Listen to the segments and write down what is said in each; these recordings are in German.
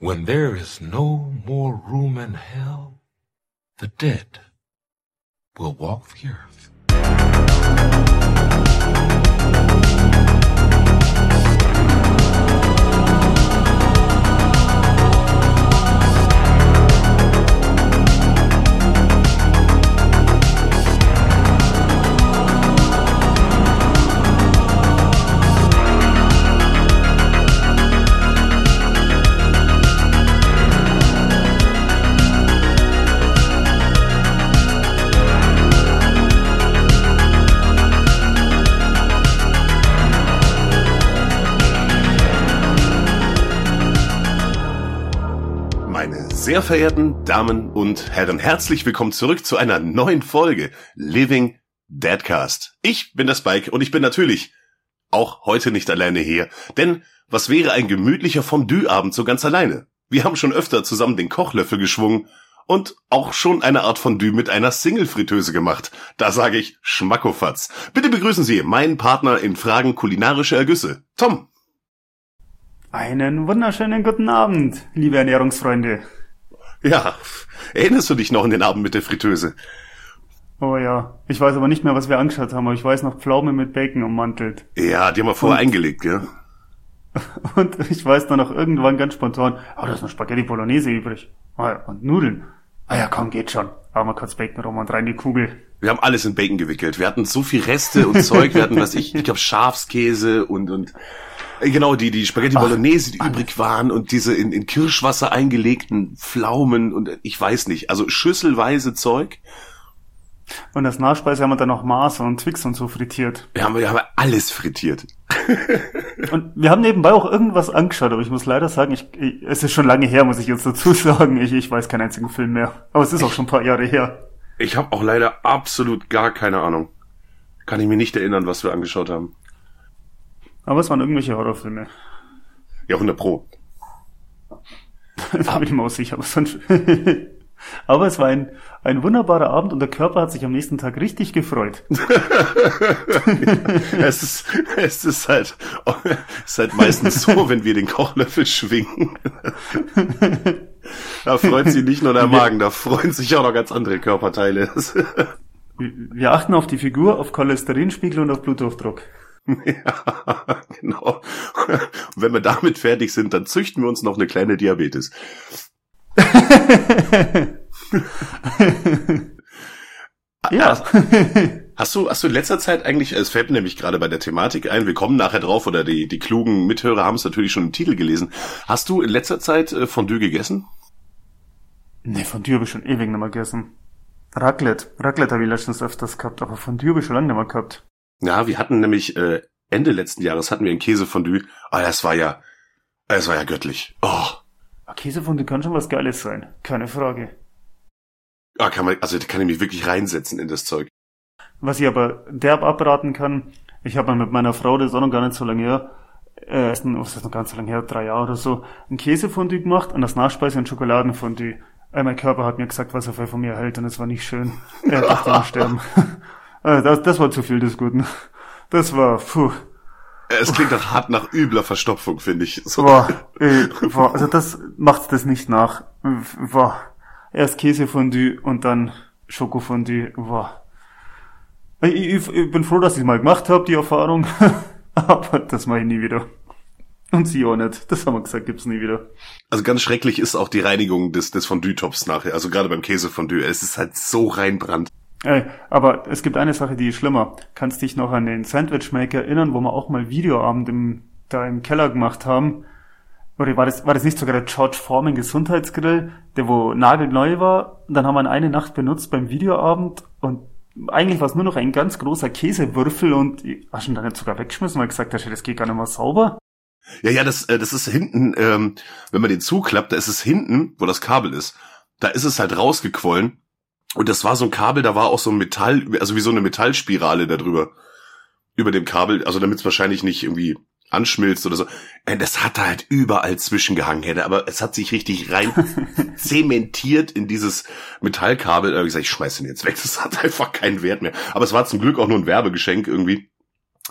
When there is no more room in hell, the dead will walk the earth. Sehr verehrten Damen und Herren, herzlich willkommen zurück zu einer neuen Folge Living Deadcast. Ich bin der Spike und ich bin natürlich auch heute nicht alleine hier, denn was wäre ein gemütlicher Fondue-Abend so ganz alleine? Wir haben schon öfter zusammen den Kochlöffel geschwungen und auch schon eine Art Fondue mit einer Single-Fritteuse gemacht. Da sage ich Schmackofatz. Bitte begrüßen Sie meinen Partner in Fragen kulinarischer Ergüsse, Tom. Einen wunderschönen guten Abend, liebe Ernährungsfreunde. Ja, erinnerst du dich noch an den Abend mit der Fritteuse? Oh ja, ich weiß aber nicht mehr, was wir angeschaut haben, aber ich weiß noch Pflaume mit Bacon ummantelt. Ja, die haben wir vorher Und- eingelegt, gell? Und ich weiß dann noch irgendwann ganz spontan, oh, da ist noch Spaghetti Bolognese übrig. Ja, und Nudeln. Ah ja, komm, geht schon. Aber mal kurz Bacon rum und rein die Kugel. Wir haben alles in Bacon gewickelt. Wir hatten so viel Reste und Zeug. Wir hatten, was ich, ich glaube, Schafskäse und, und, genau, die, die Spaghetti Ach, Bolognese, die übrig waren und diese in, in Kirschwasser eingelegten Pflaumen und äh, ich weiß nicht, also schüsselweise Zeug. Und als Nachspeise haben wir dann noch Mars und Twix und so frittiert. Wir haben, wir haben alles frittiert. Und wir haben nebenbei auch irgendwas angeschaut, aber ich muss leider sagen, ich, ich, es ist schon lange her, muss ich jetzt dazu sagen. Ich, ich weiß keinen einzigen Film mehr. Aber es ist auch schon ein paar Jahre her. Ich habe auch leider absolut gar keine Ahnung. Kann ich mir nicht erinnern, was wir angeschaut haben. Aber es waren irgendwelche Horrorfilme. Ja, 100 Pro. Da bin ich mir auch sicher, aber sonst. aber es war ein, ein wunderbarer Abend und der Körper hat sich am nächsten Tag richtig gefreut. es ist, es ist halt, es ist halt meistens so, wenn wir den Kochlöffel schwingen. Da freut sich nicht nur der Magen, da freuen sich auch noch ganz andere Körperteile. Wir achten auf die Figur, auf Cholesterinspiegel und auf Bluthochdruck. ja, genau. Und wenn wir damit fertig sind, dann züchten wir uns noch eine kleine Diabetes. Ja. Hast du, hast du in letzter Zeit eigentlich, es fällt mir nämlich gerade bei der Thematik ein, wir kommen nachher drauf, oder die, die klugen Mithörer haben es natürlich schon im Titel gelesen. Hast du in letzter Zeit äh, Fondue gegessen? nee, Fondue habe ich schon ewig nicht mehr gegessen. Raclette. Raclette habe ich letztens öfters gehabt, aber Fondue habe ich schon lange nicht mehr gehabt. Ja, wir hatten nämlich äh, Ende letzten Jahres hatten wir ein Käsefondue. Ah, das war ja, das war ja göttlich. Oh, Käsefondue kann schon was Geiles sein. Keine Frage. ah, kann man, also da kann ich mich wirklich reinsetzen in das Zeug. Was ich aber derb abraten kann, ich habe mal mit meiner Frau, das ist auch noch gar nicht so lange her, äh, ist, was ist noch ganz so lange her, drei Jahre oder so, ein Käsefondue gemacht und das Nachspeise ein Schokoladenfondue. Äh, mein Körper hat mir gesagt, was er von mir hält und es war nicht schön. Er dachte, am sterben. äh, das, das war zu viel des Guten. Das war, puh, Es klingt doch hart nach übler Verstopfung, finde ich. So. boah, äh, boah, also das macht das nicht nach. Boah. Erst Käsefondue und dann Schokofondue, boah. Ich, ich, ich bin froh, dass ich mal gemacht habe, die Erfahrung. Aber das mache ich nie wieder. Und sie auch nicht. Das haben wir gesagt, gibt's nie wieder. Also ganz schrecklich ist auch die Reinigung des, des Fondue-Tops nachher. Also gerade beim Käsefondue. Es ist halt so reinbrand. Ey, aber es gibt eine Sache, die ist schlimmer. Kannst dich noch an den Sandwichmaker erinnern, wo wir auch mal Videoabend im, da im Keller gemacht haben? Oder war das, war das nicht sogar der George Foreman Gesundheitsgrill, der wo nagelneu war? Und dann haben wir ihn eine Nacht benutzt beim Videoabend und eigentlich war es nur noch ein ganz großer Käsewürfel und hast ihn dann nicht sogar weggeschmissen, weil gesagt hast, das geht gar nicht mehr sauber. Ja, ja, das, äh, das ist hinten, ähm, wenn man den zuklappt, da ist es hinten, wo das Kabel ist. Da ist es halt rausgequollen. Und das war so ein Kabel, da war auch so ein Metall, also wie so eine Metallspirale da drüber. Über dem Kabel, also damit es wahrscheinlich nicht irgendwie anschmilzt oder so. Äh, Das hat da halt überall zwischengehangen, hätte, aber es hat sich richtig rein zementiert in dieses Metallkabel. Da hab ich gesagt, ich schmeiß den jetzt weg, das hat einfach keinen Wert mehr. Aber es war zum Glück auch nur ein Werbegeschenk irgendwie.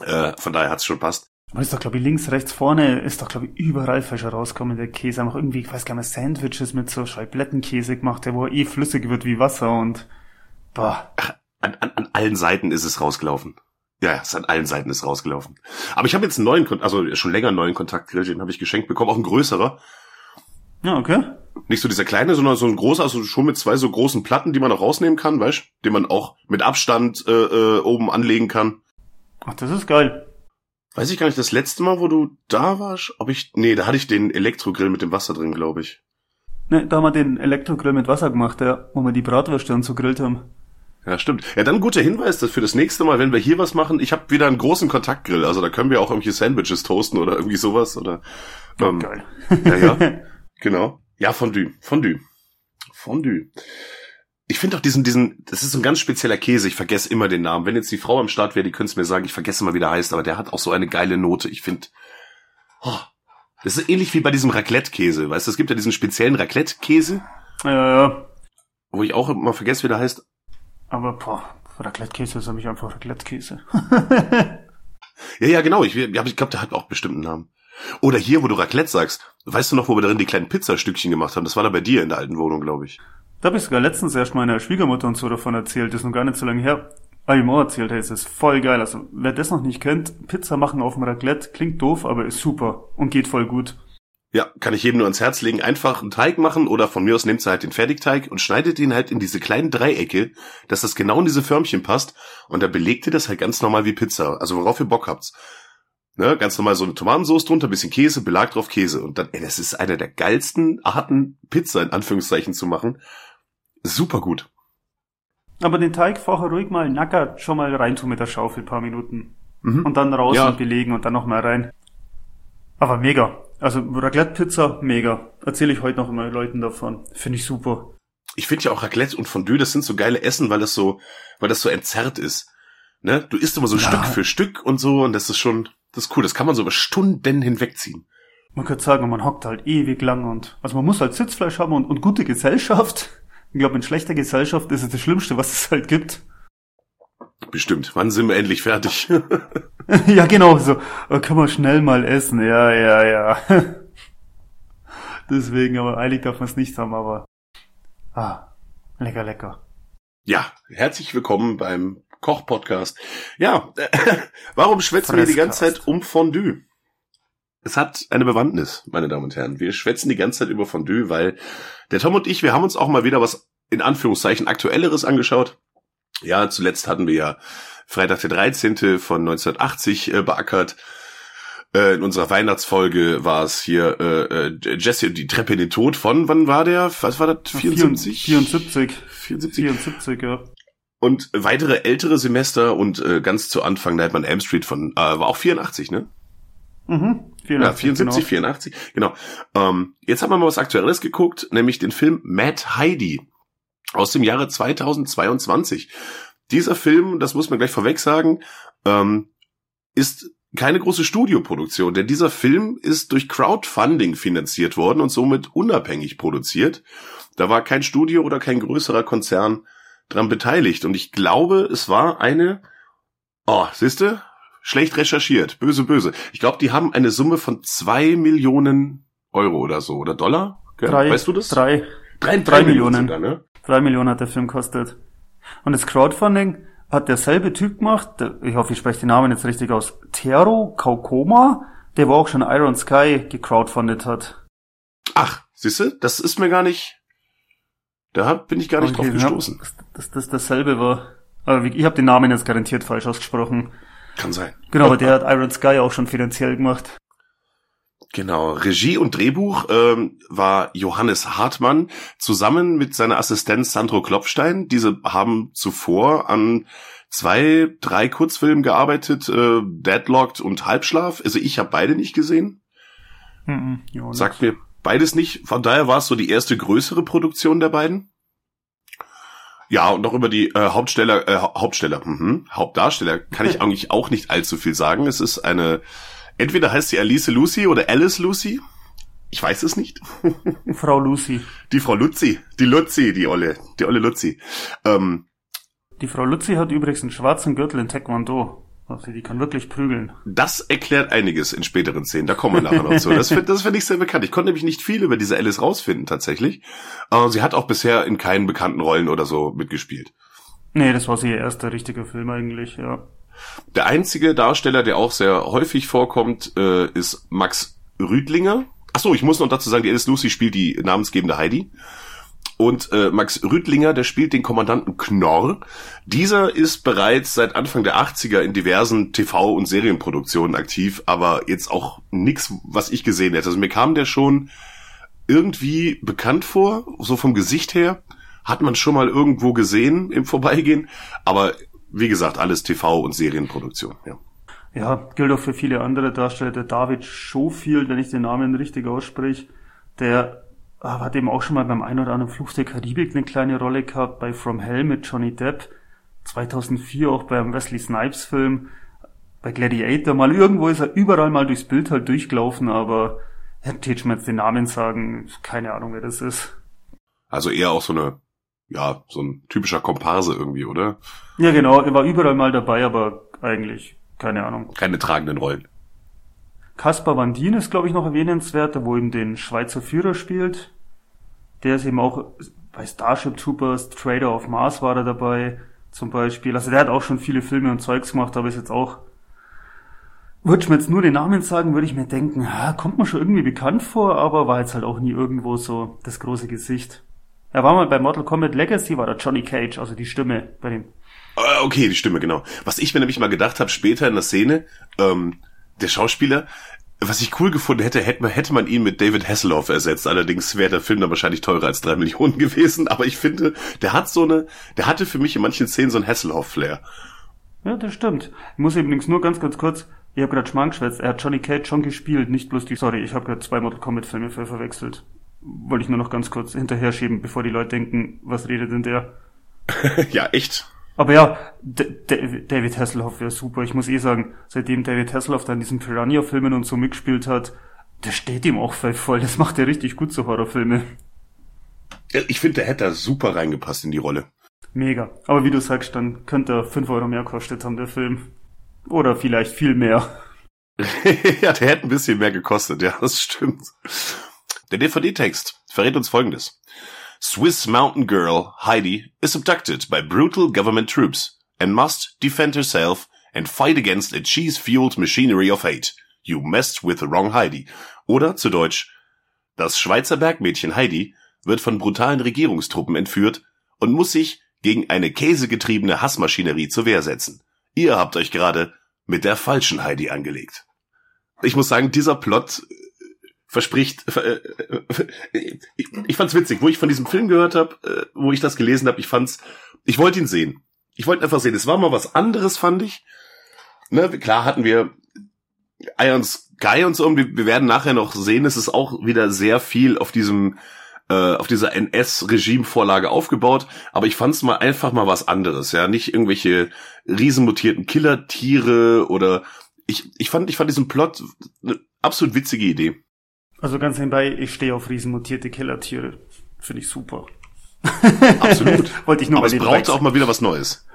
Äh, von daher hat's schon passt. Man ist doch, glaube ich, links, rechts, vorne ist doch, glaube ich, überall falsch rauskommen, der Käse. Haben auch irgendwie, ich weiß gar nicht mehr, Sandwiches mit so Scheiblettenkäse gemacht, der wo er eh flüssig wird wie Wasser und, boah. An, an, an allen Seiten ist es rausgelaufen. Ja, es ist an allen Seiten ist rausgelaufen. Aber ich habe jetzt einen neuen, Kon- also schon länger einen neuen Kontaktgrill, den habe ich geschenkt bekommen, auch ein größerer. Ja, okay. Nicht so dieser kleine, sondern so ein großer, also schon mit zwei so großen Platten, die man auch rausnehmen kann, weißt Den man auch mit Abstand äh, äh, oben anlegen kann. Ach, das ist geil. Weiß ich gar nicht, das letzte Mal, wo du da warst, ob ich. Nee, da hatte ich den Elektrogrill mit dem Wasser drin, glaube ich. Ne, da haben wir den Elektrogrill mit Wasser gemacht, ja, wo wir die Bratwürste und so grillt haben. Ja, stimmt. Ja, dann guter Hinweis, dass für das nächste Mal, wenn wir hier was machen, ich habe wieder einen großen Kontaktgrill, also da können wir auch irgendwelche Sandwiches toasten oder irgendwie sowas oder. Ähm, Geil. Ja, ja. Genau. Ja, Fondue. Fondue. Fondue. Ich finde auch diesen, diesen, das ist so ein ganz spezieller Käse, ich vergesse immer den Namen. Wenn jetzt die Frau am Start wäre, die könnte es mir sagen, ich vergesse immer, wie der heißt, aber der hat auch so eine geile Note. Ich finde, oh, das ist ähnlich wie bei diesem Raclette-Käse. Weißt du, es gibt ja diesen speziellen Raclette-Käse, Ja, ja. wo ich auch immer vergesse, wie der heißt. Aber, boah, Raclette-Käse ist mich einfach Raclette-Käse. Ja, ja, genau. Ich, ich glaube, der hat auch bestimmten Namen. Oder hier, wo du Raclette sagst. Weißt du noch, wo wir darin die kleinen Pizzastückchen gemacht haben? Das war da bei dir in der alten Wohnung, glaube ich. Da habe ich sogar letztens erst meiner Schwiegermutter und so davon erzählt, das ist noch gar nicht so lange her. Hab ich erzählt, hey, es ist voll geil. Also, wer das noch nicht kennt, Pizza machen auf dem Raclette, klingt doof, aber ist super und geht voll gut. Ja, kann ich jedem nur ans Herz legen. Einfach einen Teig machen oder von mir aus nehmt ihr halt den Fertigteig und schneidet ihn halt in diese kleinen Dreiecke, dass das genau in diese Förmchen passt und dann belegt ihr das halt ganz normal wie Pizza. Also worauf ihr Bock habt. Ne, ganz normal so eine Tomatensauce drunter, bisschen Käse, Belag drauf Käse. Und dann, ey, das ist eine der geilsten Arten, Pizza in Anführungszeichen zu machen. Super gut. Aber den Teig vorher ruhig mal nacker schon mal reintun mit der Schaufel, paar Minuten. Mhm. Und dann raus Ja. und belegen und dann noch mal rein. Aber mega. Also Raclette-Pizza, mega. Erzähle ich heute noch immer Leuten davon. Finde ich super. Ich finde ja auch Raclette und Fondue, das sind so geile Essen, weil das so, weil das so entzerrt ist. Ne? Du isst immer so Ja. Stück für Stück und so und das ist schon, das ist cool. Das kann man so über Stunden hinwegziehen. Man könnte sagen, man hockt halt ewig lang und, also man muss halt Sitzfleisch haben und, und gute Gesellschaft. Ich glaube, in schlechter Gesellschaft ist es das Schlimmste, was es halt gibt. Bestimmt. Wann sind wir endlich fertig? ja, genau, so, äh, kann man schnell mal essen, ja, ja, ja. Deswegen, aber eilig darf man es nicht haben, aber, ah, lecker, lecker. ja, herzlich willkommen beim Koch-Podcast. Ja, warum schwätzen wir die ganze. Zeit um Fondue? Es hat eine Bewandtnis, meine Damen und Herren. Wir schwätzen die ganze Zeit über Fondue, weil der Tom und ich, wir haben uns auch mal wieder was in Anführungszeichen aktuelleres angeschaut. Ja, zuletzt hatten wir ja Freitag der 13. von 1980 äh, beackert. Äh, in unserer Weihnachtsfolge war es hier äh, äh, Jesse und die Treppe in den Tod von, wann war der? Was war das? 74? 74. 74. 74, ja. Und weitere ältere Semester und äh, ganz zu Anfang Nightmare on Elm Street von, äh, war auch 84, ne? Mhm. Ja, 74, 84, genau. Ähm, jetzt haben wir mal was Aktuelles geguckt, nämlich den Film Mad Heidi aus dem Jahre 2022. Dieser Film, das muss man gleich vorweg sagen, ähm, ist keine große Studioproduktion, denn dieser Film ist durch Crowdfunding finanziert worden und somit unabhängig produziert. Da war kein Studio oder kein größerer Konzern dran beteiligt und ich glaube, es war eine, oh, siehste, schlecht recherchiert, böse, böse. Ich glaube, die haben eine Summe von zwei Millionen Euro oder so, oder Dollar? Gell? Drei, weißt du das? Drei, drei, drei Millionen. sogar, ne? drei Millionen hat der Film kostet. Und das Crowdfunding hat derselbe Typ gemacht, ich hoffe, ich spreche den Namen jetzt richtig aus, Tero Kaukoma, der wo auch schon Iron Sky gecrowdfundet hat. Ach, siehste, das ist mir gar nicht, da hab- bin ich gar nicht Okay, drauf gestoßen. Ja, dass, das dasselbe war. Aber wie- ich habe den Namen jetzt garantiert falsch ausgesprochen. Kann sein. Genau, aber der hat Iron Sky auch schon finanziell gemacht. Genau, Regie und Drehbuch ähm, war Johannes Hartmann zusammen mit seiner Assistenz Sandro Klopfstein. Diese haben zuvor an zwei, drei Kurzfilmen gearbeitet, äh, Deadlocked und Halbschlaf. Also ich habe beide nicht gesehen. Mhm, ja, Sagt mir beides nicht. Von daher war es so die erste größere Produktion der beiden. Ja, und noch über die äh, Hauptsteller, äh, Hau- Hauptsteller, mhm, Hauptdarsteller kann ich eigentlich auch nicht allzu viel sagen. Es ist eine, entweder heißt sie Alice Lucy oder Alice Lucy. Ich weiß es nicht. Frau Lucy. Die Frau Luzi, die Luzi, die Olle, die Olle Luzi. Ähm, Die Frau Luzi hat übrigens einen schwarzen Gürtel in Taekwondo. Also die kann wirklich prügeln. Das erklärt einiges in späteren Szenen. Da kommen wir nachher noch zu. Das finde das find ich sehr bekannt. Ich konnte nämlich nicht viel über diese Alice rausfinden, tatsächlich. Äh, sie hat auch bisher in keinen bekannten Rollen oder so mitgespielt. Nee, das war sie ihr erster richtiger Film eigentlich, ja. Der einzige Darsteller, der auch sehr häufig vorkommt, äh, ist Max Rüdlinger. Ach so, ich muss noch dazu sagen, die Alice Lucy spielt die namensgebende Heidi. Und äh, Max Rüdlinger, der spielt den Kommandanten Knorr. Dieser ist bereits seit Anfang der 80er in diversen TV- und Serienproduktionen aktiv, aber jetzt auch nix, was ich gesehen hätte. Also mir kam der schon irgendwie bekannt vor, so vom Gesicht her. Hat man schon mal irgendwo gesehen im Vorbeigehen, aber wie gesagt, alles TV- und Serienproduktion, ja. Ja, gilt auch für viele andere Darsteller. Der David Schofield, wenn ich den Namen richtig ausspreche, der hat eben auch schon mal beim ein oder anderen Fluch der Karibik eine kleine Rolle gehabt, bei From Hell mit Johnny Depp, 2004 auch beim Wesley Snipes Film, bei Gladiator mal, irgendwo ist er überall mal durchs Bild halt durchgelaufen, aber hätte mir jetzt den Namen sagen, keine Ahnung, wer das ist. Also eher auch so eine, ja, so ein typischer Komparse irgendwie, oder? Ja, genau, er war überall mal dabei, aber eigentlich, keine Ahnung. Keine tragenden Rollen. Caspar Van Dien ist, glaube ich, noch erwähnenswert, der wo eben den Schweizer Führer spielt. Der ist eben auch bei Starship Troopers, Trader of Mars war er dabei, zum Beispiel. Also der hat auch schon viele Filme und Zeugs gemacht, aber ist jetzt auch, würde ich mir jetzt nur den Namen sagen, würde ich mir denken, ja, kommt mir schon irgendwie bekannt vor, aber war jetzt halt auch nie irgendwo so das große Gesicht. Er war mal bei Mortal Kombat Legacy, war der Johnny Cage, also die Stimme bei dem. Äh, Okay, die Stimme, genau. Was ich mir nämlich mal gedacht habe, später in der Szene, ähm, der Schauspieler, was ich cool gefunden hätte, hätte man, hätte man ihn mit David Hasselhoff ersetzt. Allerdings wäre der Film dann wahrscheinlich teurer als drei Millionen gewesen. Aber ich finde, der hat so eine, der hatte für mich in manchen Szenen so ein Hasselhoff-Flair. Ja, das stimmt. Ich muss übrigens nur ganz, ganz kurz, ich habe gerade Schmarrn geschwätzt, er hat Johnny Cage schon gespielt, nicht bloß die, sorry, ich habe gerade zwei Mortal Kombat Filme ver verwechselt. Wollte ich nur noch ganz kurz hinterher schieben, bevor die Leute denken, was redet denn der? ja, echt. Aber ja, David Hasselhoff wäre super. Ich muss eh sagen, seitdem David Hasselhoff dann diesen Piranha-Filmen und so mitgespielt hat, der steht ihm auch voll. Das macht er richtig gut, so Horrorfilme. Ich finde, der hätte da super reingepasst in die Rolle. Mega. Aber wie du sagst, dann könnte er fünf Euro mehr kostet haben, der Film. Oder vielleicht viel mehr. ja, der hätte ein bisschen mehr gekostet, ja, das stimmt. Der DVD-Text verrät uns folgendes. Swiss mountain girl Heidi is abducted by brutal government troops and must defend herself and fight against a cheese-fueled machinery of hate. You messed with the wrong Heidi. Oder zu Deutsch, das Schweizer Bergmädchen Heidi wird von brutalen Regierungstruppen entführt und muss sich gegen eine käsegetriebene Hassmaschinerie zur Wehr setzen. Ihr habt euch gerade mit der falschen Heidi angelegt. Ich muss sagen, dieser Plot verspricht. Äh, äh, ich, ich fand's witzig, wo ich von diesem Film gehört habe, äh, wo ich das gelesen habe. Ich fand's, ich wollte ihn sehen. Ich wollte einfach sehen. Es war mal was anderes, fand ich. Ne, klar hatten wir Iron Sky und so. Und wir, wir werden nachher noch sehen, es ist auch wieder sehr viel auf diesem äh, auf dieser NS-Regime-Vorlage aufgebaut, aber ich fand's mal einfach mal was anderes, ja, nicht irgendwelche riesenmutierten Killertiere oder ich, ich fand ich fand diesen Plot eine absolut witzige Idee. Also ganz nebenbei, ich stehe auf riesenmutierte Killertiere. Finde ich super. Absolut. Wollte ich nur Aber es braucht auch mal wieder was Neues.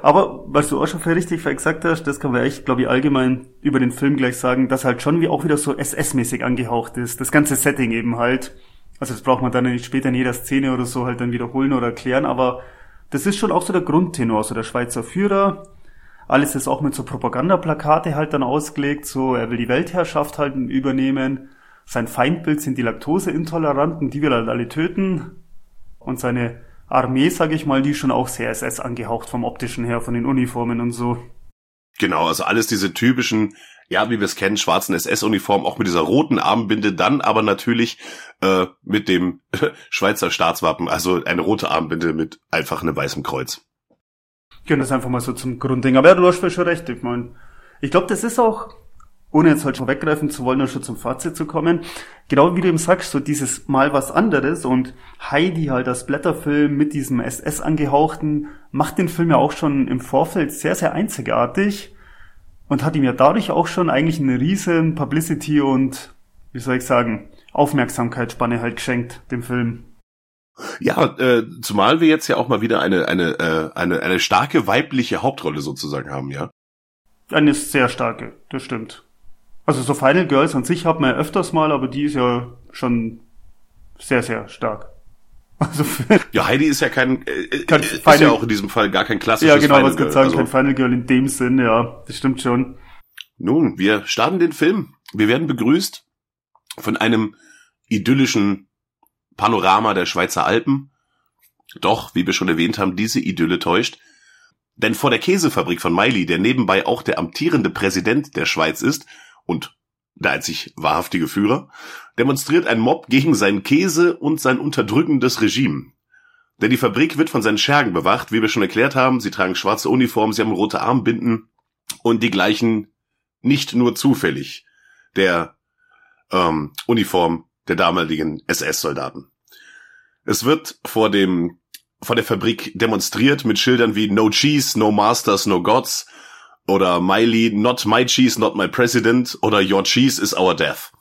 Aber, was du auch schon richtig gesagt hast, das kann man echt, glaube ich, allgemein über den Film gleich sagen, dass halt schon wie auch wieder so SS-mäßig angehaucht ist. Das ganze Setting eben halt. Also das braucht man dann nicht später in jeder Szene oder so halt dann wiederholen oder erklären, aber das ist schon auch so der Grundtenor, so der Schweizer Führer. Alles ist auch mit so Propagandaplakate halt dann ausgelegt, so er will die Weltherrschaft halt übernehmen. Sein Feindbild sind die Laktoseintoleranten, die will er halt alle töten. Und seine Armee, sage ich mal, die ist schon auch sehr SS angehaucht vom optischen her, von den Uniformen und so. Genau, also alles diese typischen, ja, wie wir es kennen, schwarzen SS-Uniformen, auch mit dieser roten Armbinde, dann aber natürlich äh, mit dem Schweizer Staatswappen, also eine rote Armbinde mit einfach einem weißen Kreuz. Ja, das einfach mal so zum Grundding. Aber ja, du hast schon recht. Ich meine, ich glaube, das ist auch, ohne jetzt halt schon weggreifen zu wollen und schon zum Fazit zu kommen, genau wie du eben sagst, so dieses Mal was anderes und Heidi halt als Blätterfilm mit diesem SS angehauchten macht den Film ja auch schon im Vorfeld sehr, sehr einzigartig und hat ihm ja dadurch auch schon eigentlich eine riesen Publicity und, wie soll ich sagen, Aufmerksamkeitsspanne halt geschenkt, dem Film. Ja, äh, zumal wir jetzt ja auch mal wieder eine, eine, äh, eine, eine starke weibliche Hauptrolle sozusagen haben, ja. Eine sehr starke, das stimmt. Also so Final Girls an sich hat man ja öfters mal, aber die ist ja schon sehr, sehr stark. Also ja, Heidi ist ja kein, äh, kein ist Final, ja auch in diesem Fall gar kein klassisches Ja, genau, Final was Girl. sagen, also, kein Final Girl in dem Sinn, ja, das stimmt schon. Nun, wir starten den Film. Wir werden begrüßt von einem idyllischen Panorama der Schweizer Alpen. Doch, wie wir schon erwähnt haben, diese Idylle täuscht. Denn vor der Käsefabrik von Miley, der nebenbei auch der amtierende Präsident der Schweiz ist und der einzig wahrhaftige Führer, demonstriert ein Mob gegen seinen Käse und sein unterdrückendes Regime. Denn die Fabrik wird von seinen Schergen bewacht, wie wir schon erklärt haben. Sie tragen schwarze Uniformen, sie haben rote Armbinden und die gleichen nicht nur zufällig der ähm, Uniform der damaligen SS-Soldaten. Es wird vor dem vor der Fabrik demonstriert mit Schildern wie No Cheese, No Masters, No Gods oder Miley, Not My Cheese, Not My President oder Your Cheese is Our Death.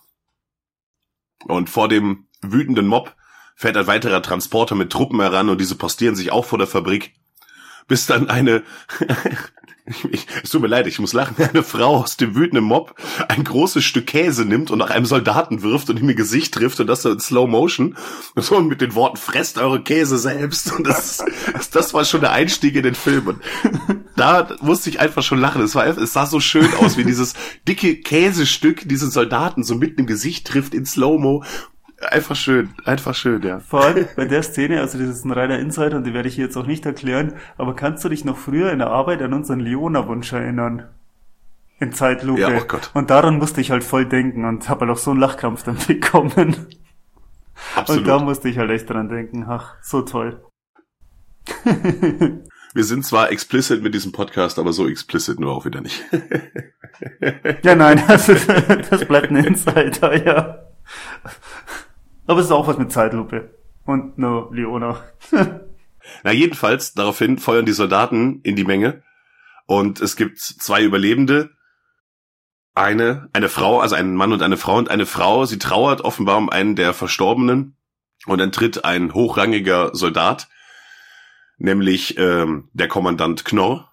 Und vor dem wütenden Mob fährt ein weiterer Transporter mit Truppen heran und diese postieren sich auch vor der Fabrik, bis dann eine ich, es tut mir leid, ich muss lachen, eine Frau aus dem wütenden Mob ein großes Stück Käse nimmt und nach einem Soldaten wirft und ihm ihr Gesicht trifft und das so in Slow Motion und so mit den Worten, fresst eure Käse selbst und das, das, das war schon der Einstieg in den Film und da musste ich einfach schon lachen. Es war, es sah so schön aus, wie dieses dicke Käsestück diesen Soldaten so mitten im Gesicht trifft in Slow-Mo Einfach schön, einfach schön, ja. Vor allem bei der Szene, also das ist ein reiner Insider und die werde ich jetzt auch nicht erklären, aber kannst du dich noch früher in der Arbeit an unseren Leona-Wunsch erinnern? In Zeitlupe. Ja, oh Gott. Und daran musste ich halt voll denken und habe halt auch so einen Lachkrampf dann bekommen. Absolut. Und da musste ich halt echt dran denken. Ach, so toll. Wir sind zwar explicit mit diesem Podcast, aber so explicit nur auch wieder nicht. ja, nein, das, ist, das bleibt ein Insider, ja. Aber es ist auch was mit Zeitlupe. Und nur Leona. Na, jedenfalls, daraufhin feuern die Soldaten in die Menge. Und es gibt zwei Überlebende. Eine, eine Frau, also ein Mann und eine Frau und eine Frau. Sie trauert offenbar um einen der Verstorbenen. Und dann tritt ein hochrangiger Soldat, nämlich ähm, der Kommandant Knorr,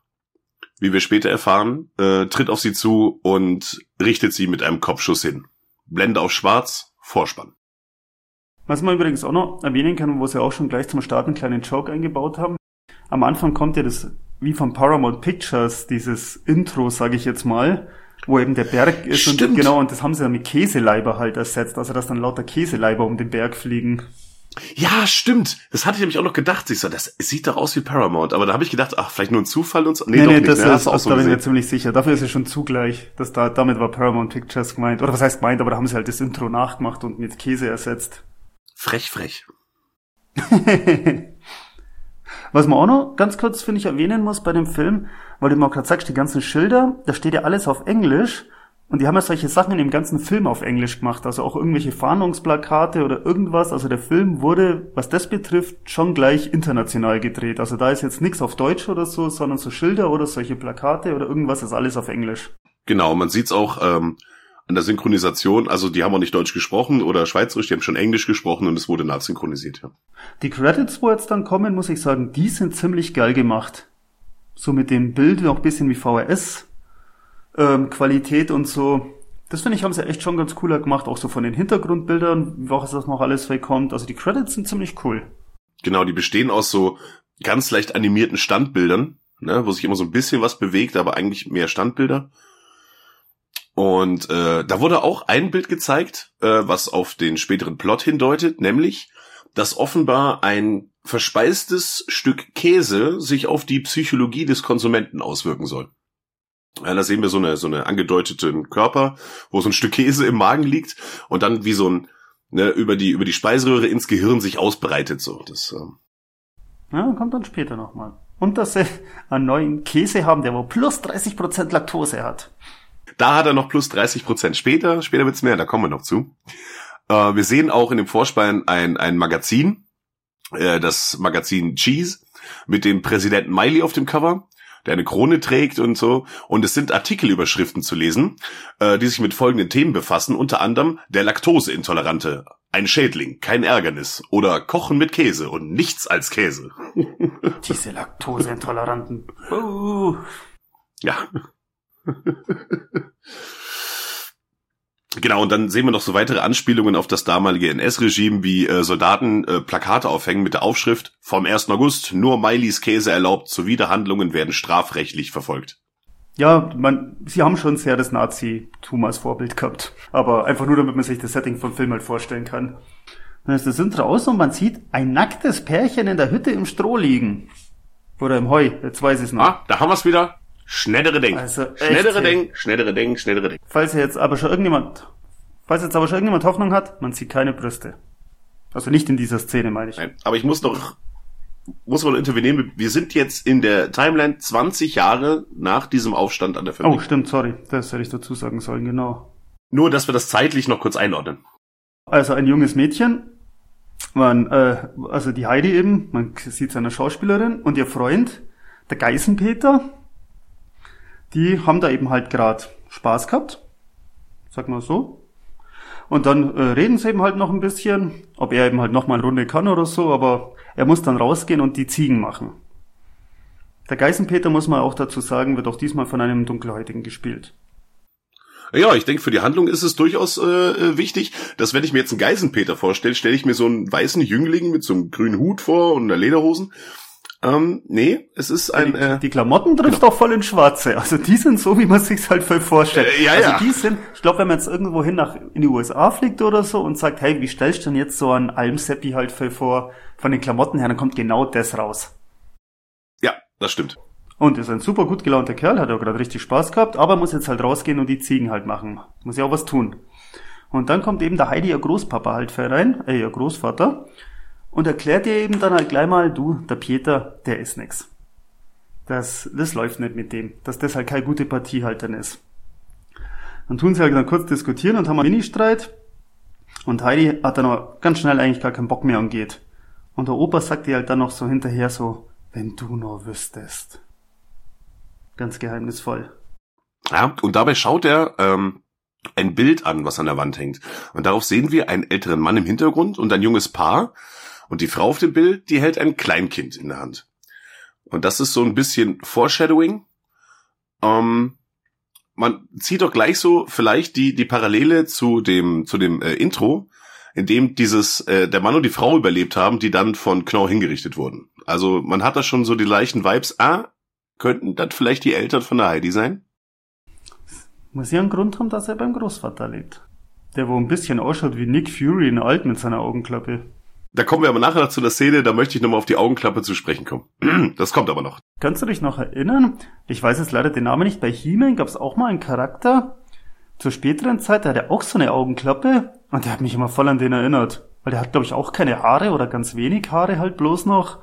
wie wir später erfahren, äh, tritt auf sie zu und richtet sie mit einem Kopfschuss hin. Blende auf schwarz, Vorspann. Was man übrigens auch noch erwähnen kann, wo sie auch schon gleich zum Start einen kleinen Joke eingebaut haben. Am Anfang kommt ja das, wie von Paramount Pictures, dieses Intro, sage ich jetzt mal, wo eben der Berg ist Stimmt. und genau, und das haben sie dann mit Käseleiber halt ersetzt, also dass dann lauter Käseleiber um den Berg fliegen. Ja, stimmt. Das hatte ich nämlich auch noch gedacht. Ich so, das sieht doch aus wie Paramount. Aber da habe ich gedacht, ach, vielleicht nur ein Zufall und so. Nee, nee, doch nee nicht. das ja, ist, auch so da bin ich mir ziemlich sicher. Dafür ist es schon zugleich. Dass da, damit war Paramount Pictures gemeint. Oder was heißt gemeint, aber da haben sie halt das Intro nachgemacht und mit Käse ersetzt. Frech, frech. Was man auch noch ganz kurz, finde ich, erwähnen muss bei dem Film, weil du mal gerade sagst, die ganzen Schilder, da steht ja alles auf Englisch. Und die haben ja solche Sachen in dem ganzen Film auf Englisch gemacht, also auch irgendwelche Fahndungsplakate oder irgendwas. Also der Film wurde, was das betrifft, schon gleich international gedreht. Also da ist jetzt nichts auf Deutsch oder so, sondern so Schilder oder solche Plakate oder irgendwas ist alles auf Englisch. Genau, man sieht's auch ähm, an der Synchronisation, also die haben auch nicht Deutsch gesprochen oder Schweizerisch, die haben schon Englisch gesprochen und es wurde nachsynchronisiert, ja. Die Credits, wo jetzt dann kommen, muss ich sagen, die sind ziemlich geil gemacht. So mit dem Bild noch bisschen wie VHS ähm, Qualität und so. Das finde ich, haben sie echt schon ganz cooler gemacht, auch so von den Hintergrundbildern, was das noch alles wegkommt. Also die Credits sind ziemlich cool. Genau, die bestehen aus so ganz leicht animierten Standbildern, ne, wo sich immer so ein bisschen was bewegt, aber eigentlich mehr Standbilder. Und äh, da wurde auch ein Bild gezeigt, äh, was auf den späteren Plot hindeutet, nämlich, dass offenbar ein verspeistes Stück Käse sich auf die Psychologie des Konsumenten auswirken soll. Ja, da sehen wir so eine, so eine angedeuteten Körper, wo so ein Stück Käse im Magen liegt und dann wie so ein, ne, über die, über die Speiseröhre ins Gehirn sich ausbreitet, so. Das, ähm. Ja, kommt dann später nochmal. Und dass sie einen neuen Käse haben, der wo plus 30% Laktose hat. Da hat er noch plus 30 Prozent. Später, später wird's mehr, da kommen wir noch zu. Äh, wir sehen auch in dem Vorspann ein, ein Magazin, äh, das Magazin Cheese, mit dem Präsidenten Miley auf dem Cover, der eine Krone trägt und so. Und es sind Artikelüberschriften zu lesen, äh, die sich mit folgenden Themen befassen, unter anderem der Laktoseintolerante, ein Schädling, kein Ärgernis oder Kochen mit Käse und nichts als Käse. Diese Laktoseintoleranten. Uh. Ja. Genau, und dann sehen wir noch so weitere Anspielungen auf das damalige NS-Regime, wie äh, Soldaten äh, Plakate aufhängen mit der Aufschrift vom 1. August, nur Mailis Käse erlaubt, Zuwiderhandlungen werden strafrechtlich verfolgt. Ja, man, sie haben schon sehr das Nazi-Tum als Vorbild gehabt. Aber einfach nur, damit man sich das Setting vom Film halt vorstellen kann. Dann ist das Intro aus und man sieht ein nacktes Pärchen in der Hütte im Stroh liegen. Oder im Heu, jetzt weiß ich es noch. Ah, da haben wir es wieder. Schnellere Denk. Also, schnellere ey. Denk, schnellere Denk, schnellere Denk. Falls jetzt aber schon irgendjemand, falls jetzt aber schon irgendjemand Hoffnung hat, man sieht keine Brüste. Also nicht in dieser Szene, meine ich. Nein, aber ich muss noch, muss man intervenieren. Wir sind jetzt in der Timeline 20 Jahre nach diesem Aufstand an der Oh, Fabrik. stimmt, sorry. Das hätte ich dazu sagen sollen, genau. Nur, dass wir das zeitlich noch kurz einordnen. Also ein junges Mädchen, man, äh, also die Heidi eben, man sieht seine Schauspielerin und ihr Freund, der Geißenpeter, die haben da eben halt grad Spaß gehabt, sag mal so. Und dann äh, reden sie eben halt noch ein bisschen, ob er eben halt noch mal eine Runde kann oder so, aber er muss dann rausgehen und die Ziegen machen. Der Geißenpeter, muss man auch dazu sagen, wird auch diesmal von einem Dunkelhäutigen gespielt. Ja, ich denke, für die Handlung ist es durchaus äh, äh, wichtig, dass wenn ich mir jetzt einen Geisenpeter vorstelle, stelle ich mir so einen weißen Jüngling mit so einem grünen Hut vor und einer Lederhosen. Ähm, nee, es ist ein... die, Äh, die Klamotten trifft genau. auch voll in Schwarze. Also die sind so, wie man sich halt voll vorstellt. Äh, ja, also ja. die sind, ich glaube, wenn man jetzt irgendwo hin nach in die USA fliegt oder so und sagt, hey, wie stellst du denn jetzt so einen Almseppi halt voll vor von den Klamotten her, dann kommt genau das raus. ja, das stimmt. Und ist ein super gut gelaunter Kerl, hat auch gerade richtig Spaß gehabt, aber muss jetzt halt rausgehen und die Ziegen halt machen. Muss ja auch was tun. Und dann kommt eben der Heidi, ihr Großpapa halt rein, äh, ihr Großvater, und erklärt ihr eben dann halt gleich mal, du, der Peter, der ist nix. Das, das läuft nicht mit dem, dass das halt keine gute Partie halt dann ist. Dann tun sie halt dann kurz diskutieren und haben einen Mini-Streit. Und Heidi hat dann aber ganz schnell eigentlich gar keinen Bock mehr und geht. Und der Opa sagt ihr halt dann noch so hinterher so, wenn du nur wüsstest. Ganz geheimnisvoll. Ja, und dabei schaut er ähm, ein Bild an, was an der Wand hängt. Und darauf sehen wir einen älteren Mann im Hintergrund und ein junges Paar. Und die Frau auf dem Bild, die hält ein Kleinkind in der Hand. Und das ist so ein bisschen Foreshadowing. Ähm, man zieht doch gleich so vielleicht die, die Parallele zu dem, zu dem äh, Intro, in dem dieses, äh, der Mann und die Frau überlebt haben, die dann von Knorr hingerichtet wurden. Also man hat da schon so die leichten Vibes, ah, könnten das vielleicht die Eltern von der Heidi sein? Muss ja einen Grund haben, dass er beim Großvater lebt. Der wo ein bisschen ausschaut wie Nick Fury in alt mit seiner Augenklappe. Da kommen wir aber nachher noch zu der Szene, da möchte ich nochmal auf die Augenklappe zu sprechen kommen. Das kommt aber noch. Kannst du dich noch erinnern? Ich weiß jetzt leider den Namen nicht. Bei He-Man gab es auch mal einen Charakter. Zur späteren Zeit, der hatte auch so eine Augenklappe. Und der hat mich immer voll an den erinnert. Weil der hat, glaube ich, auch keine Haare oder ganz wenig Haare halt bloß noch.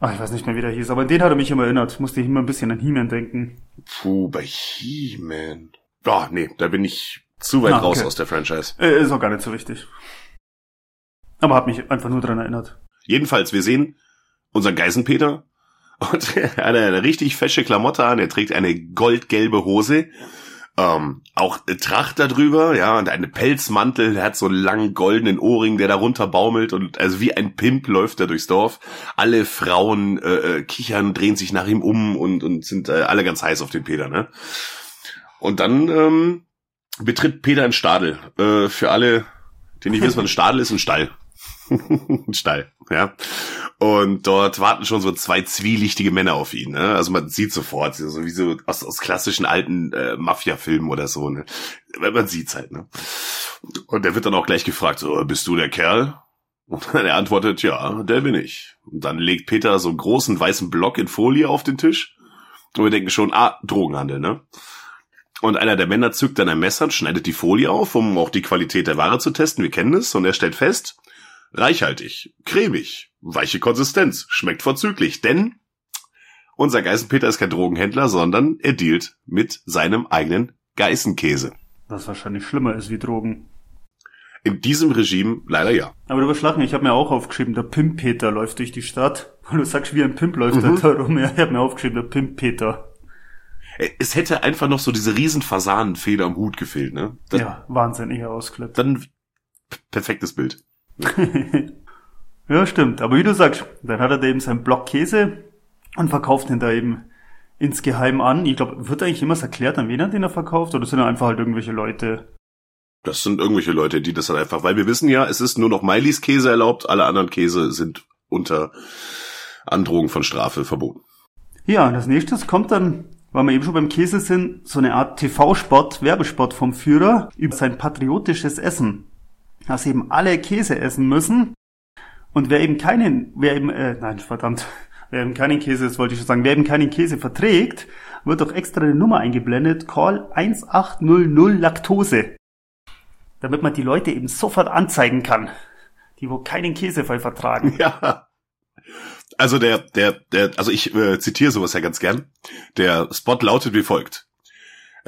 Ach, ich weiß nicht mehr, wie der hieß. Aber an den hat er mich immer erinnert. Musste ich immer ein bisschen an He-Man denken. Puh, bei He-Man. Oh, nee, da bin ich zu weit Ah, raus okay. aus der Franchise. Äh, ist auch gar nicht so wichtig. Aber hat mich einfach nur dran erinnert. Jedenfalls, wir sehen unseren Geisenpeter und er hat eine richtig fesche Klamotte an. Er trägt eine goldgelbe Hose. Ähm, auch Tracht darüber, ja, und eine Pelzmantel, der hat so einen langen goldenen Ohrring, der da runterbaumelt und also wie ein Pimp läuft er durchs Dorf. Alle Frauen äh, äh, kichern, drehen sich nach ihm um und, und sind äh, alle ganz heiß auf den Peter, ne? Und dann ähm, betritt Peter ein Stadel. Äh, für alle, die nicht wissen, was ein Stadel ist, ein Stall. Ein Stall, ja. Und dort warten schon so zwei zwielichtige Männer auf ihn. Ne? Also man sieht sofort, so wie so aus, aus klassischen alten äh, Mafia-Filmen oder so. Ne? Man sieht's halt. Ne? Und er wird dann auch gleich gefragt, so, bist du der Kerl? Und er antwortet, ja, der bin ich. Und dann legt Peter so einen großen weißen Block in Folie auf den Tisch. Und wir denken schon, ah, Drogenhandel, ne? Und einer der Männer zückt dann ein Messer und schneidet die Folie auf, um auch die Qualität der Ware zu testen. Wir kennen es. Und er stellt fest, reichhaltig, cremig, weiche Konsistenz, schmeckt vorzüglich. Denn unser Geißenpeter ist kein Drogenhändler, sondern er dealt mit seinem eigenen Geißenkäse. Was wahrscheinlich schlimmer ist wie Drogen. In diesem Regime leider ja. Aber du überschlag mich, ich habe mir auch aufgeschrieben, der Pimp-Peter läuft durch die Stadt. Und du sagst, wie ein Pimp läuft Mhm. da rum. Ja, ich habe mir aufgeschrieben, der Pimp-Peter. Es hätte einfach noch so diese riesen Fasanenfeder am Hut gefehlt, ne? Das, Ja, wahnsinniger Ausklippt. Dann perfektes Bild. ja, stimmt. Aber wie du sagst, dann hat er da eben seinen Block Käse und verkauft ihn da eben insgeheim an. Ich glaube, wird eigentlich immer erklärt, an wen er den er verkauft, oder sind er einfach halt irgendwelche Leute? Das sind irgendwelche Leute, die das dann einfach, weil wir wissen ja, es ist nur noch Miley's Käse erlaubt, alle anderen Käse sind unter Androhung von Strafe verboten. Ja, und als nächstes kommt dann, weil wir eben schon beim Käse sind, so eine Art TV-Spot, Werbespot vom Führer über sein patriotisches Essen. Dass eben alle Käse essen müssen. Und wer eben keinen, wer eben, äh, nein, verdammt, wer eben keinen Käse, das wollte ich schon sagen, wer eben keinen Käse verträgt, wird doch extra eine Nummer eingeblendet, Call 1800 Laktose. Damit man die Leute eben sofort anzeigen kann. Die wo keinen Käsefall vertragen. Ja. Also der, der, der, also ich äh, zitiere sowas ja ganz gern. Der Spot lautet wie folgt.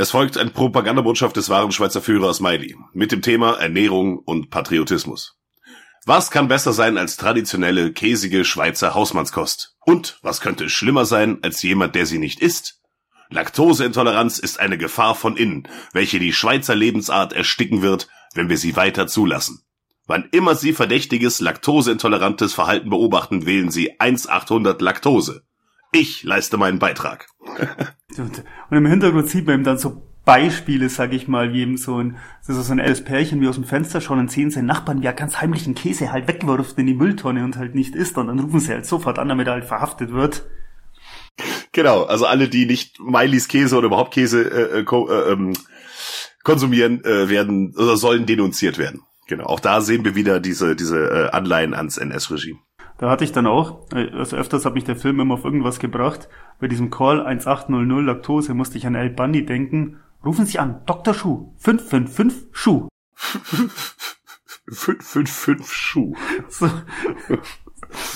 Es folgt eine Propagandabotschaft des wahren Schweizer Führers Miley mit dem Thema Ernährung und Patriotismus. Was kann besser sein als traditionelle, käsige Schweizer Hausmannskost? Und was könnte schlimmer sein als jemand, der sie nicht isst? Laktoseintoleranz ist eine Gefahr von innen, welche die Schweizer Lebensart ersticken wird, wenn wir sie weiter zulassen. Wann immer Sie verdächtiges, laktoseintolerantes Verhalten beobachten, wählen Sie 1800 Laktose. Ich leiste meinen Beitrag. Und im Hintergrund sieht man eben dann so Beispiele, sag ich mal, wie eben so ein, so, so ein älteres Pärchen wie aus dem Fenster schauen und sehen seinen Nachbarn, wie er ganz heimlichen Käse halt wegwirft in die Mülltonne und halt nicht isst und dann rufen sie halt sofort an, damit er halt verhaftet wird. Genau, also alle, die nicht Miley's Käse oder überhaupt Käse äh, äh, ähm, konsumieren, äh, werden oder sollen denunziert werden. Genau, auch da sehen wir wieder diese, diese äh, Anleihen ans NS-Regime. Da hatte ich dann auch, also öfters hat mich der Film immer auf irgendwas gebracht. Bei diesem Call 1800 Laktose musste ich an El Bundy denken. Rufen Sie an, Dr. Schuh, 555 Schuh. 555 Schuh. So.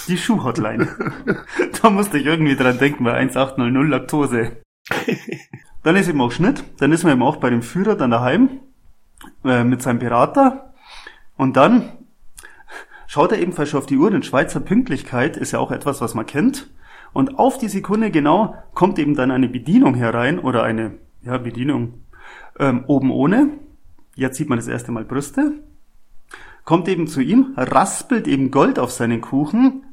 Die Schuh-Hotline. da musste ich irgendwie dran denken bei 1800 Laktose. Dann ist eben auch Schnitt. Dann ist man eben auch bei dem Führer dann daheim äh, mit seinem Berater. Und dann schaut er ebenfalls schon auf die Uhr, denn Schweizer Pünktlichkeit ist ja auch etwas, was man kennt. Und auf die Sekunde genau kommt eben dann eine Bedienung herein oder eine ja, Bedienung ähm, oben ohne. Jetzt sieht man das erste Mal Brüste. Kommt eben zu ihm, raspelt eben Gold auf seinen Kuchen.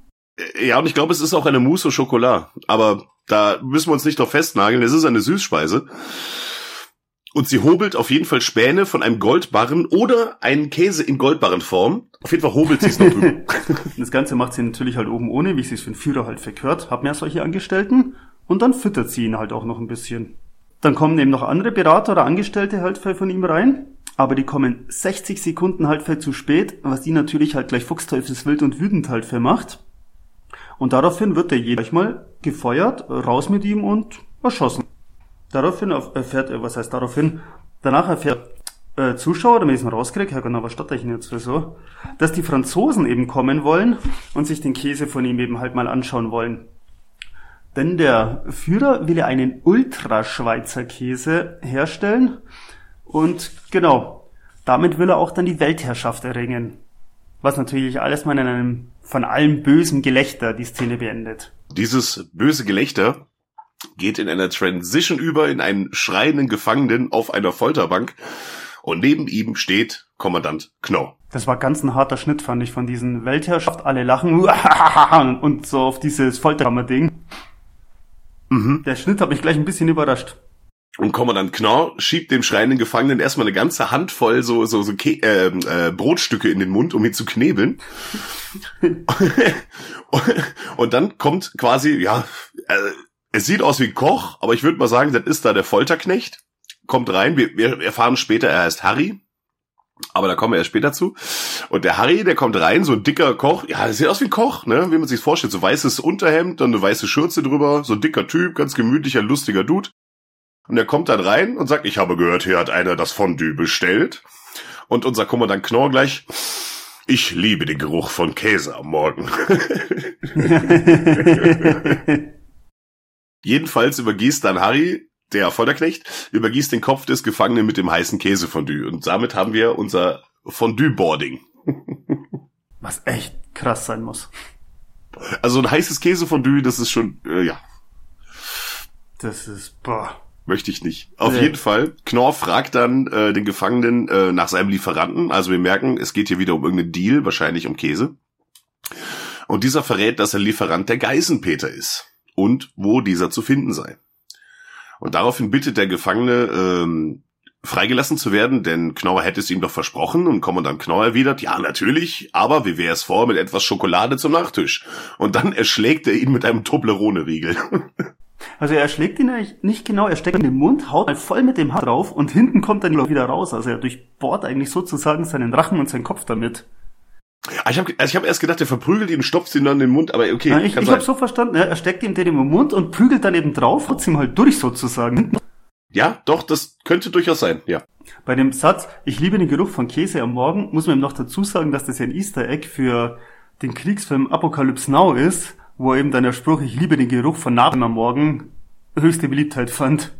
Ja, und ich glaube, es ist auch eine Mousse au Chocolat. Aber da müssen wir uns nicht drauf festnageln. Es ist eine Süßspeise. Und sie hobelt auf jeden Fall Späne von einem Goldbarren oder einen Käse in Goldbarrenform. Auf jeden Fall hobelt sie es noch drüber. Das Ganze macht sie natürlich halt oben ohne, wie sie es für den Führer halt verkehrt. Hab mehr solche Angestellten. Und dann füttert sie ihn halt auch noch ein bisschen. Dann kommen eben noch andere Berater oder Angestellte halt von ihm rein. Aber die kommen 60 Sekunden halt zu spät, was die natürlich halt gleich fuchsteufelswild und wütend halt vermacht. Und daraufhin wird der jeder mal gefeuert, raus mit ihm und erschossen. Daraufhin erfährt er, was heißt daraufhin? Danach erfährt äh, Zuschauer, damit ich es mal rauskriege, Herr Gunnar, was stotter ich denn jetzt für so, dass die Franzosen eben kommen wollen und sich den Käse von ihm eben halt mal anschauen wollen. Denn der Führer will ja einen Ultraschweizer Käse herstellen und genau, damit will er auch dann die Weltherrschaft erringen. Was natürlich alles mal in einem von allem bösen Gelächter die Szene beendet. Dieses böse Gelächter geht in einer Transition über in einen schreienden Gefangenen auf einer Folterbank und neben ihm steht Kommandant Knorr. Das war ganz ein harter Schnitt, fand ich, von diesen Weltherrschaft, alle lachen und so auf dieses Folterkammer-Ding. Mhm. Der Schnitt hat mich gleich ein bisschen überrascht. Und Kommandant Knorr schiebt dem schreienden Gefangenen erstmal eine ganze Handvoll so, so, so Ke äh, äh, Brotstücke in den Mund, um ihn zu knebeln. und dann kommt quasi, ja, äh, es sieht aus wie ein Koch, aber ich würde mal sagen, das ist da der Folterknecht. Kommt rein, wir, wir erfahren später, er heißt Harry. Aber da kommen wir erst später zu. Und der Harry, der kommt rein, so ein dicker Koch. Ja, das sieht aus wie ein Koch, ne? Wie man sich vorstellt. So weißes Unterhemd, dann eine weiße Schürze drüber. So ein dicker Typ, ganz gemütlicher, lustiger Dude. Und er kommt dann rein und sagt, ich habe gehört, hier hat einer das Fondue bestellt. Und unser Kommandant Knorr gleich, ich liebe den Geruch von Käse am Morgen. Jedenfalls übergießt dann Harry, der Folterknecht, übergießt den Kopf des Gefangenen mit dem heißen Käsefondue. Und damit haben wir unser Fondue-Boarding. Was echt krass sein muss. Also ein heißes Käsefondue, das ist schon, äh, ja. Das ist, boah. Möchte ich nicht. Auf nee. jeden Fall. Knorr fragt dann äh, den Gefangenen äh, nach seinem Lieferanten. Also wir merken, es geht hier wieder um irgendeinen Deal, wahrscheinlich um Käse. Und dieser verrät, dass er Lieferant der Geisenpeter ist und wo dieser zu finden sei. Und daraufhin bittet der Gefangene, ähm, freigelassen zu werden, denn Knorr hätte es ihm doch versprochen und Kommandant Knorr erwidert, ja, natürlich, aber wie wäre es vor mit etwas Schokolade zum Nachtisch? Und dann erschlägt er ihn mit einem Toblerone-Riegel. Also er schlägt ihn eigentlich nicht genau, er steckt in den Mund, haut voll mit dem Haar drauf und hinten kommt dann wieder raus. Also er durchbohrt eigentlich sozusagen seinen Rachen und seinen Kopf damit. Ah, ich habe also ich hab erst gedacht, er verprügelt ihn, stopft ihn dann in den Mund, aber okay. Ja, ich ich habe so verstanden, er steckt ihm den im Mund und prügelt dann eben drauf, haut ihm halt durch sozusagen. Ja, doch, das könnte durchaus sein, ja. Bei dem Satz, ich liebe den Geruch von Käse am Morgen, muss man ihm noch dazu sagen, dass das ja ein Easter Egg für den Kriegsfilm Apocalypse Now ist, wo eben dann der Spruch, ich liebe den Geruch von Narben am Morgen, höchste Beliebtheit fand.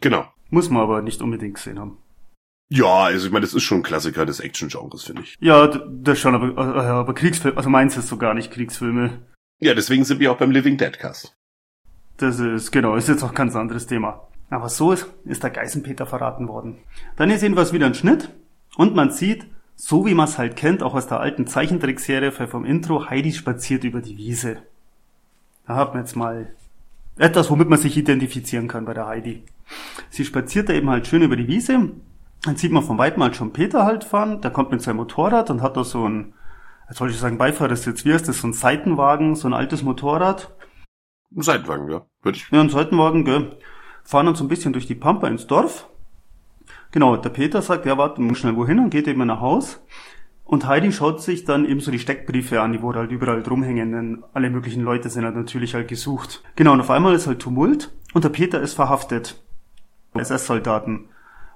Genau. Muss man aber nicht unbedingt gesehen haben. Ja, also ich meine, das ist schon ein Klassiker des Action-Genres, finde ich. Ja, das schon, aber, äh, aber Kriegsfilme, also meins ist so gar nicht Kriegsfilme. Ja, deswegen sind wir auch beim Living Dead Cast. Das ist, genau, ist jetzt auch ein ganz anderes Thema. Aber so ist, ist der Geißenpeter verraten worden. Dann ist jedenfalls wieder ein Schnitt und man sieht, so wie man es halt kennt, auch aus der alten Zeichentrickserie vom Intro, Heidi spaziert über die Wiese. Da hat man jetzt mal etwas, womit man sich identifizieren kann bei der Heidi. Sie spaziert da eben halt schön über die Wiese. Dann sieht man von weitem halt schon Peter halt fahren. Der kommt mit seinem Motorrad und hat da so ein, jetzt wollte ich sagen Beifahrersitz, wie heißt das, so ein Seitenwagen, so ein altes Motorrad. Ein Seitenwagen, ja. Würde ich. Ja, ein Seitenwagen, gell. Fahren dann so ein bisschen durch die Pampa ins Dorf. Genau, der Peter sagt, ja, warte, muss schnell wohin und geht eben nach Haus. Und Heidi schaut sich dann eben so die Steckbriefe an, die wo halt überall drumhängen, denn alle möglichen Leute sind halt natürlich halt gesucht. Genau, und auf einmal ist halt Tumult und der Peter ist verhaftet. SS-Soldaten.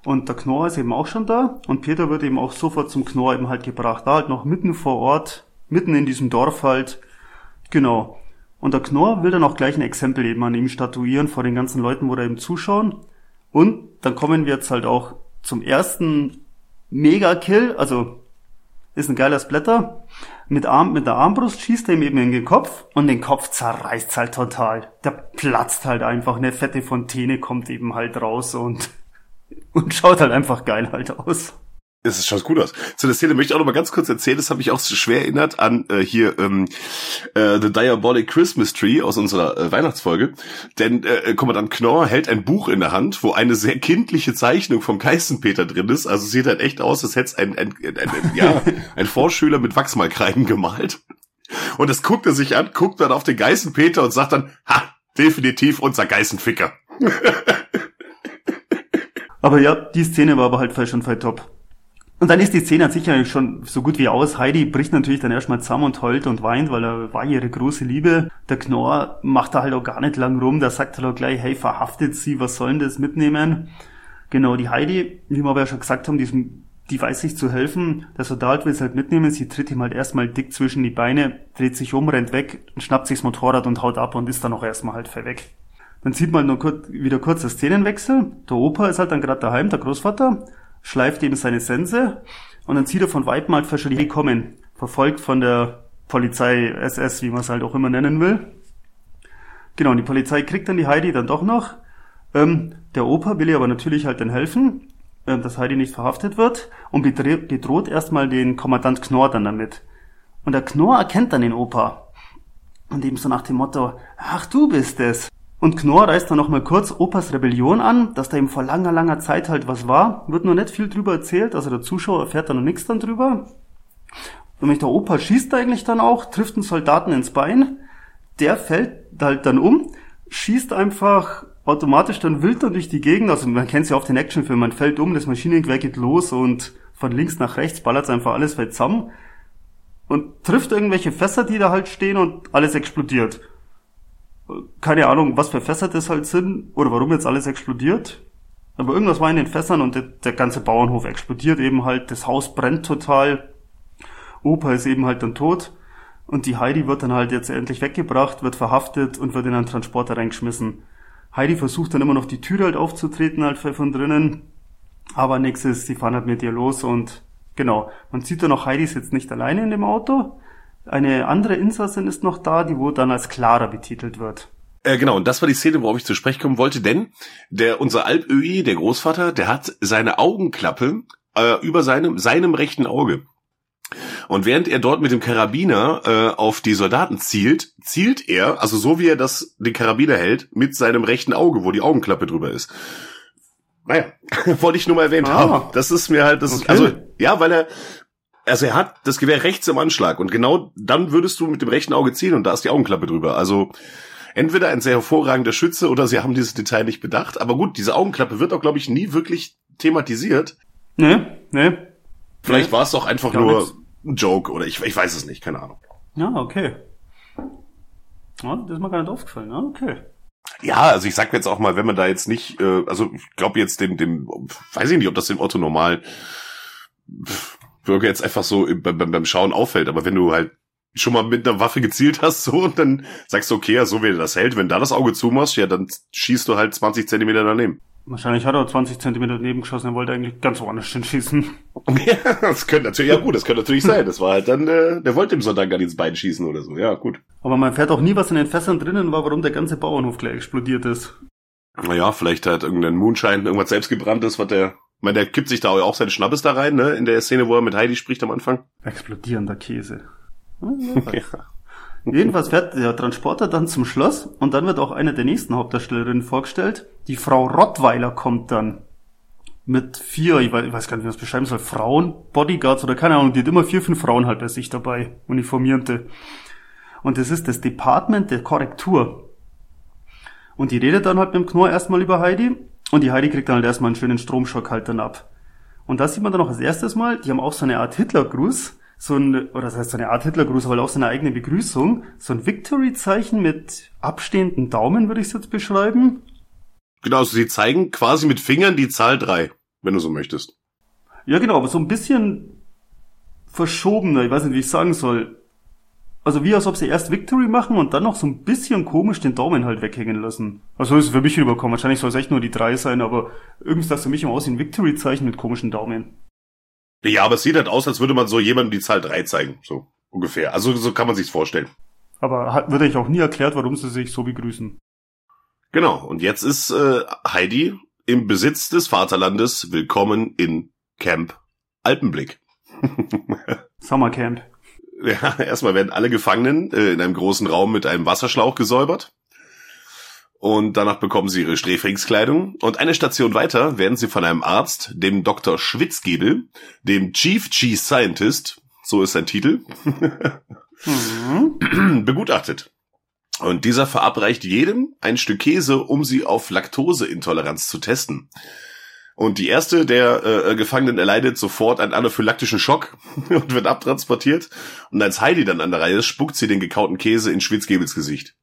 Und der Knorr ist eben auch schon da und Peter wird eben auch sofort zum Knorr eben halt gebracht. Da halt noch mitten vor Ort, mitten in diesem Dorf halt. Genau. Und der Knorr will dann auch gleich ein Exempel eben an ihm statuieren vor den ganzen Leuten, wo da eben zuschauen. Und dann kommen wir jetzt halt auch zum ersten Mega-Kill, also ist ein geiler Splatter. Mit, Arm, mit der Armbrust schießt er ihm eben in den Kopf und den Kopf zerreißt halt total. Der platzt halt einfach, eine fette Fontäne kommt eben halt raus und, und schaut halt einfach geil halt aus. Es schaut gut aus. Zu der Szene möchte ich auch noch mal ganz kurz erzählen. Das hat mich auch schwer erinnert an äh, hier ähm, äh, The Diabolic Christmas Tree aus unserer äh, Weihnachtsfolge. Denn äh, Kommandant Knorr hält ein Buch in der Hand, wo eine sehr kindliche Zeichnung vom Geißenpeter drin ist. Also sieht halt echt aus, als hätte es ein, ein, ein, ein, ja, ein Vorschüler mit Wachsmalkreiden gemalt. Und das guckt er sich an, guckt dann auf den Geißenpeter und sagt dann, ha, definitiv unser Geißenficker. aber ja, die Szene war aber halt und voll top. Und dann ist die Szene an sich eigentlich schon so gut wie aus. Heidi bricht natürlich dann erstmal zusammen und heult und weint, weil er war ihre große Liebe. Der Knorr macht da halt auch gar nicht lang rum. Der sagt halt auch gleich, hey, verhaftet sie, was sollen das mitnehmen? Genau, die Heidi, wie wir aber ja schon gesagt haben, diesem, die weiß sich zu helfen. Der Soldat will es halt mitnehmen. Sie tritt ihm halt erstmal dick zwischen die Beine, dreht sich um, rennt weg, schnappt sich das Motorrad und haut ab und ist dann auch erstmal halt weg. Dann sieht man noch kurz, wieder kurz das Szenenwechsel. Der Opa ist halt dann gerade daheim, der Großvater schleift eben seine Sense und dann sieht er von Weitem halt verschiedene kommen, verfolgt von der Polizei SS, wie man es halt auch immer nennen will. Genau, und die Polizei kriegt dann die Heidi dann doch noch. Ähm, der Opa will ihr aber natürlich halt dann helfen, äh, dass Heidi nicht verhaftet wird und bedroht erstmal den Kommandant Knorr dann damit. Und der Knorr erkennt dann den Opa. Und eben so nach dem Motto, ach du bist es. Und Knorr reißt dann nochmal kurz Opas Rebellion an, dass da eben vor langer, langer Zeit halt was war. Wird nur nicht viel drüber erzählt, also der Zuschauer erfährt da noch nichts dann drüber. Nämlich der Opa schießt eigentlich dann auch, trifft einen Soldaten ins Bein. Der fällt halt dann um, schießt einfach automatisch dann wild dann durch die Gegend. Also man kennt es ja auf den Actionfilmen, man fällt um, das Maschinengewehr geht los und von links nach rechts ballert einfach alles weit zusammen. Und trifft irgendwelche Fässer, die da halt stehen und alles explodiert keine Ahnung, was für Fässer das halt sind oder warum jetzt alles explodiert. Aber irgendwas war in den Fässern und der, der ganze Bauernhof explodiert eben halt. Das Haus brennt total. Opa ist eben halt dann tot. Und die Heidi wird dann halt jetzt endlich weggebracht, wird verhaftet und wird in einen Transporter reingeschmissen. Heidi versucht dann immer noch die Tür halt aufzutreten, halt von drinnen. Aber nix ist, die fahren halt mit ihr los und genau. Man sieht dann auch, Heidi ist jetzt nicht alleine in dem Auto, eine andere Insassin ist noch da, die wohl dann als Clara betitelt wird. Äh, genau, und das war die Szene, worauf ich zu sprechen kommen wollte, denn der unser Alpöhi, der Großvater, der hat seine Augenklappe äh, über seinem seinem rechten Auge. Und während er dort mit dem Karabiner äh, auf die Soldaten zielt, zielt er, also so wie er das den Karabiner hält, mit seinem rechten Auge, wo die Augenklappe drüber ist. Naja, wollte ich nur mal erwähnt Ah. haben. Das ist mir halt, das ist, Okay. also, ja, weil er, also er hat das Gewehr rechts im Anschlag und genau dann würdest du mit dem rechten Auge zielen und da ist die Augenklappe drüber. Also entweder ein sehr hervorragender Schütze oder sie haben dieses Detail nicht bedacht. Aber gut, diese Augenklappe wird auch, glaube ich, nie wirklich thematisiert. Ne, ne. Vielleicht Nee. war es doch einfach Gar nur nichts. ein Joke oder ich, ich weiß es nicht, keine Ahnung. Ja, okay. Ja, das ist mir gar nicht aufgefallen. Ja, okay. Ja, also ich sag jetzt auch mal, wenn man da jetzt nicht, äh, also ich glaube jetzt dem, dem, weiß ich nicht, ob das dem Otto normal Bürger jetzt einfach so im- beim, beim Schauen auffällt, aber wenn du halt schon mal mit einer Waffe gezielt hast, so, und dann sagst du, okay, ja, so wie das hält, wenn da das Auge zumachst, ja, dann schießt du halt 20 Zentimeter daneben. Wahrscheinlich hat er 20 Zentimeter daneben geschossen, er wollte eigentlich ganz woanders hinschießen. Ja, das könnte natürlich, ja gut, das könnte natürlich sein. Das war halt dann, äh, der wollte dem Sonntag gar nicht ins Bein schießen oder so. Ja, gut. Aber man fährt auch nie, was in den Fässern drinnen war, warum der ganze Bauernhof gleich explodiert ist. Naja, vielleicht hat irgendein Moonshine, irgendwas selbstgebranntes, was der, ich meine, der kippt sich da auch seine Schnappes da rein, ne, in der Szene, wo er mit Heidi spricht am Anfang. Explodierender Käse. Jedenfalls fährt der Transporter dann zum Schloss und dann wird auch eine der nächsten Hauptdarstellerinnen vorgestellt. Die Frau Rottweiler kommt dann mit vier, ich weiß, gar nicht, wie man das beschreiben soll, Frauen, Bodyguards oder keine Ahnung, die hat immer vier, fünf Frauen halt bei sich dabei, uniformierte. Und das ist das Department der Korrektur. Und die redet dann halt mit dem Knorr erstmal über Heidi und die Heidi kriegt dann halt erstmal einen schönen Stromschock halt dann ab. Und das sieht man dann auch als erstes Mal, die haben auch so eine Art Hitlergruß, so ein, oder das heißt so eine Art Hitlergruß, aber auch so eine eigene Begrüßung, so ein Victory-Zeichen mit abstehenden Daumen, würde ich es jetzt beschreiben. Genau, also sie zeigen quasi mit Fingern die Zahl drei, wenn du so möchtest. Ja, genau, aber so ein bisschen verschobener, ich weiß nicht, wie ich sagen soll. Also wie als ob sie erst Victory machen und dann noch so ein bisschen komisch den Daumen halt weghängen lassen. Also ist es für mich rüberkommen. Wahrscheinlich soll es echt nur die drei sein, aber irgendwie es für mich immer aus wie ein Victory-Zeichen mit komischen Daumen. Ja, aber es sieht halt aus, als würde man so jemandem die Zahl drei zeigen, so ungefähr. Also so kann man sich's vorstellen. Aber hat, wird euch auch nie erklärt, warum sie sich so begrüßen. Genau, und jetzt ist äh, Heidi im Besitz des Vaterlandes willkommen in Camp Alpenblick. Summercamp. Ja, erstmal werden alle Gefangenen äh, in einem großen Raum mit einem Wasserschlauch gesäubert. Und danach bekommen sie ihre Sträflingskleidung. Und eine Station weiter werden sie von einem Arzt, dem Dr. Schwitzgiebel, dem Chief Cheese Scientist, so ist sein Titel, Mhm. begutachtet. Und dieser verabreicht jedem ein Stück Käse, um sie auf Laktoseintoleranz zu testen. Und die erste der äh, Gefangenen erleidet sofort einen anaphylaktischen Schock und wird abtransportiert. Und als Heidi dann an der Reihe ist, spuckt sie den gekauten Käse in Schwitzgebels Gesicht.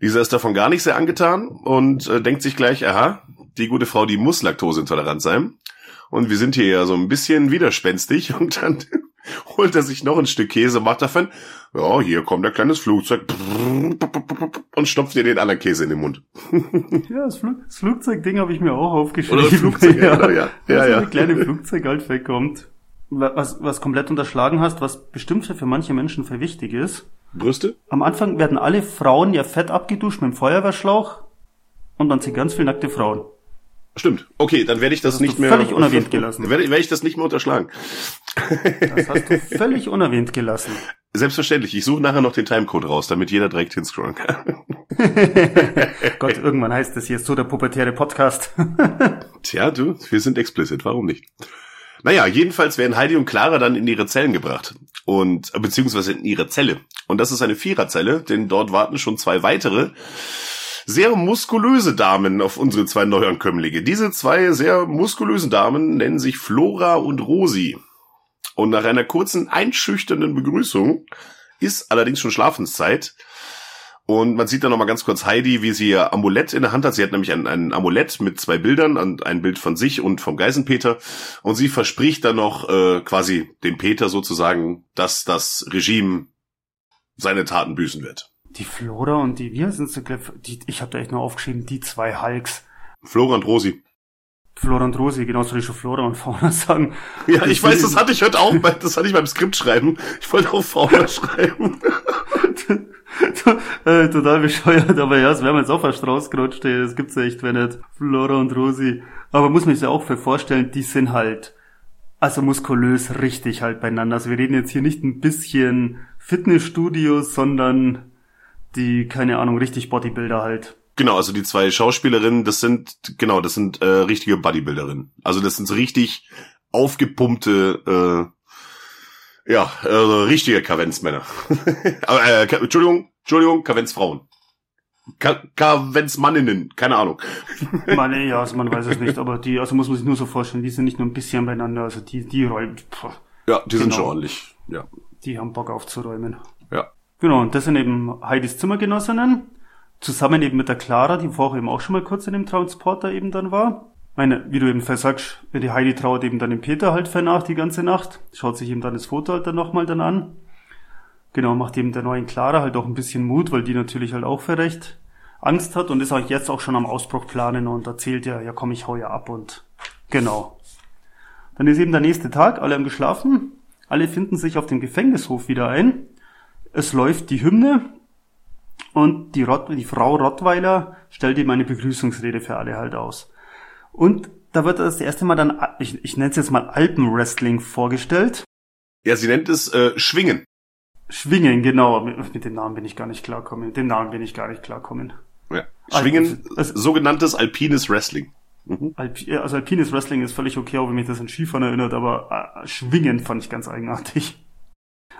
Dieser ist davon gar nicht sehr angetan und äh, denkt sich gleich, aha, die gute Frau, die muss laktoseintolerant sein. Und wir sind hier ja so ein bisschen widerspenstig und dann holt er sich noch ein Stück Käse, macht davon, ja, hier kommt ein kleines Flugzeug und stopft ihr den anderen Käse in den Mund. Ja, das, Flug, das Flugzeugding habe ich mir auch aufgeschrieben. Oder das Flugzeug, ja, genau, ja. Dass Ja, so ja. eine kleine Flugzeug halt wegkommt. Wa- Was, was komplett unterschlagen hast, was bestimmt für manche Menschen für wichtig ist. Brüste? Am Anfang werden alle Frauen ja fett abgeduscht mit dem Feuerwehrschlauch und dann sind ganz viele nackte Frauen. Stimmt. Okay, dann werde ich das, hast nicht mehr völlig unerwähnt gelassen. Werde, werde ich das nicht mehr unterschlagen. Das hast du völlig unerwähnt gelassen. Selbstverständlich. Ich suche nachher noch den Timecode raus, damit jeder direkt hinscrollen kann. Gott, irgendwann heißt das hier so der pubertäre Podcast. Tja, du, wir sind explicit, warum nicht? Naja, jedenfalls werden Heidi und Clara dann in ihre Zellen gebracht. Und, beziehungsweise in ihre Zelle. Und das ist eine Viererzelle, denn dort warten schon zwei weitere, sehr muskulöse Damen auf unsere zwei Neuankömmlinge. Diese zwei sehr muskulösen Damen nennen sich Flora und Rosi. Und nach einer kurzen, einschüchternden Begrüßung ist allerdings schon Schlafenszeit. Und man sieht dann nochmal ganz kurz Heidi, wie sie ihr Amulett in der Hand hat. Sie hat nämlich ein, ein Amulett mit zwei Bildern, und ein Bild von sich und vom Geisenpeter. Und sie verspricht dann noch äh, quasi dem Peter sozusagen, dass das Regime seine Taten büßen wird. Die Flora und die, wie heißen sie? Die, ich habe da echt nur aufgeschrieben, die zwei Hulks. Flora und Rosi. Flora und Rosi, genauso soll ich schon Flora und Fauna sagen. Ja, Das ich weiß, das hatte ich heute auch, bei, das hatte ich beim Skript schreiben. Ich wollte auch Fauna schreiben. äh, total bescheuert, aber ja, es wäre mir jetzt auch fast rausgerutscht, ey, das gibt's ja echt, wenn nicht. Flora und Rosi. Aber muss man sich ja auch für vorstellen, die sind halt Also muskulös richtig halt beieinander. Also wir reden jetzt hier nicht ein bisschen Fitnessstudios, sondern die, keine Ahnung, richtig Bodybuilder halt. Genau, also die zwei Schauspielerinnen, das sind, genau, das sind äh, richtige Bodybuilderinnen. Also das sind so richtig aufgepumpte, äh, ja, äh, richtige Kavenzmänner. Aber, äh, Entschuldigung, Entschuldigung, Kavenzfrauen. Ka Kavenzmanninnen, keine Ahnung. Man, ja, also man weiß es nicht, aber die, also muss man sich nur so vorstellen, die sind nicht nur ein bisschen beieinander, also die, die räumen. Pff, Ja, die sind Genau. schon ordentlich. Ja. die haben Bock aufzuräumen. Ja. Genau, und das sind eben Heidis Zimmergenossinnen, zusammen eben mit der Clara, die vorher eben auch schon mal kurz in dem Transporter eben dann war. Meine, wie du eben versagst, die Heidi trauert eben dann dem Peter halt für nach die ganze Nacht, schaut sich eben dann das Foto halt dann nochmal dann an. Genau, macht eben der neuen Clara halt auch ein bisschen Mut, weil die natürlich halt auch für recht Angst hat und ist auch jetzt auch schon am Ausbruch planen und erzählt ja, ja komm, ich hau ja ab und genau. Dann ist eben der nächste Tag, alle haben geschlafen, alle finden sich auf dem Gefängnishof wieder ein. Es läuft die Hymne und die, Rott, die Frau Rottweiler stellt ihm eine Begrüßungsrede für alle halt aus. Und da wird das erste Mal dann, ich, ich nenne es jetzt mal Alpenwrestling vorgestellt. Ja, sie nennt es äh, Schwingen. Schwingen, genau. Mit, mit dem Namen bin ich gar nicht klarkommen. Mit dem Namen bin ich gar nicht klarkommen. Ja. Schwingen, Also- sogenanntes alpines Wrestling. Alp, also alpines Wrestling ist völlig okay, auch wenn mich das an Skifahren erinnert, aber äh, Schwingen fand ich ganz eigenartig.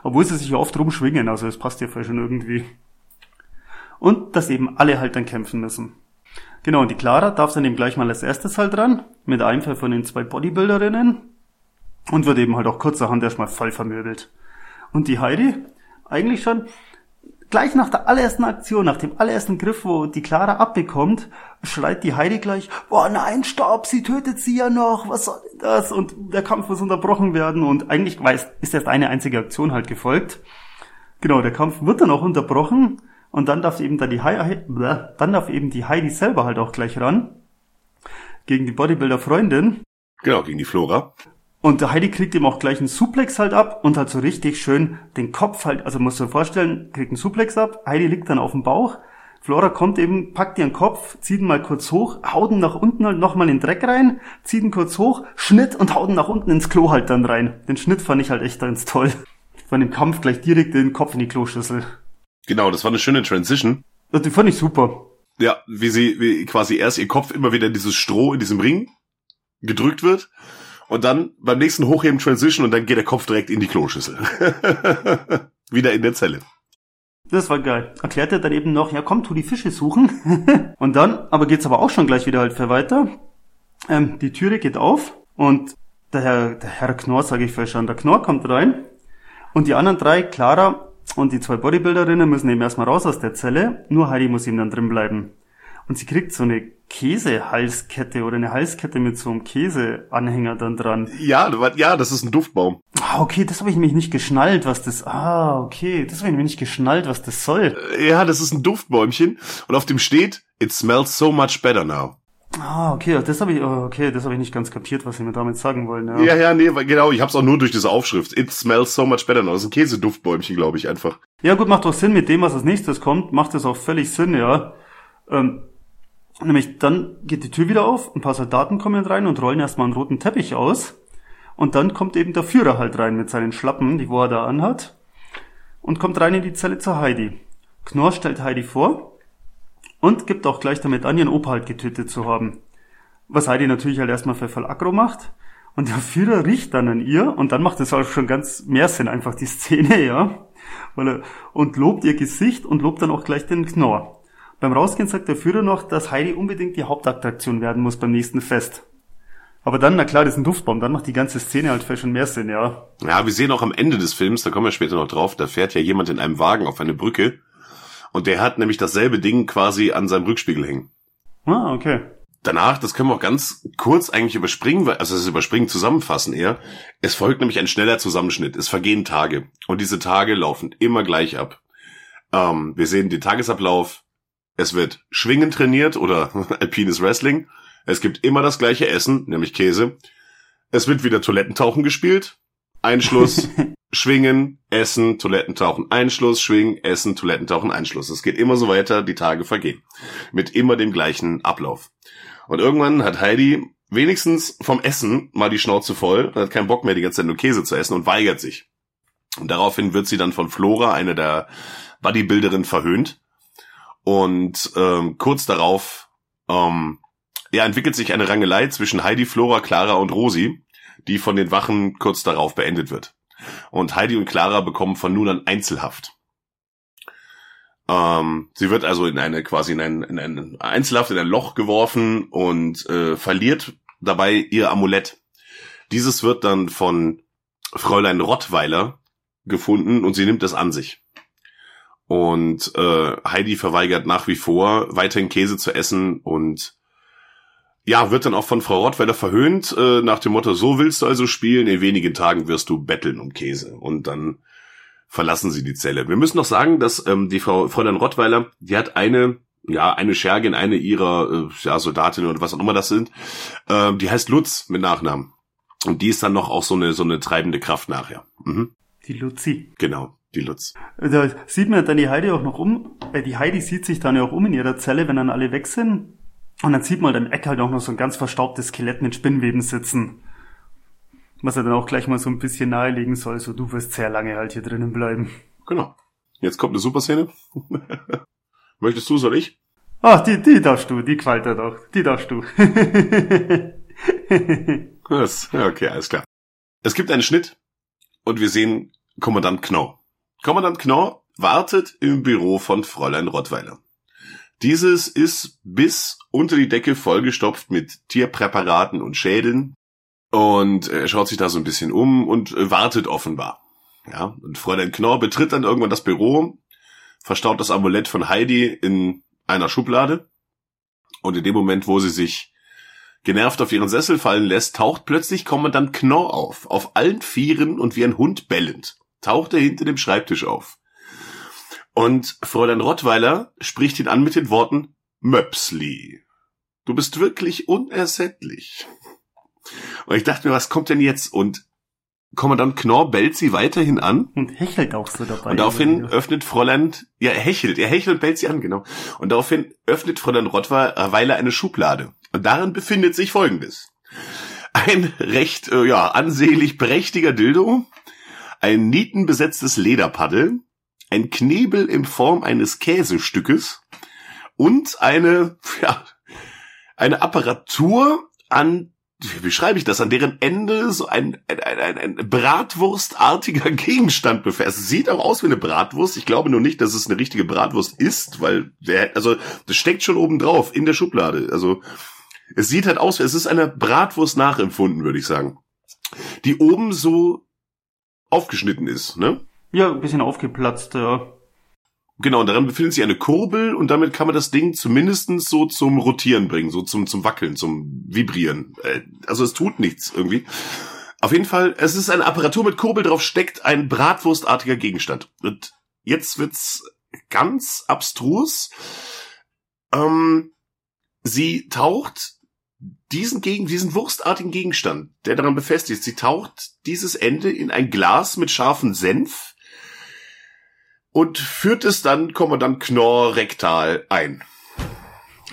Obwohl sie sich ja oft rumschwingen, also es passt ja voll schon irgendwie. Und dass eben alle halt dann kämpfen müssen. Genau, und die Clara darf dann eben gleich mal als erstes halt dran, mit einem von den zwei Bodybuilderinnen. Und wird eben halt auch kurzerhand erstmal voll vermöbelt. Und die Heidi, eigentlich schon gleich nach der allerersten Aktion, nach dem allerersten Griff, wo die Clara abbekommt, schreit die Heidi gleich, boah nein, stopp, sie tötet sie ja noch, was soll denn das? Und der Kampf muss unterbrochen werden und eigentlich weiß, ist erst eine einzige Aktion halt gefolgt. Genau, der Kampf wird dann auch unterbrochen und dann darf eben dann die Heidi, dann darf eben die Heidi selber halt auch gleich ran gegen die Bodybuilder-Freundin. Genau, gegen die Flora. Und der Heidi kriegt ihm auch gleich einen Suplex halt ab und halt so richtig schön den Kopf halt, also musst du dir vorstellen, kriegt einen Suplex ab, Heidi liegt dann auf dem Bauch, Flora kommt eben, packt ihren Kopf, zieht ihn mal kurz hoch, haut ihn nach unten halt nochmal in den Dreck rein, zieht ihn kurz hoch, Schnitt und haut ihn nach unten ins Klo halt dann rein. Den Schnitt fand ich halt echt ganz toll. Von dem Kampf gleich direkt den Kopf in die Kloschüssel. Genau, das war eine schöne Transition. Das die fand ich super. Ja, wie sie wie quasi erst ihr Kopf immer wieder in dieses Stroh in diesem Ring gedrückt wird und dann beim nächsten Hochheben Transition und dann geht der Kopf direkt in die Kloschüssel. wieder in der Zelle. Das war geil. Erklärt er dann eben noch, ja komm, tu die Fische suchen. und dann, aber geht's aber auch schon gleich wieder halt für weiter. Ähm, die Türe geht auf und der Herr, der Herr Knorr, sage ich vielleicht schon, der Knorr kommt rein. Und die anderen drei, Clara und die zwei Bodybuilderinnen, müssen eben erstmal raus aus der Zelle. Nur Heidi muss eben dann drin bleiben. Und sie kriegt so eine Käsehalskette oder eine Halskette mit so einem Käseanhänger dann dran. Ja, ja, das ist ein Duftbaum. Ah, okay, das habe ich nämlich nicht geschnallt, was das. Ah, okay, das habe ich nämlich nicht geschnallt, was das soll. Ja, das ist ein Duftbäumchen und auf dem steht It smells so much better now. Ah, okay, das habe ich, oh, okay, das habe ich nicht ganz kapiert, was sie mir damit sagen wollen. Ja. Ja, ja, nee, genau, ich hab's auch nur durch diese Aufschrift. It smells so much better now. Das ist ein Käseduftbäumchen, glaube ich, einfach. ja, gut, macht doch Sinn mit dem, was als nächstes kommt, macht das auch völlig Sinn, ja. Ähm, nämlich dann geht die Tür wieder auf, ein paar Soldaten kommen rein und rollen erstmal einen roten Teppich aus. Und dann kommt eben der Führer halt rein mit seinen Schlappen, die wo er da anhat, und kommt rein in die Zelle zur Heidi. Knorr stellt Heidi vor und gibt auch gleich damit an, ihren Opa halt getötet zu haben. Was Heidi natürlich halt erstmal für voll aggro macht. Und der Führer riecht dann an ihr und dann macht es auch schon ganz mehr Sinn, einfach die Szene, ja. Weil er, und lobt ihr Gesicht und lobt dann auch gleich den Knorr. Beim Rausgehen sagt der Führer noch, dass Heidi unbedingt die Hauptattraktion werden muss beim nächsten Fest. Aber dann, na klar, das ist ein Duftbaum, dann macht die ganze Szene halt für schon mehr Sinn, ja. Ja, wir sehen auch am Ende des Films, da kommen wir später noch drauf, da fährt ja jemand in einem Wagen auf eine Brücke und der hat nämlich dasselbe Ding quasi an seinem Rückspiegel hängen. Ah, okay. Danach, das können wir auch ganz kurz eigentlich überspringen, weil- also das Überspringen zusammenfassen eher. Es folgt nämlich ein schneller Zusammenschnitt. Es vergehen Tage und diese Tage laufen immer gleich ab. Ähm, wir sehen den Tagesablauf. Es wird Schwingen trainiert oder alpines Wrestling. Es gibt immer das gleiche Essen, nämlich Käse. Es wird wieder Toilettentauchen gespielt. Einschluss, Schwingen, Essen, Toilettentauchen, Einschluss, Schwingen, Essen, Toilettentauchen, Einschluss. Es geht immer so weiter, die Tage vergehen. Mit immer dem gleichen Ablauf. Und irgendwann hat Heidi wenigstens vom Essen mal die Schnauze voll, hat keinen Bock mehr, die ganze Zeit nur Käse zu essen und weigert sich. Und daraufhin wird sie dann von Flora, eine der Bodybuilderinnen, verhöhnt. Und ähm, kurz darauf ähm, ja, entwickelt sich eine Rangelei zwischen Heidi, Flora, Clara und Rosi, die von den Wachen kurz darauf beendet wird. Und Heidi und Clara bekommen von nun an Einzelhaft. Ähm, sie wird also in eine quasi in ein, in ein Einzelhaft, in ein Loch geworfen und äh, verliert dabei ihr Amulett. Dieses wird dann von Fräulein Rottweiler gefunden und sie nimmt es an sich. Und äh, Heidi verweigert nach wie vor, weiterhin Käse zu essen und ja, wird dann auch von Frau Rottweiler verhöhnt, äh, nach dem Motto, so willst du also spielen, in wenigen Tagen wirst du betteln um Käse. Und dann verlassen sie die Zelle. Wir müssen noch sagen, dass ähm, die Frau Fräulein Rottweiler, die hat eine, ja, eine Schergin, eine ihrer äh, ja, Soldatinnen oder was auch immer das sind, äh, die heißt Lutz mit Nachnamen. Und die ist dann noch auch so eine, so eine treibende Kraft nachher. Mhm. Die Luzi. Genau, die Lutz. Da sieht man dann die Heidi auch noch um, äh, die Heidi sieht sich dann ja auch um in ihrer Zelle, wenn dann alle weg sind. Und dann sieht man halt im Eck halt auch noch so ein ganz verstaubtes Skelett mit Spinnweben sitzen. Was er dann auch gleich mal so ein bisschen nahelegen soll, so du wirst sehr lange halt hier drinnen bleiben. Genau. Jetzt kommt eine super Szene. Möchtest du, soll ich? Ach, die, die darfst du, die dir doch. Die darfst du. Das, okay, alles klar. Es gibt einen Schnitt und wir sehen Kommandant Knorr. Kommandant Knorr wartet im Büro von Fräulein Rottweiler. Dieses ist bis unter die Decke vollgestopft mit Tierpräparaten und Schädeln. Und er schaut sich da so ein bisschen um und wartet offenbar. Ja, und Fräulein Knorr betritt dann irgendwann das Büro, verstaut das Amulett von Heidi in einer Schublade. Und in dem Moment, wo sie sich genervt auf ihren Sessel fallen lässt, taucht plötzlich Kommandant Knorr auf, auf allen Vieren und wie ein Hund bellend. Taucht er hinter dem Schreibtisch auf. Und Fräulein Rottweiler spricht ihn an mit den Worten Möpsli. Du bist wirklich unersättlich. Und ich dachte mir, was kommt denn jetzt? Und Kommandant Knorr bellt sie weiterhin an. Und hechelt auch so dabei. Und daraufhin öffnet Fräulein, ja, er hechelt, er hechelt und bellt sie an, genau. Und daraufhin öffnet Fräulein Rottweiler eine Schublade. Und darin befindet sich Folgendes. Ein recht, äh, ja, ansehlich prächtiger Dildo, ein nietenbesetztes Lederpaddel, ein Knebel in Form eines Käsestückes und eine, ja, eine Apparatur an, wie schreibe ich das, an deren Ende so ein, ein, ein, ein bratwurstartiger Gegenstand befasst. Es sieht auch aus wie eine Bratwurst. Ich glaube nur nicht, dass es eine richtige Bratwurst ist, weil der, also, das steckt schon oben drauf in der Schublade. Also, es sieht halt aus, es ist eine Bratwurst nachempfunden, würde ich sagen. Die oben so aufgeschnitten ist, ne? Ja, ein bisschen aufgeplatzt, ja. Genau, und daran befindet sich eine Kurbel und damit kann man das Ding zumindestens so zum Rotieren bringen, so zum, zum Wackeln, zum Vibrieren. Äh, also es tut nichts irgendwie. Auf jeden Fall, es ist eine Apparatur mit Kurbel drauf, steckt ein bratwurstartiger Gegenstand. Und jetzt wird's ganz abstrus. Ähm, sie taucht diesen gegen diesen wurstartigen Gegenstand, der daran befestigt sie taucht dieses Ende in ein Glas mit scharfen Senf und führt es dann Kommandant Knorr rektal ein.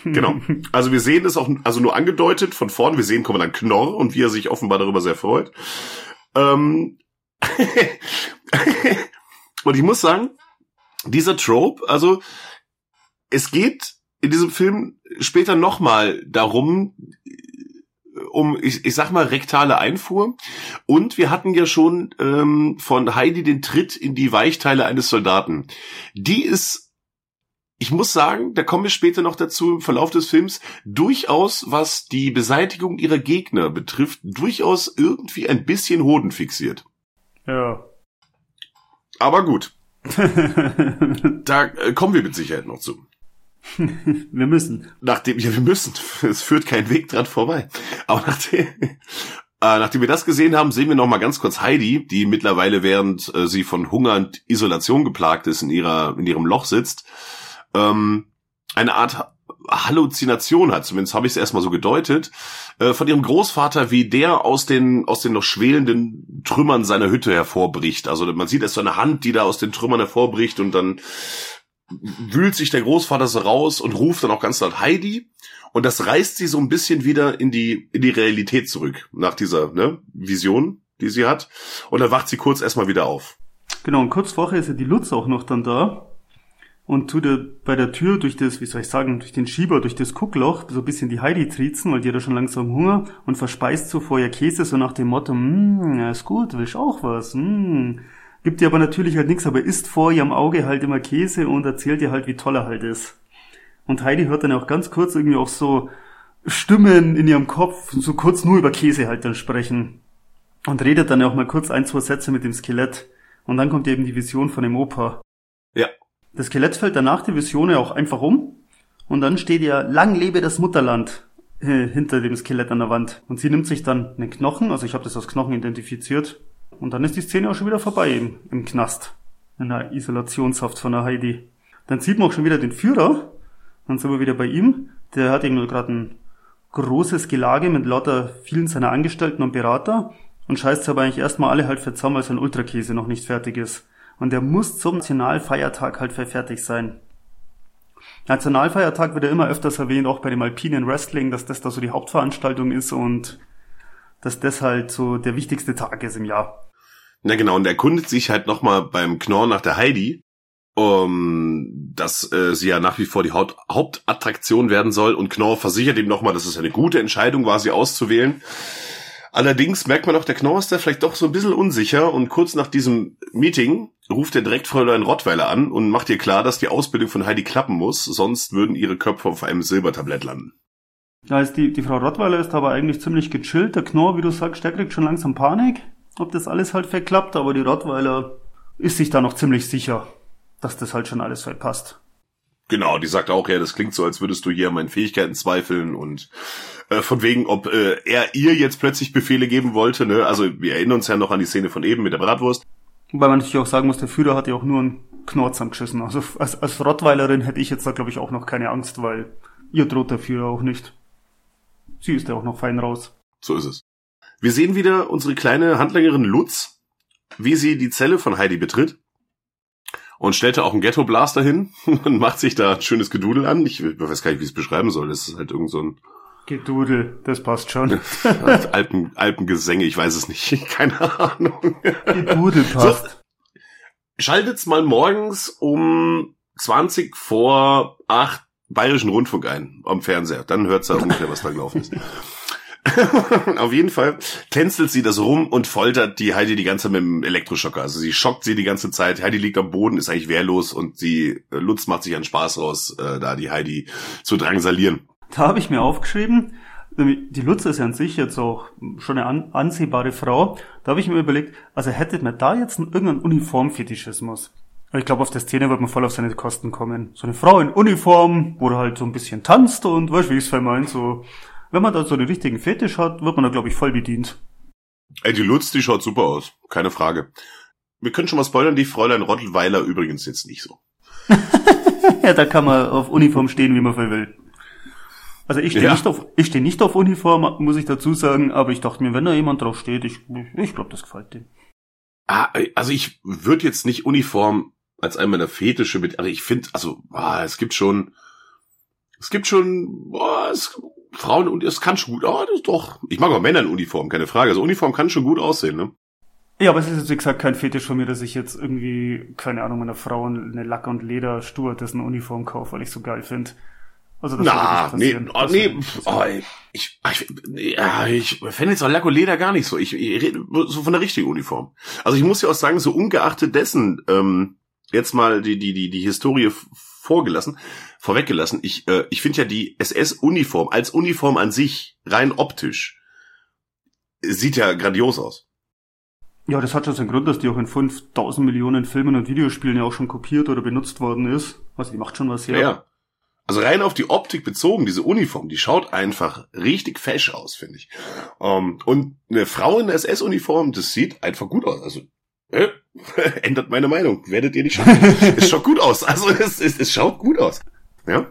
Genau. Also wir sehen es auch, also nur angedeutet von vorn, wir sehen Kommandant Knorr und wie er sich offenbar darüber sehr freut. Ähm und ich muss sagen, dieser Trope, also es geht in diesem Film später nochmal darum, um, ich, ich sag mal, rektale Einfuhr. Und wir hatten ja schon ähm, von Heidi den Tritt in die Weichteile eines Soldaten. Die ist, ich muss sagen, da kommen wir später noch dazu im Verlauf des Films, durchaus, was die Beseitigung ihrer Gegner betrifft, durchaus irgendwie ein bisschen hodenfixiert. Ja. Aber gut. da äh, kommen wir mit Sicherheit noch zu. wir müssen. Nachdem, ja, wir müssen. Es führt kein Weg dran vorbei. Aber nachdem, äh, nachdem wir das gesehen haben, sehen wir noch mal ganz kurz Heidi, die mittlerweile, während äh, sie von Hunger und Isolation geplagt ist, in ihrer, in ihrem Loch sitzt, ähm, eine Art Halluzination hat, zumindest habe ich es erstmal so gedeutet, äh, von ihrem Großvater, wie der aus den, aus den noch schwelenden Trümmern seiner Hütte hervorbricht. Also man sieht erst so eine Hand, die da aus den Trümmern hervorbricht und dann wühlt sich der Großvater so raus und ruft dann auch ganz laut Heidi. Und das reißt sie so ein bisschen wieder in die, in die Realität zurück, nach dieser ne, Vision, die sie hat. Und dann wacht sie kurz erstmal wieder auf. Genau, und kurz vorher ist ja die Lutz auch noch dann da und tut er bei der Tür durch das, wie soll ich sagen, durch den Schieber, durch das Guckloch so ein bisschen die Heidi triezen, weil die hat ja schon langsam Hunger und verspeist so vorher Käse so nach dem Motto, ja, ist gut, willst auch was, hm. Gibt ihr aber natürlich halt nichts, aber isst vor ihrem Auge halt immer Käse und erzählt ihr halt, wie toll er halt ist. Und Heidi hört dann auch ganz kurz irgendwie auch so Stimmen in ihrem Kopf, so kurz nur über Käse halt dann sprechen. Und redet dann auch mal kurz ein, zwei Sätze mit dem Skelett. Und dann kommt eben die Vision von dem Opa. Ja. Das Skelett fällt danach die Vision ja auch einfach um. Und dann steht ja, lang lebe das Mutterland äh, hinter dem Skelett an der Wand. Und sie nimmt sich dann einen Knochen, also ich habe das als Knochen identifiziert. Und dann ist die Szene auch schon wieder vorbei im, im Knast. In der Isolationshaft von der Heidi. Dann sieht man auch schon wieder den Führer. Dann sind wir wieder bei ihm. Der hat irgendwie gerade ein großes Gelage mit lauter vielen seiner Angestellten und Berater und scheißt aber eigentlich erstmal alle halt zusammen, weil sein Ultrakäse noch nicht fertig ist. Und der muss zum Nationalfeiertag halt fertig sein. Nationalfeiertag wird ja immer öfters erwähnt, auch bei dem alpinen Wrestling, dass das da so die Hauptveranstaltung ist und dass das halt so der wichtigste Tag ist im Jahr. Na genau, und er erkundet sich halt nochmal beim Knorr nach der Heidi, um, dass äh, sie ja nach wie vor die Haupt Hauptattraktion werden soll und Knorr versichert ihm nochmal, dass es eine gute Entscheidung war, sie auszuwählen. Allerdings merkt man auch, der Knorr ist da vielleicht doch so ein bisschen unsicher und kurz nach diesem Meeting ruft er direkt Fräulein Rottweiler an und macht ihr klar, dass die Ausbildung von Heidi klappen muss, sonst würden ihre Köpfe auf einem Silbertablett landen. Ja, ist die, die Frau Rottweiler ist aber eigentlich ziemlich gechillt. Der Knorr, wie du sagst, der kriegt schon langsam Panik, ob das alles halt verklappt, aber die Rottweiler ist sich da noch ziemlich sicher, dass das halt schon alles verpasst. Genau, die sagt auch, ja, das klingt so, als würdest du hier an meinen Fähigkeiten zweifeln und äh, von wegen, ob äh, er ihr jetzt plötzlich Befehle geben wollte, ne? Also wir erinnern uns ja noch an die Szene von eben mit der Bratwurst. Wobei man natürlich auch sagen muss, der Führer hat ja auch nur einen Knorz geschissen. Also als, als Rottweilerin hätte ich jetzt da glaube ich auch noch keine Angst, weil ihr droht der Führer auch nicht. Sie ist ja auch noch fein raus. So ist es. Wir sehen wieder unsere kleine Handlängerin Lutz, wie sie die Zelle von Heidi betritt und stellte auch einen Ghetto Blaster hin und macht sich da ein schönes Gedudel an. Ich weiß gar nicht, wie ich es beschreiben soll. Das ist halt irgend so ein Gedudel, das passt schon. Alpen, Alpengesänge, ich weiß es nicht. Keine Ahnung. Gedudel passt. So, schaltet's mal morgens um 20 vor 8 Bayerischen Rundfunk ein am Fernseher. Dann hört's da ungefähr, was da gelaufen ist. Auf jeden Fall tänzelt sie das rum und foltert die Heidi die ganze Zeit mit dem Elektroschocker. Also sie schockt sie die ganze Zeit. Heidi liegt am Boden, ist eigentlich wehrlos und sie, äh, Lutz macht sich einen Spaß raus, äh, da die Heidi zu drangsalieren. Da habe ich mir aufgeschrieben, die Lutz ist ja an sich jetzt auch schon eine an, ansehbare Frau. Da habe ich mir überlegt, also hätte man da jetzt irgendeinen Uniformfetischismus. Ich glaube, auf der Szene wird man voll auf seine Kosten kommen. So eine Frau in Uniform, wo er halt so ein bisschen tanzt und weißt wie ich es vermeint, so wenn man da so den richtigen Fetisch hat, wird man da, glaube ich, voll bedient. Ey, die Lutz, die schaut super aus. Keine Frage. Wir können schon mal spoilern, die Fräulein Rottelweiler übrigens jetzt nicht so. ja, da kann man auf Uniform stehen, wie man will. Also ich stehe ja. nicht auf, ich stehe nicht auf Uniform, muss ich dazu sagen, aber ich dachte mir, wenn da jemand drauf steht, ich, ich glaube, das gefällt dem. Ah, also ich würde jetzt nicht Uniform als einen meiner Fetische mit, also ich finde, also, ah, es gibt schon, es gibt schon, boah, es Frauen und es kann schon gut, oh, das ist doch. Ich mag auch Männer in Uniform, keine Frage. Also Uniform kann schon gut aussehen, ne? Ja, aber es ist jetzt, wie gesagt, kein Fetisch von mir, dass ich jetzt irgendwie, keine Ahnung, meiner Frau eine Lack- und leder dessen Uniform kaufe, weil ich so geil finde. Also das Na, nee, oh, nee, oh, ich, ich, ja, ich fände jetzt auch Lack und Leder gar nicht so. Ich, ich rede so von der richtigen Uniform. Also ich muss ja auch sagen, so ungeachtet dessen, ähm, jetzt mal die, die, die, die Historie vorgelassen, vorweggelassen. Ich, äh, ich finde ja die SS-Uniform als Uniform an sich, rein optisch, sieht ja grandios aus. Ja, das hat schon seinen Grund, dass die auch in 5000 Millionen Filmen und Videospielen ja auch schon kopiert oder benutzt worden ist. Also die macht schon was her. Ja. Also rein auf die Optik bezogen, diese Uniform, die schaut einfach richtig fesch aus, finde ich. Um, ähm, und eine Frau in der SS-Uniform, das sieht einfach gut aus. Also äh, ändert meine Meinung. Werdet ihr nicht schauen. es schaut gut aus. Also es, es, es schaut gut aus. Ja.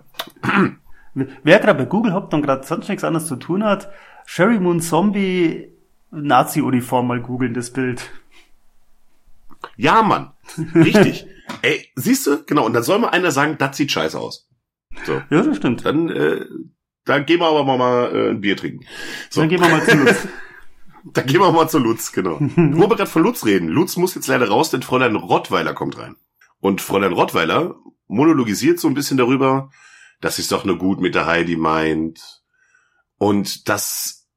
Wer gerade bei Google hoppt und gerade sonst nichts anderes zu tun hat, Sherry Moon Zombie Nazi-Uniform mal googeln, das Bild. Ja, Mann. Richtig. Ey, siehst du? Genau, und dann soll mal einer sagen, das sieht scheiße aus. So. Ja, das stimmt. Dann, äh, dann gehen wir aber mal, mal äh, ein Bier trinken. So. Dann gehen wir mal zu Lutz. Dann gehen wir mal zu Lutz, genau. Wo wir gerade von Lutz reden. Lutz muss jetzt leider raus, denn Fräulein Rottweiler kommt rein. Und Fräulein Rottweiler monologisiert so ein bisschen darüber, dass sie es doch nur gut mit der Heidi meint. Und dass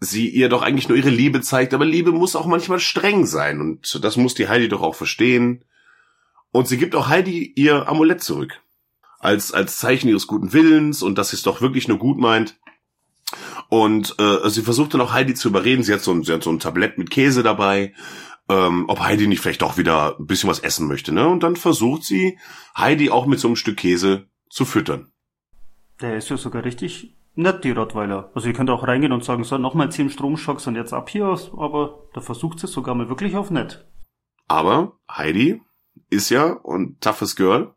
sie ihr doch eigentlich nur ihre Liebe zeigt. Aber Liebe muss auch manchmal streng sein. Und das muss die Heidi doch auch verstehen. Und sie gibt auch Heidi ihr Amulett zurück. Als, als Zeichen ihres guten Willens und dass sie es doch wirklich nur gut meint. Und äh, sie versucht dann auch Heidi zu überreden. Sie hat so ein, sie hat so ein Tablett mit Käse dabei, ähm, ob Heidi nicht vielleicht doch wieder ein bisschen was essen möchte. Ne? Und dann versucht sie, Heidi auch mit so einem Stück Käse zu füttern. Der ist ja sogar richtig nett, die Rottweiler. Also ihr könnt auch reingehen und sagen, so, nochmal zehn Stromschocks und jetzt ab hier, aber da versucht sie es sogar mal wirklich auf nett. Aber Heidi ist ja, und toughes Girl,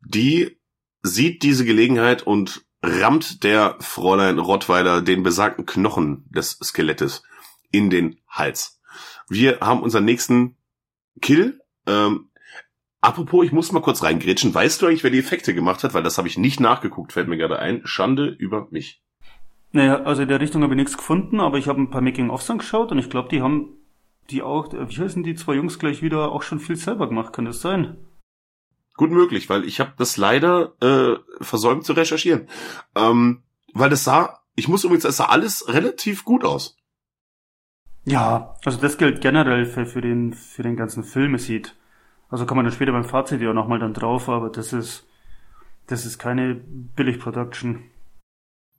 die sieht diese Gelegenheit und rammt der Fräulein Rottweiler den besagten Knochen des Skelettes in den Hals. Wir haben unseren nächsten Kill. Ähm, apropos, ich muss mal kurz reingrätschen. Weißt du eigentlich, wer die Effekte gemacht hat? Weil das habe ich nicht nachgeguckt, fällt mir gerade ein. Schande über mich. Naja, also in der Richtung habe ich nichts gefunden, aber ich habe ein paar Making-ofs angeschaut und ich glaube, die haben die auch, wie heißen die zwei Jungs gleich wieder, auch schon viel selber gemacht, kann das sein? Gut möglich, weil ich habe das leider äh, versäumt zu recherchieren. Ähm, weil das sah, ich muss übrigens, es sah alles relativ gut aus. Ja, also das gilt generell für, für, den, für den ganzen Film, es sieht. Also kann man dann später beim Fazit ja nochmal dann drauf, aber das ist, das ist keine Billig-Production.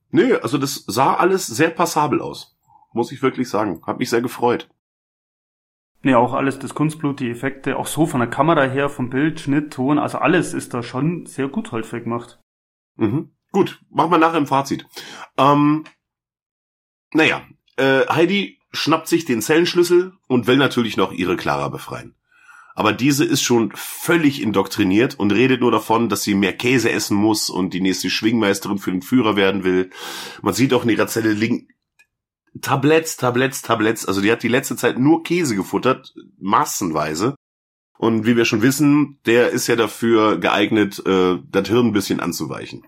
Nö, also das sah alles sehr passabel aus. Muss ich wirklich sagen. Hab mich sehr gefreut. Nee, auch alles, das Kunstblut, die Effekte, auch so von der Kamera her, vom Bild, Schnitt, Ton, also alles ist da schon sehr gut häufig gemacht. Mhm. Gut, machen wir nachher im Fazit. Ähm, naja, äh, Heidi schnappt sich den Zellenschlüssel und will natürlich noch ihre Clara befreien. Aber diese ist schon völlig indoktriniert und redet nur davon, dass sie mehr Käse essen muss und die nächste Schwingmeisterin für den Führer werden will. Man sieht auch in ihrer Zelle liegen Tabletts, Tabletts, Tabletts. Also die hat die letzte Zeit nur Käse gefuttert, massenweise. Und wie wir schon wissen, der ist ja dafür geeignet, äh, das Hirn ein bisschen anzuweichen.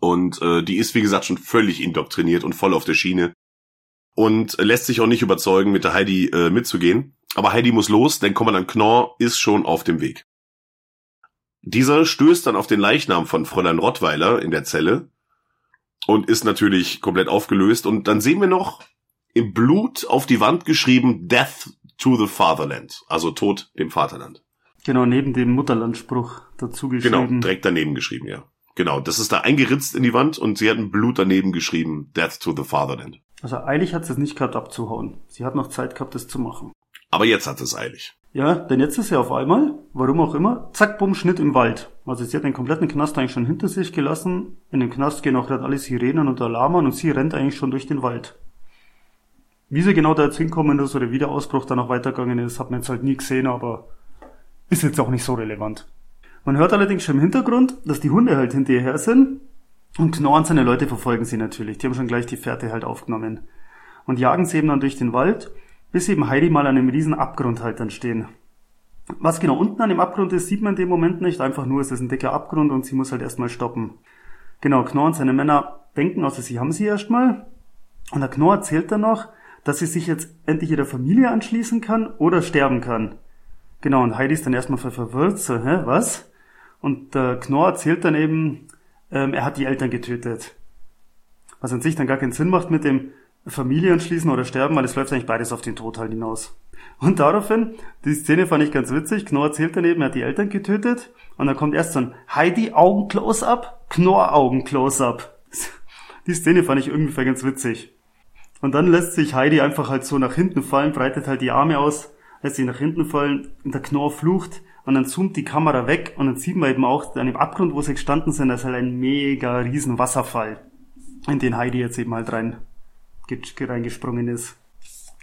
Und äh, die ist, wie gesagt, schon völlig indoktriniert und voll auf der Schiene. Und lässt sich auch nicht überzeugen, mit der Heidi äh, mitzugehen. Aber Heidi muss los, denn Kommandant Knorr ist schon auf dem Weg. Dieser stößt dann auf den Leichnam von Fräulein Rottweiler in der Zelle und ist natürlich komplett aufgelöst. Und dann sehen wir noch im Blut auf die Wand geschrieben Death to the Fatherland, also Tod dem Vaterland. Genau, neben dem Mutterlandspruch dazu geschrieben. Genau, direkt daneben geschrieben, ja. Genau, das ist da eingeritzt in die Wand und sie hat ein Blut daneben geschrieben, Death to the Fatherland. Also eilig hat sie es nicht gehabt abzuhauen. Sie hat noch Zeit gehabt, das zu machen. Aber jetzt hat es eilig. Ja, denn jetzt ist sie auf einmal, warum auch immer, zack, bumm, Schnitt im Wald. Also sie hat den kompletten Knast eigentlich schon hinter sich gelassen. In den Knast gehen auch gerade alle Sirenen und Alarmen und sie rennt eigentlich schon durch den Wald. Wie sie genau da jetzt hinkommen ist oder wie der Ausbruch dann noch weitergegangen ist, hat man jetzt halt nie gesehen, aber ist jetzt auch nicht so relevant. Man hört allerdings schon im Hintergrund, dass die Hunde halt hinter ihr her sind und Knorr und seine Leute verfolgen sie natürlich. Die haben schon gleich die Fährte halt aufgenommen. Und jagen sie eben dann durch den Wald bis eben Heidi mal an einem riesen Abgrund halt dann stehen. Was genau unten an dem Abgrund ist, sieht man in dem Moment nicht. Einfach nur, es ist ein dicker Abgrund und sie muss halt erstmal stoppen. Genau, Knorr und seine Männer denken, also sie haben sie erstmal. Und der Knorr erzählt dann noch, dass sie sich jetzt endlich ihrer Familie anschließen kann oder sterben kann. Genau, und Heidi ist dann erstmal verwirrt, so, hä, was? Und der Knorr erzählt dann eben, ähm, er hat die Eltern getötet. Was an sich dann gar keinen Sinn macht mit dem, Familie anschließen oder sterben, weil es läuft eigentlich beides auf den Tod halt hinaus. Und daraufhin, die Szene fand ich ganz witzig, Knorr erzählt daneben, er hat die Eltern getötet und dann kommt erst so ein Heidi Augen Close-Up, Knorr Augen Close-Up. Die Szene fand ich irgendwie ganz witzig. Und dann lässt sich Heidi einfach halt so nach hinten fallen, breitet halt die Arme aus, lässt sich nach hinten fallen und der Knorr flucht und dann zoomt die Kamera weg und dann sieht man eben auch an dem Abgrund, wo sie gestanden sind, da ist halt ein mega riesen Wasserfall, in den Heidi jetzt eben halt rein reingesprungen ist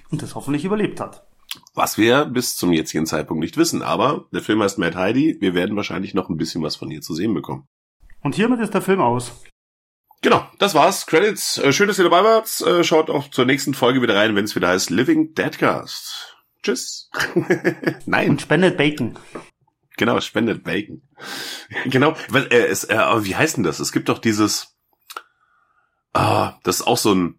und das hoffentlich überlebt hat. Was wir bis zum jetzigen Zeitpunkt nicht wissen, aber der Film heißt Mad Heidi. Wir werden wahrscheinlich noch ein bisschen was von ihr zu sehen bekommen. Und hiermit ist der Film aus. Genau, das war's. Credits. Äh, schön, dass ihr dabei wart. Äh, schaut auch zur nächsten Folge wieder rein, wenn es wieder heißt Living Deadcast. Tschüss. Nein. Und spendet Bacon. Genau, spendet Bacon. genau, weil, äh, es, äh, wie heißt denn das? Es gibt doch dieses, ah, das ist auch so ein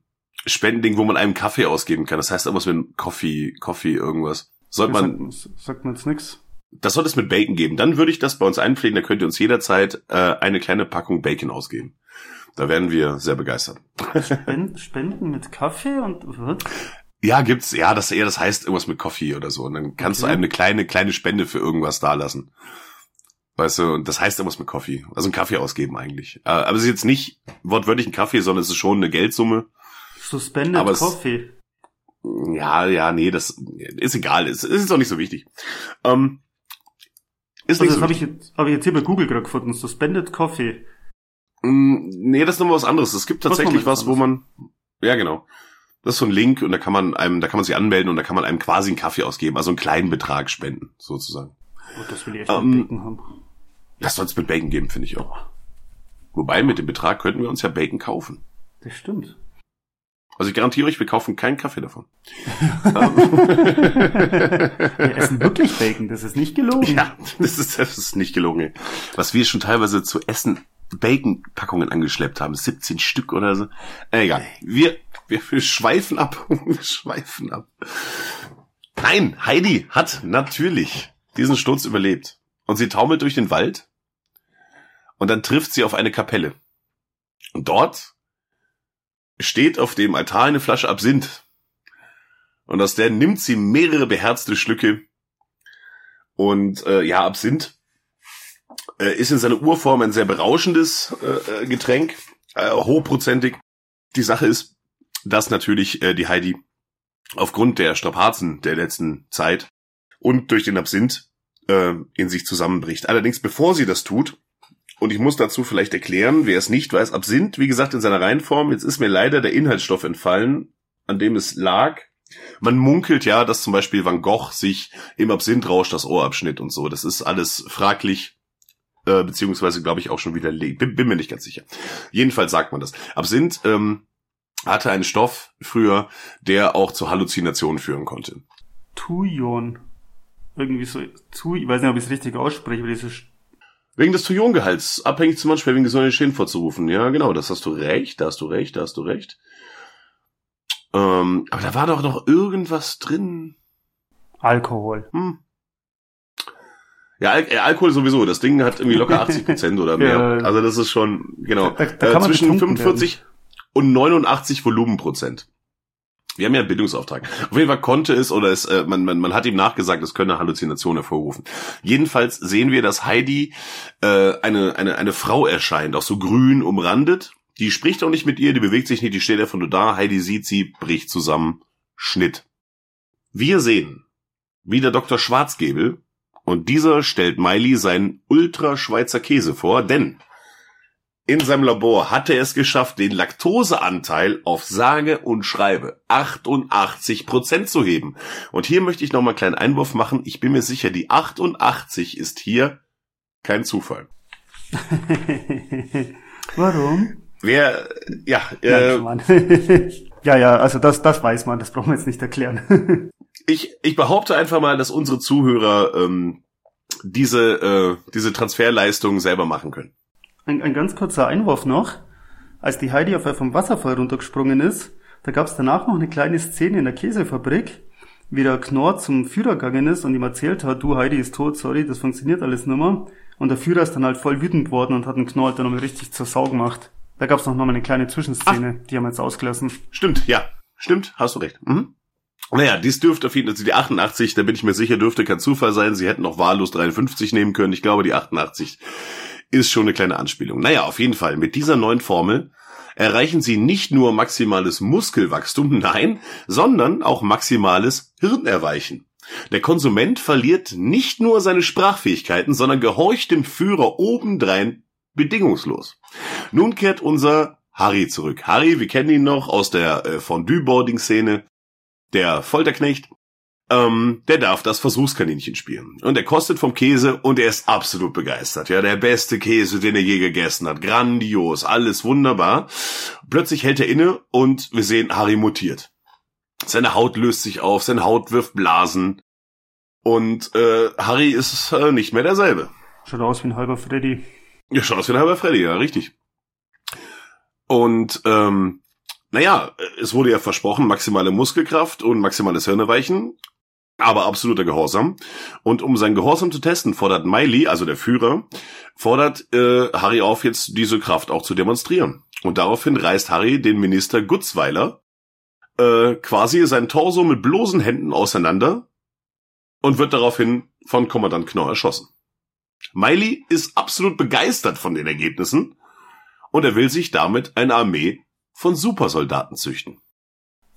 Spendending, wo man einem Kaffee ausgeben kann. Das heißt irgendwas mit Coffee, Coffee, irgendwas. Sollte man. Sagt, sagt man jetzt nix. Das sollte es mit Bacon geben. Dann würde ich das bei uns einpflegen. Da könnt ihr uns jederzeit äh, eine kleine Packung Bacon ausgeben. Da werden wir sehr begeistert. Spenden, Spenden mit Kaffee und was? Ja, gibt's, ja, das eher, das heißt irgendwas mit Coffee oder so. Und dann kannst Okay. du einem eine kleine, kleine Spende für irgendwas dalassen. Weißt du, und das heißt irgendwas mit Coffee. Also einen Kaffee ausgeben eigentlich. Äh, aber es ist jetzt nicht wortwörtlich ein Kaffee, sondern es ist schon eine Geldsumme. Suspended Aber es- Coffee. Ja, ja, nee, das ist egal. Es ist auch nicht so wichtig. Ähm, ist Also nicht das so habe ich, jetzt- hab ich jetzt hier bei Google gerade gefunden. Suspended Coffee. Mm, Nee, das ist nochmal was anderes. Es gibt Was tatsächlich noch was, wo man, ja genau. Das ist so ein Link und da kann man einem, da kann man sich anmelden und da kann man einem quasi einen Kaffee ausgeben, also einen kleinen Betrag spenden, sozusagen. Oh, das will ich echt Ähm, mit Bacon haben. Das soll es mit Bacon geben, finde ich auch. Wobei, mit dem Betrag könnten wir uns ja Bacon kaufen. Das stimmt. Also ich garantiere euch, wir kaufen keinen Kaffee davon. Wir essen wirklich Bacon, das ist nicht gelogen. Ja, das ist, das ist nicht gelogen. ey. Was wir schon teilweise zu essen Bacon-Packungen angeschleppt haben, 17 Stück oder so. Äh, egal. Wir, wir, wir schweifen ab. wir schweifen ab. Nein, Heidi hat natürlich diesen Sturz überlebt. Und sie taumelt durch den Wald. Und dann trifft sie auf eine Kapelle. Und dort steht auf dem Altar eine Flasche Absinth. Und aus der nimmt sie mehrere beherzte Schlücke und äh, ja, Absinth äh, ist in seiner Urform ein sehr berauschendes äh, äh, Getränk, äh, hochprozentig. Die Sache ist, dass natürlich äh, die Heidi aufgrund der Strapazen der letzten Zeit und durch den Absinth äh, in sich zusammenbricht. Allerdings bevor sie das tut, und ich muss dazu vielleicht erklären, wer es nicht weiß, Absinth, wie gesagt, in seiner Reihenform, jetzt ist mir leider der Inhaltsstoff entfallen, an dem es lag. Man munkelt ja, dass zum Beispiel Van Gogh sich im Absinthrausch das Ohr abschnitt und so. Das ist alles fraglich, äh, beziehungsweise glaube ich auch schon wieder, bin, bin mir nicht ganz sicher. Jedenfalls sagt man das. Absinth ähm, hatte einen Stoff früher, der auch zu Halluzinationen führen konnte. Thujon. Irgendwie so, zu, ich weiß nicht, ob ich es richtig ausspreche, aber dieses, Wegen des Thujongehalts, abhängig zum Beispiel wegen gesunder Schäden vorzurufen. Ja, genau, das hast du recht, da hast du recht, da hast du recht. Ähm, aber da war doch noch irgendwas drin. Alkohol. Hm. Ja, Al äh, Alkohol sowieso. Das Ding hat irgendwie locker 80 Prozent oder mehr. Ja. Also das ist schon, genau, Da- da äh, zwischen betrunken 45 und 89 Volumenprozent. Wir haben ja einen Bildungsauftrag. Auf jeden Fall konnte es oder es, äh, man, man, man hat ihm nachgesagt, es könne Halluzinationen hervorrufen. Jedenfalls sehen wir, dass Heidi äh, eine, eine, eine Frau erscheint, auch so grün umrandet. Die spricht auch nicht mit ihr, die bewegt sich nicht, die steht einfach nur da. Heidi sieht sie, bricht zusammen. Schnitt. Wir sehen, wie der Dr. Schwarzgebel und dieser stellt Miley seinen Ultra-Schweizer Käse vor, denn in seinem Labor hatte er es geschafft, den Laktoseanteil auf sage und schreibe 88 Prozent zu heben. Und hier möchte ich noch mal einen kleinen Einwurf machen. Ich bin mir sicher, die 88 ist hier kein Zufall. Warum? Wer, ja, äh, ja, ja, also das, das weiß man, das brauchen wir jetzt nicht erklären. ich, ich behaupte einfach mal, dass unsere Zuhörer ähm, diese, äh, diese Transferleistung selber machen können. Ein, ein ganz kurzer Einwurf noch. Als die Heidi auf vom Wasserfall runtergesprungen ist, da gab es danach noch eine kleine Szene in der Käsefabrik, wie der Knorr zum Führer gegangen ist und ihm erzählt hat, du Heidi ist tot, sorry, das funktioniert alles nimmer. Und der Führer ist dann halt voll wütend worden und hat den Knorr halt dann nochmal richtig zur Sau gemacht. Da gab es noch mal eine kleine Zwischenszene, die haben wir jetzt ausgelassen. Stimmt, ja. Stimmt, hast du recht. Mhm. Naja, dies dürfte auf jeden Fall, also die 88, da bin ich mir sicher, dürfte kein Zufall sein. Sie hätten auch wahllos 53 nehmen können. Ich glaube, die 88 ist schon eine kleine Anspielung. Naja, auf jeden Fall, mit dieser neuen Formel erreichen Sie nicht nur maximales Muskelwachstum, nein, sondern auch maximales Hirnerweichen. Der Konsument verliert nicht nur seine Sprachfähigkeiten, sondern gehorcht dem Führer obendrein bedingungslos. Nun kehrt unser Harry zurück. Harry, wir kennen ihn noch aus der äh, Fondue-Boarding-Szene, der Folterknecht. Ähm, der darf das Versuchskaninchen spielen. Und er kostet vom Käse und er ist absolut begeistert. Ja, der beste Käse, den er je gegessen hat. Grandios, alles wunderbar. Plötzlich hält er inne und wir sehen, Harry mutiert. Seine Haut löst sich auf, seine Haut wirft Blasen. Und äh, Harry ist äh, nicht mehr derselbe. Schaut aus wie ein halber Freddy. Ja, schaut aus wie ein halber Freddy, ja, richtig. Und ähm, naja, es wurde ja versprochen, maximale Muskelkraft und maximales Hirneweichen, aber absoluter Gehorsam. Und um sein Gehorsam zu testen, fordert Miley, also der Führer, fordert äh, Harry auf, jetzt diese Kraft auch zu demonstrieren. Und daraufhin reißt Harry den Minister Gutzweiler äh, quasi sein Torso mit bloßen Händen auseinander und wird daraufhin von Kommandant Knorr erschossen. Miley ist absolut begeistert von den Ergebnissen und er will sich damit eine Armee von Supersoldaten züchten.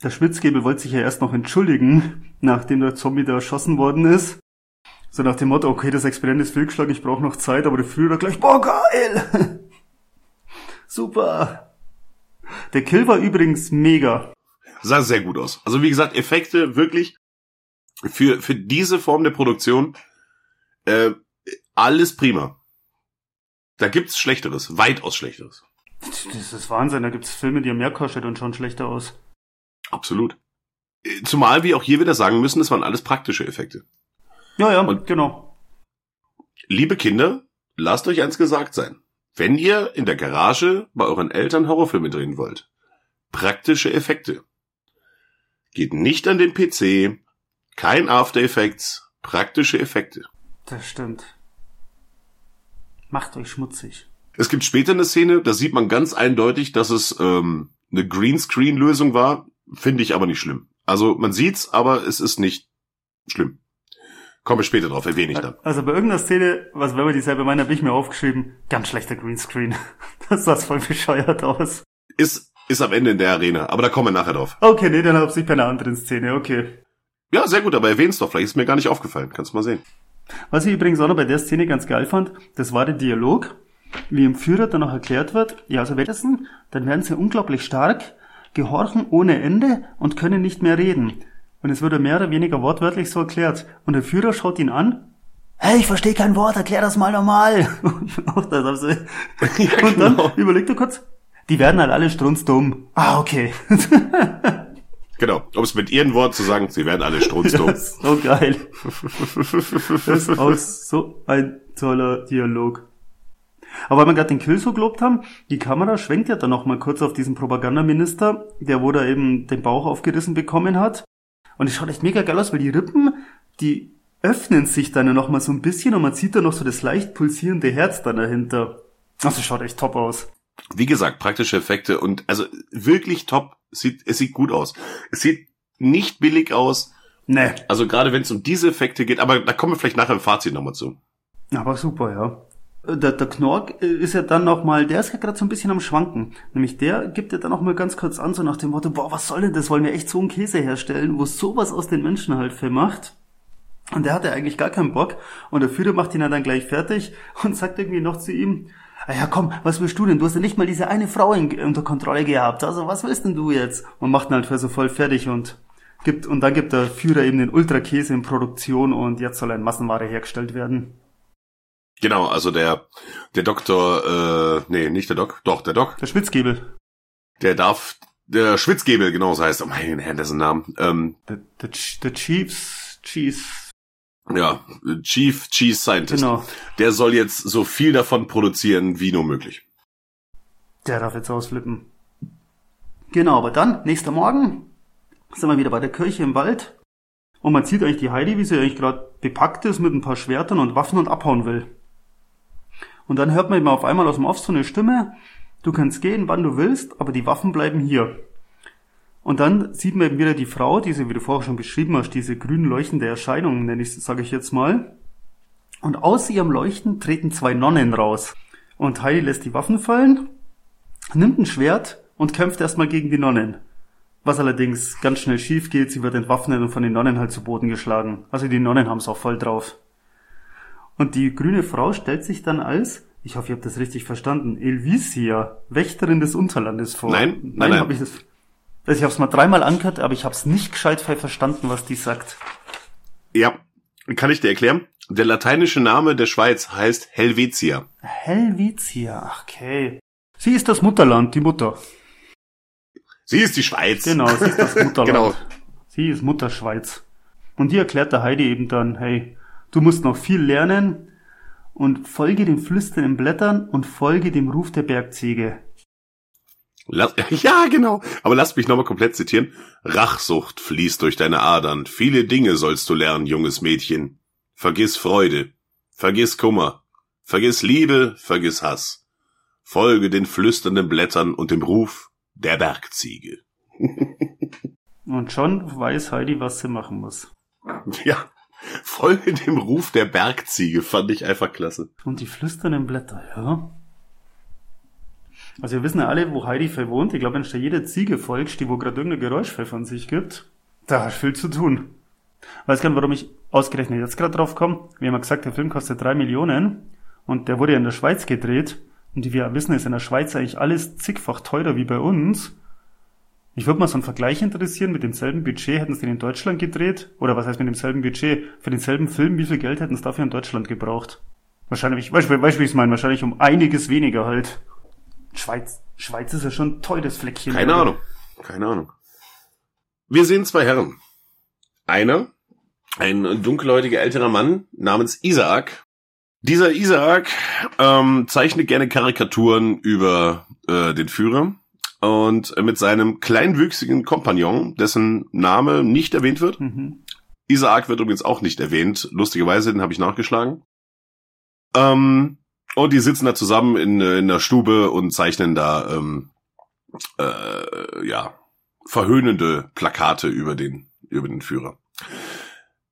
Der Schwitzgebel wollte sich ja erst noch entschuldigen, nachdem der Zombie da erschossen worden ist. So nach dem Motto, okay, das Experiment ist fehlgeschlagen, ich brauche noch Zeit, aber der Führer gleich, boah, geil! Super! Der Kill war übrigens mega. Sah sehr gut aus. Also wie gesagt, Effekte wirklich für, für diese Form der Produktion äh, alles prima. Da gibt's Schlechteres, weitaus Schlechteres. Das ist Wahnsinn, da gibt's Filme, die haben mehr kostet und schauen schlechter aus. Absolut. Zumal wir auch hier wieder sagen müssen, es waren alles praktische Effekte. Ja, ja, Und- genau. Liebe Kinder, lasst euch eins gesagt sein. Wenn ihr in der Garage bei euren Eltern Horrorfilme drehen wollt, praktische Effekte. Geht nicht an den PC, kein After Effects, praktische Effekte. Das stimmt. Macht euch schmutzig. Es gibt später eine Szene, da sieht man ganz eindeutig, dass es ähm, eine Greenscreen-Lösung war. Finde ich aber nicht schlimm. Also man sieht's, aber es ist nicht schlimm. Komme später drauf, erwähne ich dann. Also bei irgendeiner Szene, was wenn wir dieselbe meinen, habe ich mir aufgeschrieben, ganz schlechter Greenscreen. Das sah voll bescheuert aus. Ist, ist am Ende in der Arena, aber da kommen wir nachher drauf. Okay, nee, dann hab's nicht bei einer anderen Szene, okay. Ja, sehr gut, aber erwähn's doch, vielleicht ist mir gar nicht aufgefallen. Kannst du mal sehen. Was ich übrigens auch noch bei der Szene ganz geil fand, das war der Dialog, wie im Führer dann noch erklärt wird, ja, also währenddessen, dann werden sie unglaublich stark, gehorchen ohne Ende und können nicht mehr reden. Und es wurde mehr oder weniger wortwörtlich so erklärt. Und der Führer schaut ihn an, hey, ich verstehe kein Wort, erklär das mal normal. Und das sie. Ja, Und dann genau. überlegt er kurz, die werden halt alle strunzdumm. Ah, okay. Genau, um es mit ihren Worten zu sagen, sie werden alle strunzdumm. Das ist so geil. Das ist auch so ein toller Dialog. Aber weil wir gerade den Kill so gelobt haben, die Kamera schwenkt ja dann noch mal kurz auf diesen Propagandaminister, der wo da eben den Bauch aufgerissen bekommen hat. Und es schaut echt mega geil aus, weil die Rippen, die öffnen sich dann ja noch mal so ein bisschen und man sieht da noch so das leicht pulsierende Herz dann dahinter. Also schaut echt top aus. Wie gesagt, praktische Effekte und also wirklich top. Es sieht, es sieht gut aus. Es sieht nicht billig aus. Ne, Also gerade wenn es um diese Effekte geht, aber da kommen wir vielleicht nachher im Fazit nochmal zu. Aber super, ja. Der, der Knork äh, ist ja dann noch mal, der ist ja gerade so ein bisschen am Schwanken. Nämlich der gibt ja dann noch mal ganz kurz an, so nach dem Motto, boah, was soll denn das? Wollen wir echt so einen Käse herstellen, wo sowas aus den Menschen halt vermacht? Und der hat ja eigentlich gar keinen Bock. Und der Führer macht ihn ja dann gleich fertig und sagt irgendwie noch zu ihm, ah ja komm, was willst du denn? Du hast ja nicht mal diese eine Frau in, unter Kontrolle gehabt. Also was willst denn du jetzt? Und macht ihn halt für so voll fertig und gibt, und dann gibt der Führer eben den Ultrakäse in Produktion und jetzt soll ein Massenware hergestellt werden. Genau, also der, der Doktor, äh, nee, nicht der Doc, doch, der Doc, Der Schwitzgebel. der darf, der Schwitzgebel, genau so heißt, oh mein Herr, dessen Namen, ähm, Der, der, der Chiefs, Chiefs, ja, Chief Cheese Scientist. genau. Der soll jetzt so viel davon produzieren, wie nur möglich. Der darf jetzt ausflippen. Genau, aber dann, nächster Morgen, sind wir wieder bei der Kirche im Wald. Und man sieht eigentlich die Heidi, wie sie eigentlich gerade bepackt ist mit ein paar Schwertern und Waffen und abhauen will. Und dann hört man eben auf einmal aus dem Off so eine Stimme, du kannst gehen, wann du willst, aber die Waffen bleiben hier. Und dann sieht man eben wieder die Frau, diese, wie du vorher schon beschrieben hast, diese grün leuchtende Erscheinung, nenne ich, sage ich jetzt mal. Und aus ihrem Leuchten treten zwei Nonnen raus. Und Heidi lässt die Waffen fallen, nimmt ein Schwert und kämpft erstmal gegen die Nonnen. Was allerdings ganz schnell schief geht, sie wird entwaffnet und von den Nonnen halt zu Boden geschlagen. Also die Nonnen haben es auch voll drauf. Und die grüne Frau stellt sich dann als, ich hoffe, ihr habt das richtig verstanden, Elvisia, Wächterin des Unterlandes vor. Nein, nein, nein. Hab ich das, also ich habe es mal dreimal angehört, aber ich habe es nicht gescheit verstanden, was die sagt. Ja, kann ich dir erklären? Der lateinische Name der Schweiz heißt Helvetia. Helvetia, ach, okay. Sie ist das Mutterland, die Mutter. Sie ist die Schweiz. Genau, sie ist das Mutterland. Genau. Sie ist Mutterschweiz. Und die erklärt der Heidi eben dann, hey, du musst noch viel lernen und folge den flüsternden Blättern und folge dem Ruf der Bergziege. Lass, ja, genau. Aber lass mich nochmal komplett zitieren. Rachsucht fließt durch deine Adern. Viele Dinge sollst du lernen, junges Mädchen. Vergiss Freude. Vergiss Kummer. Vergiss Liebe. Vergiss Hass. Folge den flüsternden Blättern und dem Ruf der Bergziege. und schon weiß Heidi, was sie machen muss. Ja. Folge dem Ruf der Bergziege fand ich einfach klasse. Und die flüsternden Blätter, ja. Also wir wissen ja alle, wo Heidi verwohnt. Ich glaube, wenn du jede Ziege folgst, die wo gerade irgendein Geräuschpfeif von sich gibt, da hast du viel zu tun. Weiß gar nicht, warum ich ausgerechnet jetzt gerade drauf komme. Wir haben ja gesagt, der Film kostet drei Millionen und der wurde ja in der Schweiz gedreht. Und wie wir wissen, ist in der Schweiz eigentlich alles zigfach teurer wie bei uns. Ich würde mal so einen Vergleich interessieren, mit demselben Budget hätten sie den in Deutschland gedreht? Oder was heißt mit demselben Budget? Für denselben Film, wie viel Geld hätten sie dafür in Deutschland gebraucht? Wahrscheinlich, weißt du, weißt, wie ich es meine? Wahrscheinlich um einiges weniger halt. Schweiz, Schweiz ist ja schon ein teures Fleckchen. Keine oder? Ahnung. Keine Ahnung. Wir sehen zwei Herren. Einer, ein dunkelhäutiger älterer Mann namens Isaac. Dieser Isaac ähm, zeichnet gerne Karikaturen über äh, den Führer und mit seinem kleinwüchsigen Kompagnon, dessen Name nicht erwähnt wird. Mhm. Isaac wird übrigens auch nicht erwähnt. Lustigerweise, den habe ich nachgeschlagen. Ähm, und die sitzen da zusammen in, in der Stube und zeichnen da ähm, äh, ja verhöhnende Plakate über den über den Führer.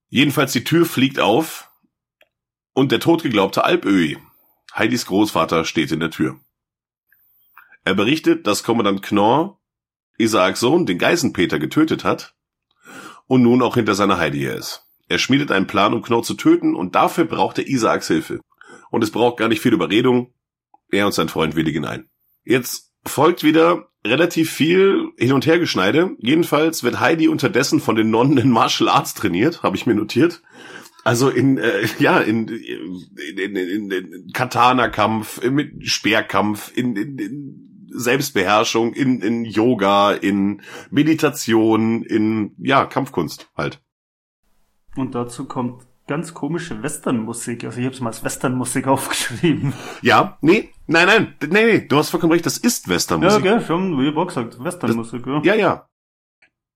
Jedenfalls die Tür fliegt auf und der totgeglaubte Alpöhi, Heidis Großvater, steht in der Tür. Er berichtet, dass Kommandant Knorr Isaaks Sohn, den Geisenpeter, getötet hat und nun auch hinter seiner Heidi her ist. Er schmiedet einen Plan, um Knorr zu töten und dafür braucht er Isaaks Hilfe und es braucht gar nicht viel Überredung. Er und sein Freund willigen ein. Jetzt folgt wieder relativ viel Hin- und Hergeschneide. Jedenfalls wird Heidi unterdessen von den Nonnen in Martial Arts trainiert, habe ich mir notiert. Also in äh, ja in, in, in, in Katana-Kampf, mit Speerkampf, in, in, in Selbstbeherrschung, in, in Yoga, in Meditation, in ja Kampfkunst halt. Und dazu kommt ganz komische Westernmusik. Also ich habe es mal als Westernmusik aufgeschrieben. Ja, nee, nein, nein, nee, nee, du hast vollkommen recht, das ist Westernmusik. Ja, okay, schon, wie auch gesagt, Westernmusik, ja. Ja, ja.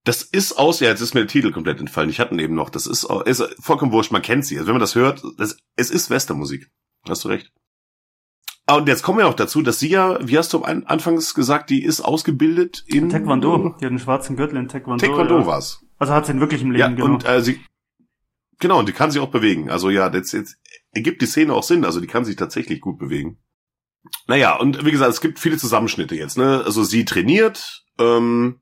Das ist aus, ja, jetzt ist mir der Titel komplett entfallen. Ich hatte ihn eben noch. Das ist, ist vollkommen wurscht, man kennt sie. Also wenn man das hört, das, es ist Westernmusik. Hast du recht. Ah, und jetzt kommen wir auch dazu, dass sie ja, wie hast du am Anfangs gesagt, die ist ausgebildet in Taekwondo. Die hat einen schwarzen Gürtel in Taekwondo. Taekwondo ja. war's. Also hat sie in wirklichem Leben, ja, genau. Und äh, sie, Genau, und die kann sich auch bewegen. Also ja, jetzt, jetzt ergibt die Szene auch Sinn. Also die kann sich tatsächlich gut bewegen. Naja, und wie gesagt, es gibt viele Zusammenschnitte jetzt. Ne? Also sie trainiert. Ähm,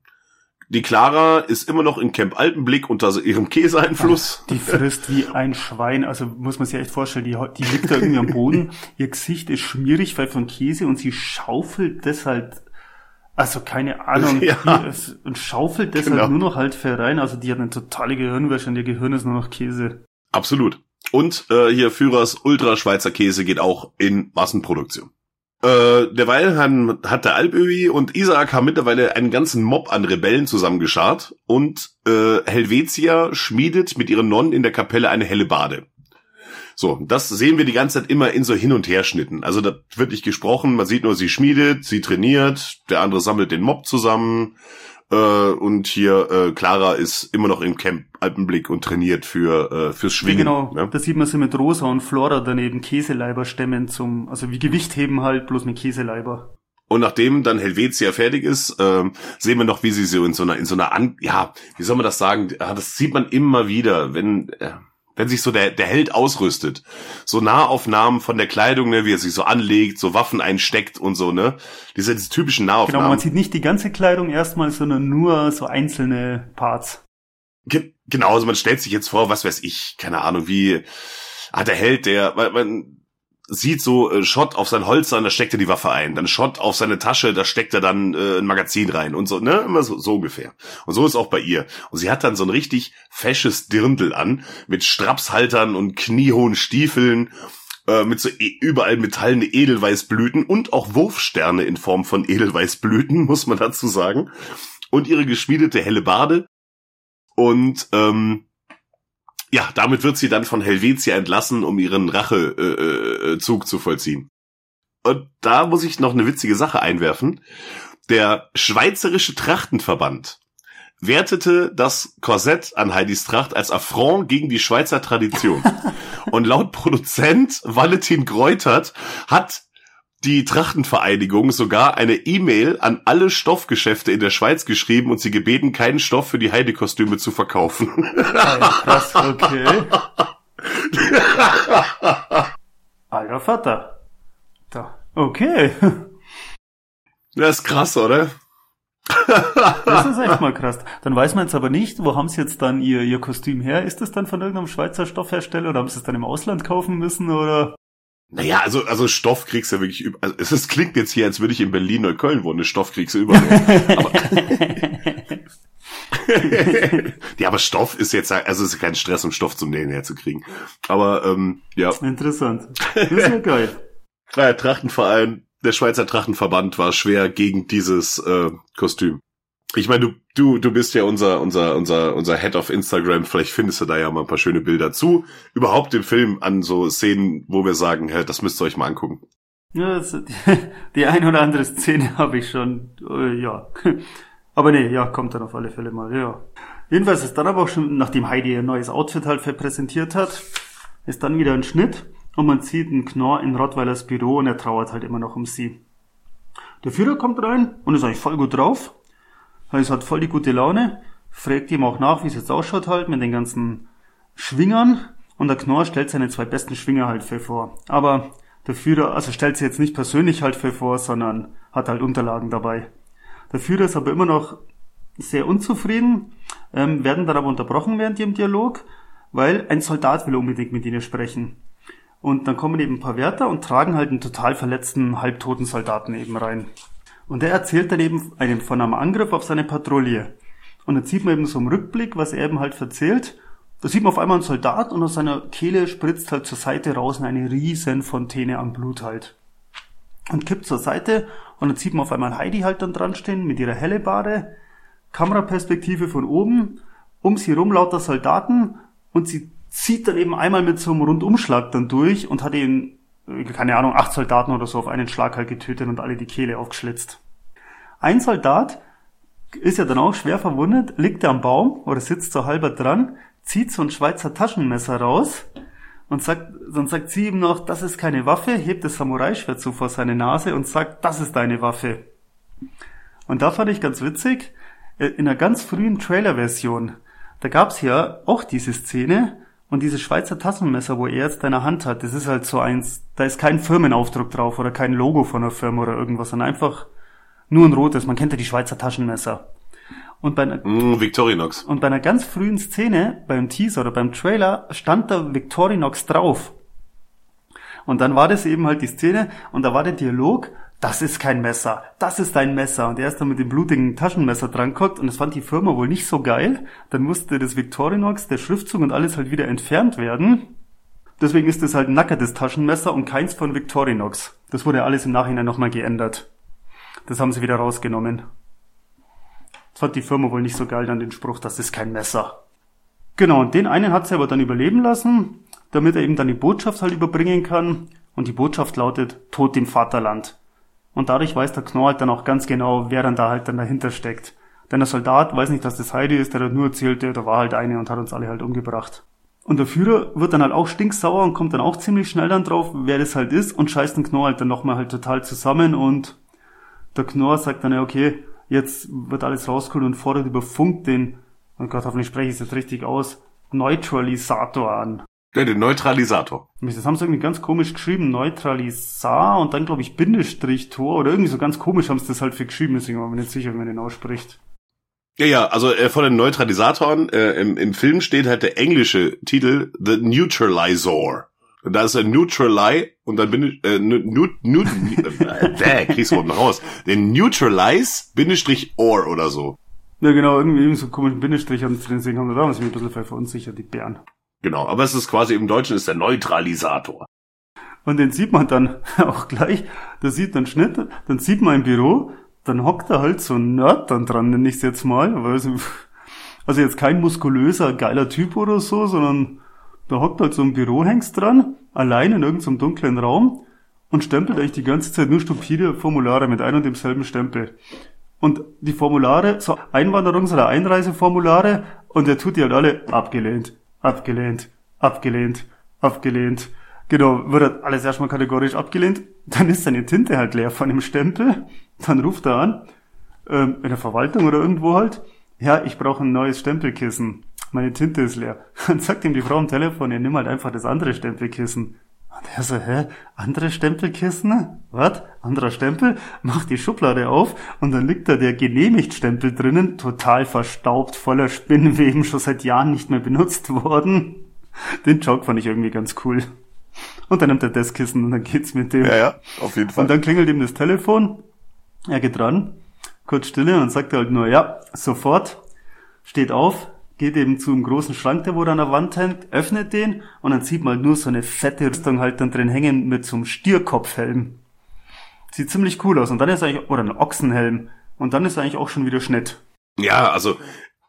die Clara ist immer noch in Camp Alpenblick unter ihrem Käseeinfluss. Die frisst wie ein Schwein. Also muss man sich echt vorstellen, die, die liegt da irgendwie am Boden. Ihr Gesicht ist schmierig, weil von Käse und sie schaufelt das halt also keine Ahnung. Ja. Ist, und schaufelt deshalb genau. nur noch halt rein. Also die hat eine totale Gehirnwäsche und ihr Gehirn ist nur noch Käse. Absolut. Und äh, hier Führers Ultra-Schweizer Käse geht auch in Massenproduktion. Äh, derweil han, hat der Alpöhi und Isaac haben mittlerweile einen ganzen Mob an Rebellen zusammengeschart und äh, Helvetia schmiedet mit ihren Nonnen in der Kapelle eine helle Bade. So, das sehen wir die ganze Zeit immer in so Hin- und Herschnitten. Also da wird nicht gesprochen, man sieht nur, sie schmiedet, sie trainiert, der andere sammelt den Mob zusammen. Äh, und hier äh, Clara ist immer noch im Camp Alpenblick und trainiert für äh, fürs Schwingen. Genau, ne? da sieht man sie mit Rosa und Flora daneben Käseleiber stemmen zum, also wie Gewicht heben halt, bloß mit Käseleiber. Und nachdem dann Helvetia fertig ist, ähm, sehen wir noch, wie sie so in so einer, in so einer, An ja, wie soll man das sagen? Das sieht man immer wieder, wenn, äh, wenn sich so der, der Held ausrüstet. So Nahaufnahmen von der Kleidung, ne, wie er sich so anlegt, so Waffen einsteckt und so, ne? Diese, diese typischen Nahaufnahmen. Genau, man sieht nicht die ganze Kleidung erstmal, sondern nur so einzelne Parts. Ge genau, also man stellt sich jetzt vor, was weiß ich, keine Ahnung, wie, ah, der Held, der, man, man sieht so äh, Shot auf sein Holster, da steckt er die Waffe ein. Dann Shot auf seine Tasche, da steckt er dann äh, ein Magazin rein und so, ne? Immer so, so ungefähr. Und so ist auch bei ihr. Und sie hat dann so ein richtig fesches Dirndl an, mit Strapshaltern und kniehohen Stiefeln, äh, mit so e überall metallene Edelweißblüten und auch Wurfsterne in Form von Edelweißblüten, muss man dazu sagen. Und ihre geschmiedete helle Bade. Und ähm, ja, damit wird sie dann von Helvetia entlassen, um ihren Rachezug äh, äh, Zug zu vollziehen. Und da muss ich noch eine witzige Sache einwerfen. Der Schweizerische Trachtenverband wertete das Korsett an Heidis Tracht als Affront gegen die Schweizer Tradition. Und laut Produzent Valentin Greutert hat die Trachtenvereinigung sogar eine E-Mail an alle Stoffgeschäfte in der Schweiz geschrieben und sie gebeten, keinen Stoff für die Heidi-Kostüme zu verkaufen. Krass, okay. Alter Vater. Da. Okay. Das ist krass, oder? Das ist echt mal krass. Dann weiß man jetzt aber nicht, wo haben sie jetzt dann ihr, ihr Kostüm her? Ist das dann von irgendeinem Schweizer Stoffhersteller oder haben sie es dann im Ausland kaufen müssen oder? Naja, also, also Stoff kriegst du ja wirklich über, also es klingt jetzt hier, als würde ich in Berlin oder Köln wohnen, Stoff kriegst du überall. aber, ja, aber Stoff ist jetzt, also es ist kein Stress, um Stoff zum Nähen herzukriegen. Aber, ähm, ja. Interessant. Das ist ja geil. Ja, Trachtenverein, der Schweizer Trachtenverband war schwer gegen dieses äh, Kostüm. Ich meine, du, du, du bist ja unser, unser, unser, unser Head of Instagram. Vielleicht findest du da ja mal ein paar schöne Bilder zu. Überhaupt im Film an so Szenen, wo wir sagen, hey, das müsst ihr euch mal angucken. Ja, die, die ein oder andere Szene habe ich schon, äh, ja. Aber nee, ja, kommt dann auf alle Fälle mal, ja. Jedenfalls ist dann aber auch schon, nachdem Heidi ihr neues Outfit halt präsentiert hat, ist dann wieder ein Schnitt und man sieht einen Knorr in Rottweilers Büro und er trauert halt immer noch um sie. Der Führer kommt rein und ist eigentlich voll gut drauf also hat voll die gute Laune, fragt ihm auch nach, wie es jetzt ausschaut halt mit den ganzen Schwingern und der Knorr stellt seine zwei besten Schwinger halt für vor. Aber der Führer, also stellt sie jetzt nicht persönlich halt für vor, sondern hat halt Unterlagen dabei. Der Führer ist aber immer noch sehr unzufrieden, ähm, werden dann aber unterbrochen während ihrem Dialog, weil ein Soldat will unbedingt mit ihnen sprechen. Und dann kommen eben ein paar Wärter und tragen halt einen total verletzten, halbtoten Soldaten eben rein. Und er erzählt dann eben einem von einem Angriff auf seine Patrouille. Und dann sieht man eben so im Rückblick, was er eben halt erzählt. Da sieht man auf einmal einen Soldat und aus seiner Kehle spritzt halt zur Seite raus eine riesen Fontäne an Blut halt. Und kippt zur Seite und dann sieht man auf einmal Heidi halt dann dran stehen mit ihrer Hellebade, Kameraperspektive von oben, um sie rum lauter Soldaten und sie zieht dann eben einmal mit so einem Rundumschlag dann durch und hat ihn keine Ahnung, acht Soldaten oder so auf einen Schlag halt getötet und alle die Kehle aufgeschlitzt. Ein Soldat ist ja dann auch schwer verwundet, liegt am Baum oder sitzt so halber dran, zieht so ein Schweizer Taschenmesser raus und sagt, dann sagt sie ihm noch, das ist keine Waffe, hebt das Samurai-Schwert so vor seine Nase und sagt, das ist deine Waffe. Und da fand ich ganz witzig, äh, in einer ganz frühen Trailer-Version, da gab's ja auch diese Szene, und dieses Schweizer Taschenmesser, wo er jetzt deine Hand hat, das ist halt so eins, da ist kein Firmenaufdruck drauf oder kein Logo von einer Firma oder irgendwas, sondern einfach nur ein rotes. Man kennt ja die Schweizer Taschenmesser. Und bei einer, mm, Victorinox. Und bei einer ganz frühen Szene, beim Teaser oder beim Trailer, stand da Victorinox drauf. Und dann war das eben halt die Szene und da war der Dialog, das ist kein Messer, das ist dein Messer. Und er ist dann mit dem blutigen Taschenmesser dran geguckt und das fand die Firma wohl nicht so geil. Dann musste das Victorinox, der Schriftzug und alles halt wieder entfernt werden. Deswegen ist das halt ein nackertes Taschenmesser und keins von Victorinox. Das wurde alles im Nachhinein nochmal geändert. Das haben sie wieder rausgenommen. Das fand die Firma wohl nicht so geil, dann den Spruch, das ist kein Messer. Genau, und den einen hat sie aber dann überleben lassen, damit er eben dann die Botschaft halt überbringen kann. Und die Botschaft lautet, Tod dem Vaterland. Und dadurch weiß der Knorr halt dann auch ganz genau, wer dann da halt dann dahinter steckt. Denn der Soldat weiß nicht, dass das Heidi ist, der hat nur erzählt, da war halt eine und hat uns alle halt umgebracht. Und der Führer wird dann halt auch stinksauer und kommt dann auch ziemlich schnell dann drauf, wer das halt ist und scheißt den Knorr halt dann nochmal halt total zusammen und der Knorr sagt dann, ja okay, jetzt wird alles rausgeholt und fordert über Funk den, oh Gott, hoffentlich spreche ich es jetzt richtig aus, Neutralisator an. Ja, den Neutralisator. Das haben sie irgendwie ganz komisch geschrieben, Neutralisar und dann glaube ich Bindestrich Tor oder irgendwie so ganz komisch haben sie das halt für geschrieben, deswegen war mir nicht sicher, wie man den ausspricht. Ja, ja, also äh, von den Neutralisatoren äh, im, im Film steht halt der englische Titel The Neutralizor. Und da ist ein Neutrali und dann bin ich, äh, nu, nu, nu, äh, kriegst du raus. Den Neutralize Bindestrich Or oder so. Ja, genau, irgendwie, irgendwie so komischen Bindestrich und deswegen haben wir da uns ein bisschen verunsichert, die Bären. Genau, aber es ist quasi im Deutschen ist der Neutralisator. Und den sieht man dann auch gleich, da sieht man Schnitt, dann sieht man im Büro, dann hockt da halt so ein Nerd dann dran, nenne ich es jetzt mal. Also, jetzt kein muskulöser, geiler Typ oder so, sondern da hockt halt so ein Bürohengst dran, allein in irgendeinem dunklen Raum und stempelt eigentlich die ganze Zeit nur stupide Formulare mit einem und demselben Stempel. Und die Formulare, so Einwanderungs- oder Einreiseformulare, und er tut die halt alle abgelehnt, abgelehnt, abgelehnt, abgelehnt. Genau, wird halt alles erstmal kategorisch abgelehnt. Dann ist seine Tinte halt leer von dem Stempel. Dann ruft er an, ähm, in der Verwaltung oder irgendwo halt. Ja, ich brauche ein neues Stempelkissen. Meine Tinte ist leer. Dann sagt ihm die Frau am Telefon, ja, nimm halt einfach das andere Stempelkissen. Und er so, hä? Andere Stempelkissen? Was? Anderer Stempel? Macht die Schublade auf und dann liegt da der Genehmigt-Stempel drinnen, total verstaubt, voller Spinnweben, schon seit Jahren nicht mehr benutzt worden. Den Joke fand ich irgendwie ganz cool. Und dann nimmt er das Kissen und dann geht's mit dem. Ja, ja, auf jeden Fall. Und dann klingelt ihm das Telefon. Er geht dran, kurz Stille und sagt halt nur, ja, sofort, steht auf, geht eben zu einem großen Schrank, der wo an der Wand hängt, öffnet den und dann sieht man halt nur so eine fette Rüstung halt dann drin hängen mit so einem Stierkopfhelm. Sieht ziemlich cool aus. Und dann ist eigentlich, oder ein Ochsenhelm. Und dann ist eigentlich auch schon wieder Schnitt. Ja, also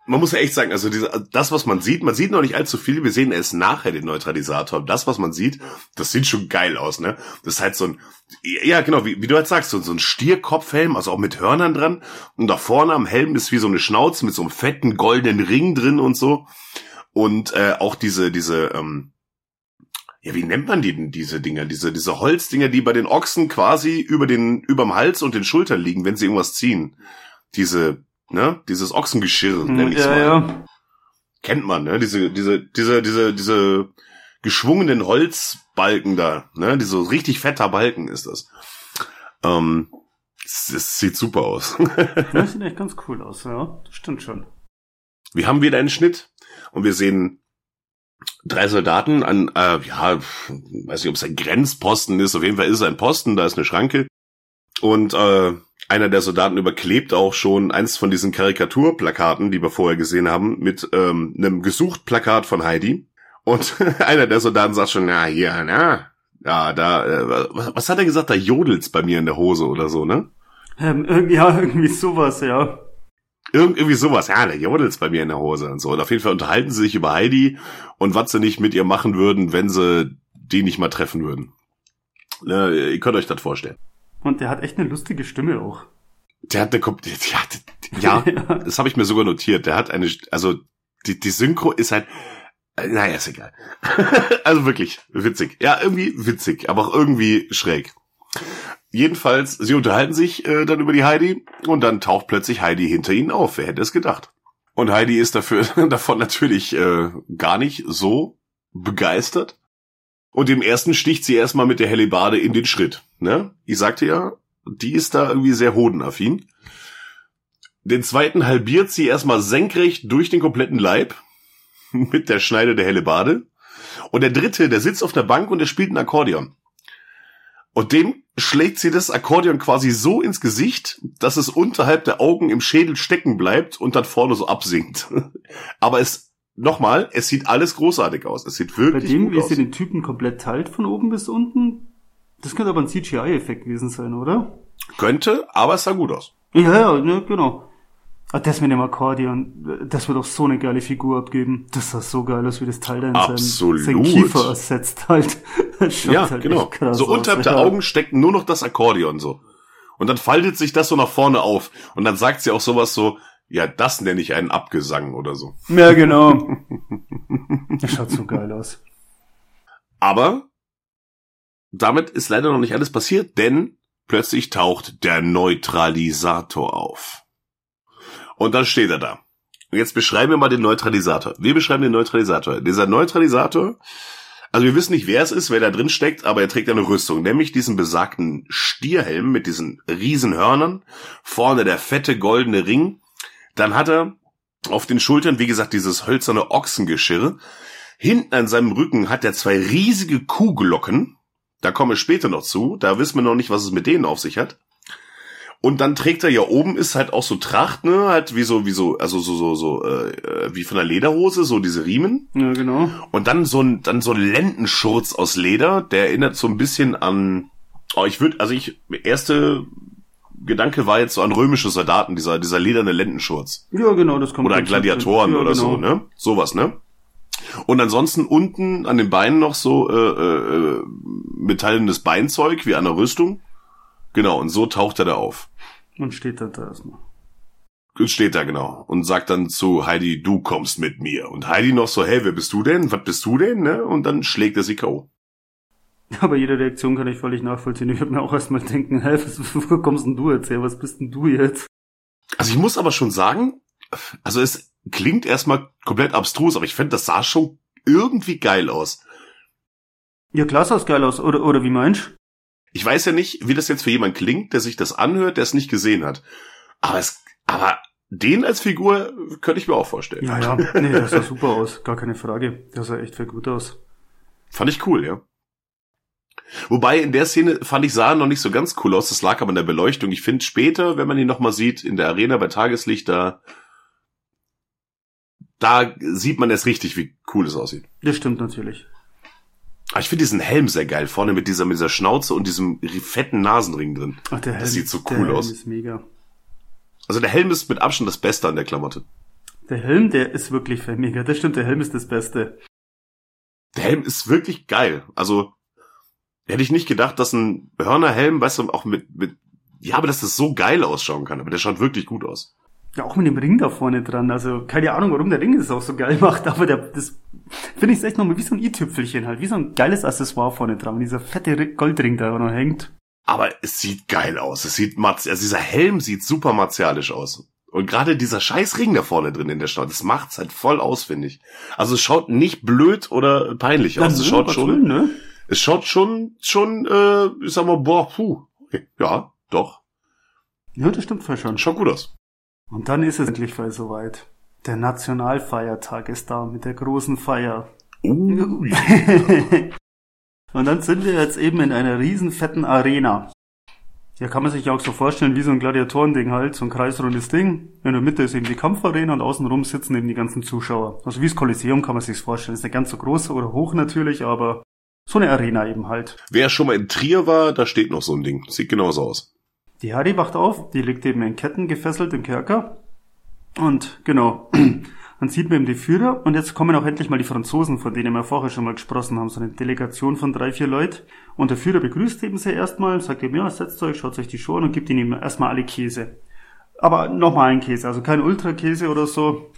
man muss ja echt sagen, also diese, das, was man sieht, man sieht noch nicht allzu viel, wir sehen erst nachher den Neutralisator. Das, was man sieht, das sieht schon geil aus, ne? Das ist halt so ein, ja genau, wie, wie du halt sagst, so, so ein Stierkopfhelm, also auch mit Hörnern dran. Und da vorne am Helm ist wie so eine Schnauze mit so einem fetten goldenen Ring drin und so. Und äh, auch diese, diese, ähm, ja, wie nennt man die denn, diese Dinger? Diese, diese Holzdinger, die bei den Ochsen quasi über den, überm Hals und den Schultern liegen, wenn sie irgendwas ziehen. Diese, ne, dieses Ochsengeschirr, nenn ich's ja, mal. ja. Kennt man, ne? Diese, diese, diese, diese, diese geschwungenen Holzbalken da, ne? Diese richtig fetter Balken ist das. Ähm, es, es sieht super aus. Das sieht echt ganz cool aus, ja. Das stimmt schon. Wir haben wieder einen Schnitt und wir sehen drei Soldaten an, äh, ja, weiß nicht, ob es ein Grenzposten ist, auf jeden Fall ist es ein Posten, da ist eine Schranke und äh, einer der Soldaten überklebt auch schon eins von diesen Karikaturplakaten, die wir vorher gesehen haben, mit ähm, einem Gesucht-Plakat von Heidi. Und einer der Soldaten sagt schon, na hier, na, ja, da, äh, was, was hat er gesagt? Da jodelt's bei mir in der Hose oder so, ne? Ähm, irg- ja, irgendwie sowas, ja. Irgend, irgendwie sowas, ja, da jodelt's bei mir in der Hose und so. Und auf jeden Fall unterhalten sie sich über Heidi und was sie nicht mit ihr machen würden, wenn sie die nicht mal treffen würden. Ne, ihr könnt euch das vorstellen. Und der hat echt eine lustige Stimme auch. Der hat eine, Kom- ja, ja, das habe ich mir sogar notiert. Der hat eine, also die, die Synchro ist halt, naja, ist egal. also wirklich witzig. Ja, irgendwie witzig, aber auch irgendwie schräg. Jedenfalls, sie unterhalten sich äh, dann über die Heidi und dann taucht plötzlich Heidi hinter ihnen auf. Wer hätte es gedacht? Und Heidi ist dafür davon natürlich äh, gar nicht so begeistert. Und im ersten sticht sie erstmal mit der Hellebarde in den Schritt. Ne? Ich sagte ja, die ist da irgendwie sehr hodenaffin. Den zweiten halbiert sie erstmal senkrecht durch den kompletten Leib mit der Schneide der Hellebarde. Und der dritte, der sitzt auf der Bank und der spielt ein Akkordeon. Und dem schlägt sie das Akkordeon quasi so ins Gesicht, dass es unterhalb der Augen im Schädel stecken bleibt und dann vorne so absinkt. Aber es, nochmal, es sieht alles großartig aus. Es sieht Bei wirklich dem, gut wie aus. sie den Typen komplett teilt von oben bis unten, das könnte aber ein CGI-Effekt gewesen sein, oder? Könnte, aber es sah gut aus. Ja, ja, ne, genau. Ah, das mit dem Akkordeon, das wird auch so eine geile Figur abgeben. Das sah so geil aus, wie das Teil da in Absolut. seinen, seinen Kiefer ersetzt halt. Das schaut Ja, halt genau. So aus, unterhalb ja. der Augen steckt nur noch das Akkordeon so. Und dann faltet sich das so nach vorne auf. Und dann sagt sie auch sowas so, ja, das nenne ich einen Abgesang oder so. Ja, genau. Das schaut so geil aus. Aber damit ist leider noch nicht alles passiert, denn plötzlich taucht der Neutralisator auf. Und dann steht er da. Und jetzt beschreiben wir mal den Neutralisator. Wir beschreiben den Neutralisator. Dieser Neutralisator, also wir wissen nicht, wer es ist, wer da drin steckt, aber er trägt eine Rüstung, nämlich diesen besagten Stierhelm mit diesen riesen Hörnern, vorne der fette goldene Ring. Dann hat er auf den Schultern, wie gesagt, dieses hölzerne Ochsengeschirr. Hinten an seinem Rücken hat er zwei riesige Kuhglocken. Da komme ich später noch zu. Da wissen wir noch nicht, was es mit denen auf sich hat. Und dann trägt er ja oben ist halt auch so Tracht, ne, halt wie so, wie so, also so, so, so, äh, wie von der Lederhose, so diese Riemen. Ja, genau. Und dann so ein, dann so ein Lendenschurz aus Leder, der erinnert so ein bisschen an, oh, ich würde, also ich, erste Gedanke war jetzt so an römische Soldaten, dieser, dieser lederne Lendenschurz. Ja, genau, das kommt. Oder an Gladiatoren ja, oder genau. so, ne? Sowas, ne? Und ansonsten unten an den Beinen noch so äh, äh, metallenes Beinzeug wie an der Rüstung. Genau, und so taucht er da auf. Und steht dann da erstmal. Steht da genau und sagt dann zu Heidi, du kommst mit mir. Und Heidi noch so, hey, wer bist du denn? Was bist du denn? Ne? Und dann schlägt er sie K.O. Aber jede Reaktion kann ich völlig nachvollziehen. Ich würde mir auch erstmal denken, was, wo kommst denn du jetzt her? Was bist denn du jetzt? Also ich muss aber schon sagen, also es klingt erstmal komplett abstrus, aber ich finde, das sah schon irgendwie geil aus. Ja, klar sah es geil aus. Oder, oder wie meinst Ich weiß ja nicht, wie das jetzt für jemand klingt, der sich das anhört, der es nicht gesehen hat. Aber es, aber den als Figur könnte ich mir auch vorstellen. Ja, ja. Nee, das sah super aus. Gar keine Frage. Das sah echt viel gut aus. Fand ich cool, ja. Wobei in der Szene fand ich sah noch nicht so ganz cool aus. Das lag aber an der Beleuchtung. Ich finde später, wenn man ihn noch mal sieht in der Arena bei Tageslicht, da da sieht man erst richtig, wie cool es aussieht. Das stimmt natürlich. Aber ich finde diesen Helm sehr geil, vorne mit dieser, mit dieser Schnauze und diesem fetten Nasenring drin. Ach, der Helm. Das sieht so der cool Helm aus. ist mega. Also der Helm ist mit Abstand das Beste an der Klamotte. Der Helm, der ist wirklich mega. Das stimmt, der Helm ist das Beste. Der Helm ist wirklich geil. Also hätte ich nicht gedacht, dass ein Hörnerhelm, weißt du, auch mit, mit, ja, aber dass das so geil ausschauen kann. Aber der schaut wirklich gut aus. Ja, auch mit dem Ring da vorne dran. Also, keine Ahnung, warum der Ring das auch so geil macht, aber der, das finde ich echt nochmal wie so ein i-Tüpfelchen halt. Wie so ein geiles Accessoire vorne dran. Und dieser fette Ri- Goldring da noch hängt. Aber es sieht geil aus. Es sieht also dieser Helm sieht super martialisch aus. Und gerade dieser scheiß Ring da vorne drin in der Stadt, das macht's halt voll aus, finde ich. Also es schaut nicht blöd oder peinlich aus. Es schaut schon, will, ne? es schaut schon, schon, äh, ich sag mal, boah, puh, okay, ja, doch, Ja, das stimmt voll schon. schaut gut aus. Und dann ist es endlich voll soweit. Der Nationalfeiertag ist da mit der großen Feier. Uh, Und dann sind wir jetzt eben in einer riesen fetten Arena. Ja, kann man sich ja auch so vorstellen, wie so ein Gladiatorending halt, so ein kreisrundes Ding. In der Mitte ist eben die Kampfarena und außenrum sitzen eben die ganzen Zuschauer. Also wie das Kolosseum kann man sich's vorstellen. Ist nicht ganz so groß oder hoch natürlich, aber so eine Arena eben halt. wer schon mal in Trier war, da steht noch so ein Ding. Sieht genauso aus. Die Harry wacht auf, die liegt eben in Ketten gefesselt im Kerker. Und genau, dann sieht man eben die Führer und jetzt kommen auch endlich mal die Franzosen, von denen wir vorher schon mal gesprochen haben, so eine Delegation von drei, vier Leuten. Und der Führer begrüßt eben sie erstmal, sagt ihm, ja, setzt euch, schaut euch die Show an und gibt ihnen erstmal alle Käse. Aber normalen Käse, also kein Ultrakäse oder so.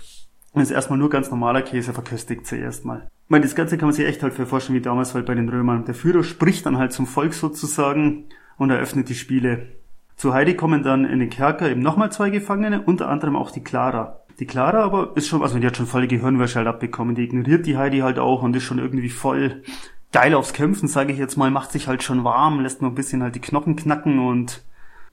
Das ist erstmal nur ganz normaler Käse, verköstigt sie erstmal. Ich meine, das Ganze kann man sich echt halt für vorstellen, wie damals halt bei den Römern. Der Führer spricht dann halt zum Volk sozusagen und eröffnet die Spiele. Zu Heidi kommen dann in den Kerker eben nochmal zwei Gefangene, unter anderem auch die Clara. Die Clara aber ist schon, also die hat schon voll Gehirnwäsche halt abbekommen, die ignoriert die Heidi halt auch und ist schon irgendwie voll geil aufs Kämpfen, sage ich jetzt mal, macht sich halt schon warm, lässt nur ein bisschen halt die Knochen knacken und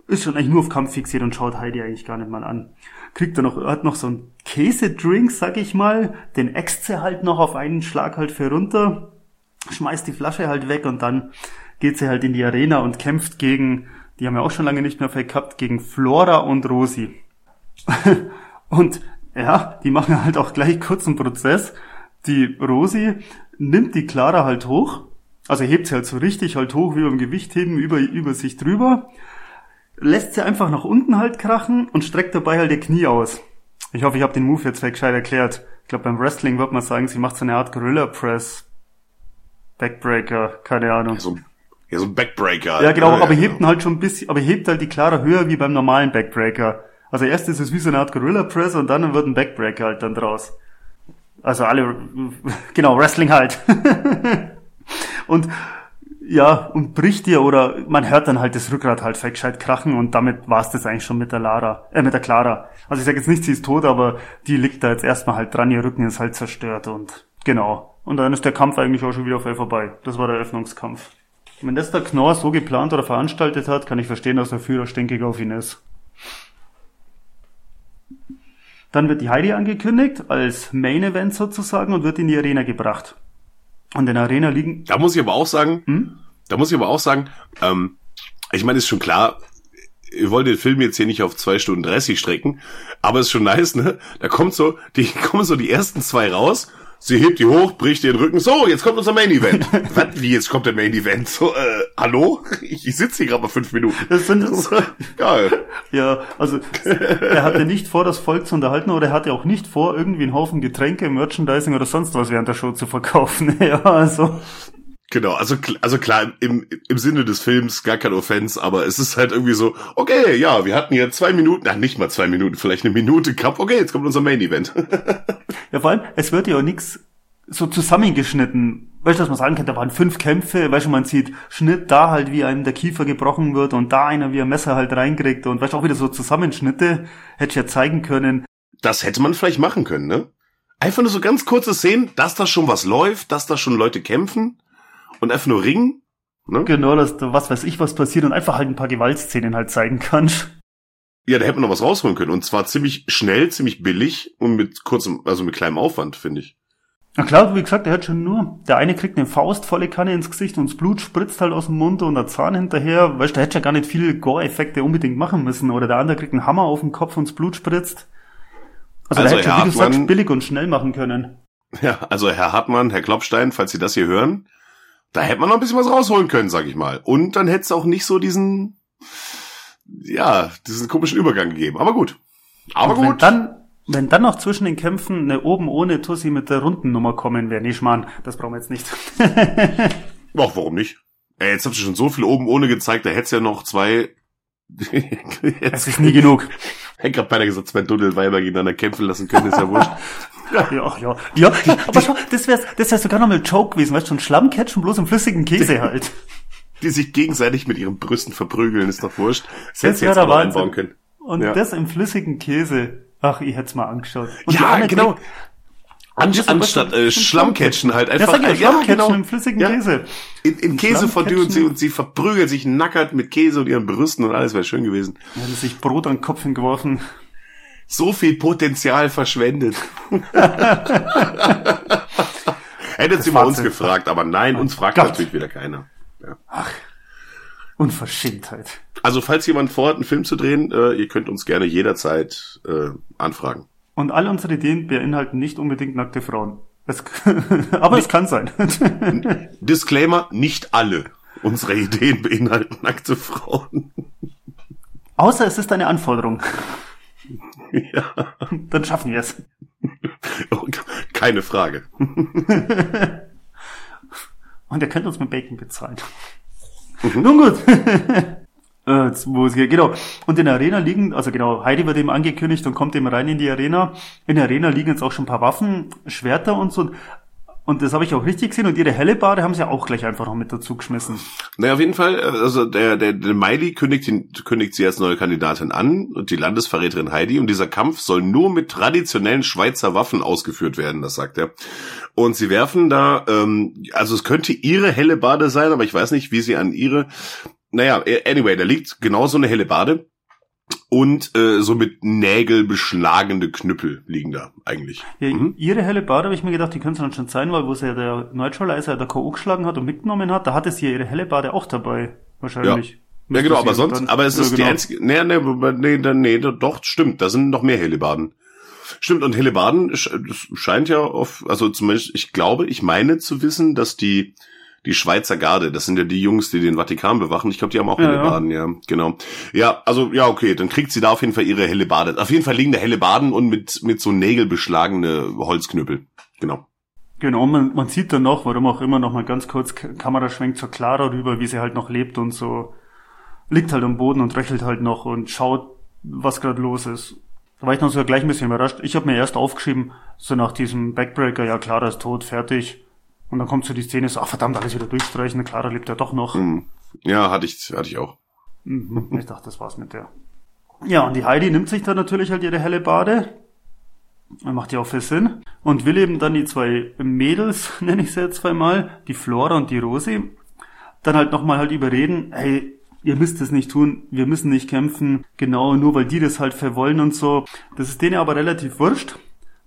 ist schon eigentlich nur auf Kampf fixiert und schaut Heidi eigentlich gar nicht mal an. Kriegt er noch, hat noch so einen Käsedrink, sag ich mal, den sie halt noch auf einen Schlag halt für runter, schmeißt die Flasche halt weg und dann geht sie halt in die Arena und kämpft gegen, die haben ja auch schon lange nicht mehr gehabt, gegen Flora und Rosi. und ja, die machen halt auch gleich kurzen Prozess. Die Rosi nimmt die Clara halt hoch, also hebt sie halt so richtig halt hoch wie beim Gewichtheben über, über sich drüber, lässt sie einfach nach unten halt krachen und streckt dabei halt ihr Knie aus. Ich hoffe, ich habe den Move jetzt gescheit erklärt. Ich glaube, beim Wrestling wird man sagen, sie macht so eine Art Gorilla Press. Backbreaker, keine Ahnung. So, ja, so ein Backbreaker. Ja, genau, Ja, aber ja, hebt ihn halt schon ein bisschen, aber hebt halt die Clara höher wie beim normalen Backbreaker. Also erst ist es wie so eine Art Gorilla Press und dann wird ein Backbreaker halt dann draus. Also alle, genau, Wrestling halt. und ja, und bricht ihr oder man hört dann halt das Rückgrat halt gescheit krachen und damit war's das eigentlich schon mit der Lara, äh, mit der Clara. Also ich sag jetzt nicht, sie ist tot, aber die liegt da jetzt erstmal halt dran, ihr Rücken ist halt zerstört und genau. Und dann ist der Kampf eigentlich auch schon wieder vorbei. Das war der Eröffnungskampf. Wenn das der Knorr so geplant oder veranstaltet hat, kann ich verstehen, dass der Führer stinkig auf ihn ist. Dann wird die Heidi angekündigt als Main Event sozusagen und wird in die Arena gebracht. Und in der Arena liegen. Da muss ich aber auch sagen, Hm? da muss ich aber auch sagen, ähm, ich meine, ist schon klar, ihr wollt den Film jetzt hier nicht auf zwei Stunden 30 strecken, aber ist schon nice, ne? Da kommt so, die kommen so die ersten zwei raus, Sie hebt die hoch, bricht den Rücken. So, jetzt kommt unser Main Event. Was? Wie, jetzt kommt der Main Event? So, äh, hallo? Ich, ich sitze hier gerade mal fünf Minuten. Das sind das, Geil. ja, also er hatte nicht vor, das Volk zu unterhalten oder er hatte auch nicht vor, irgendwie einen Haufen Getränke, Merchandising oder sonst was während der Show zu verkaufen. ja, also. Genau, also, also klar, im, im Sinne des Films gar kein Offense, aber es ist halt irgendwie so, okay, ja, wir hatten hier zwei Minuten, ach, nicht mal zwei Minuten, vielleicht eine Minute Cup, okay, jetzt kommt unser Main Event. Ja, vor allem, es wird ja auch nix so zusammengeschnitten. Weißt du, dass man sagen könnte, da waren fünf Kämpfe, weißt du, man sieht Schnitt da halt, wie einem der Kiefer gebrochen wird und da einer, wie ein Messer halt reinkriegt und weißt du, auch wieder so Zusammenschnitte, hätte ich ja zeigen können. Das hätte man vielleicht machen können, ne? Einfach nur so ganz kurze Szenen, dass da schon was läuft, dass da schon Leute kämpfen und einfach nur ringen. Ne? Genau, dass da was weiß ich was passiert und einfach halt ein paar Gewaltszenen halt zeigen kannst. Ja, da hätte man noch was rausholen können. Und zwar ziemlich schnell, ziemlich billig und mit kurzem, also mit kleinem Aufwand, finde ich. Na klar, wie gesagt, der hat schon nur, der eine kriegt eine Faust volle Kanne ins Gesicht und das Blut spritzt halt aus dem Mund und der Zahn hinterher. Weißt du, der hätte ja gar nicht viele Gore-Effekte unbedingt machen müssen. Oder der andere kriegt einen Hammer auf den Kopf und das Blut spritzt. Also, Also, der hätte schon, wie du sagst, billig und schnell machen können. Ja, also Herr Hartmann, Herr Klopstein, falls Sie das hier hören, da hätte man noch ein bisschen was rausholen können, sag ich mal. Und dann hätte es auch nicht so diesen, ja, diesen komischen Übergang gegeben. Aber gut. Aber Und wenn gut. dann, wenn dann noch zwischen den Kämpfen eine oben ohne Tussi mit der runden Nummer kommen wäre, nee, Schmarrn, das brauchen wir jetzt nicht. Ach, warum nicht? Ey, jetzt habt ihr schon so viel oben ohne gezeigt, da hätte es ja noch zwei. Es ist nie genug. hätte gerade beinahe gesagt, zwei Dudelweiber gegeneinander kämpfen lassen können, ist ja wurscht. Ja, ach ja. Ja, aber schau, das wäre das wär sogar noch mal ein Joke gewesen, weißt du, ein Schlammcatchen bloß im flüssigen Käse halt. Die sich gegenseitig mit ihren Brüsten verprügeln, ist doch wurscht. Das Das hätte jetzt Wahnsinn. einbauen können. Und Ja. das im flüssigen Käse. Ach, ich hätte es mal angeschaut. Und Ja, genau. An, Das anstatt äh, Schlammcatchen halt Ja, einfach. sag ja, ja, Schlammcatchen genau. im flüssigen Ja. Käse. In, in Käsefondue und sie, und sie verprügelt sich nackert mit Käse und ihren Brüsten und alles wäre schön gewesen. Er hat sich Brot an den Kopf hingeworfen. So viel Potenzial verschwendet. Hättet sie mal uns gefragt, aber nein, uns fragt Gott. natürlich wieder keiner. Unverschämtheit. Also falls jemand vorhat, einen Film zu drehen, äh, ihr könnt uns gerne jederzeit äh, anfragen. Und alle unsere Ideen beinhalten nicht unbedingt nackte Frauen. Es, aber es kann sein. Disclaimer, nicht alle unsere Ideen beinhalten nackte Frauen. Außer es ist eine Anforderung. ja, Dann schaffen wir es. keine Frage. Und er könnte uns mit Bacon bezahlen. Nun gut. Äh, wo hier, genau. Und in der Arena liegen, also genau, Heidi wird eben angekündigt und kommt eben rein in die Arena. In der Arena liegen jetzt auch schon ein paar Waffen, Schwerter und so. Und das habe ich auch richtig gesehen. Und ihre Hellebade haben sie auch gleich einfach noch mit dazu geschmissen. Naja, auf jeden Fall, äh, also der, der, der Miley kündigt, ihn, kündigt sie als neue Kandidatin an und die Landesverräterin Heidi und dieser Kampf soll nur mit traditionellen Schweizer Waffen ausgeführt werden, das sagt er. Und sie werfen da, ähm, also es könnte ihre helle Bade sein, aber ich weiß nicht, wie sie an ihre, naja, anyway, da liegt genau so eine helle Bade und äh, so mit Nägel beschlagene Knüppel liegen da eigentlich. Ja, Mhm. Ihre Hellebade habe ich mir gedacht, die könnte es dann schon sein, weil wo sie ja der Neutralizer der K.O. geschlagen hat und mitgenommen hat, da hatte sie ja ihre Hellebade auch dabei. Wahrscheinlich. Ja, Müsste genau, aber sonst, dann- aber es Ja, ist die genau. einzige, nee, nee, nee, nee, nee, doch, stimmt, da sind noch mehr Hellebarden. Stimmt, und das scheint ja auf, also zumindest, ich glaube, ich meine zu wissen, dass die, die Schweizer Garde, das sind ja die Jungs, die den Vatikan bewachen, ich glaube, die haben auch Ja, Hellebarden, ja. genau. Ja, also, ja, okay, dann kriegt sie da auf jeden Fall ihre Hellebade. Auf jeden Fall liegen da Hellebarden und mit, mit so Nägel beschlagene Holzknüppel. Genau. Genau, man, man sieht dann noch, warum auch immer, noch mal ganz kurz K- Kameraschwenk zur Clara rüber, wie sie halt noch lebt und so liegt halt am Boden und röchelt halt noch und schaut, was gerade los ist. Da war ich noch so gleich ein bisschen überrascht. Ich habe mir erst aufgeschrieben, so nach diesem Backbreaker, ja, Clara ist tot, fertig. Und dann kommt so die Szene so, ach verdammt, alles wieder durchstreichen, Clara lebt ja doch noch. Hm. Ja, hatte ich, hatte ich auch. Mhm, ich dachte, das war's mit der. Ja, und die Heidi nimmt sich dann natürlich halt ihre helle Bade. Macht ja auch viel Sinn. Und will eben dann die zwei Mädels, nenne ich sie jetzt zweimal, die Flora und die Rosi, dann halt nochmal halt überreden, hey, ihr müsst es nicht tun, wir müssen nicht kämpfen, genau, nur weil die das halt verwollen und so. Das ist denen aber relativ wurscht.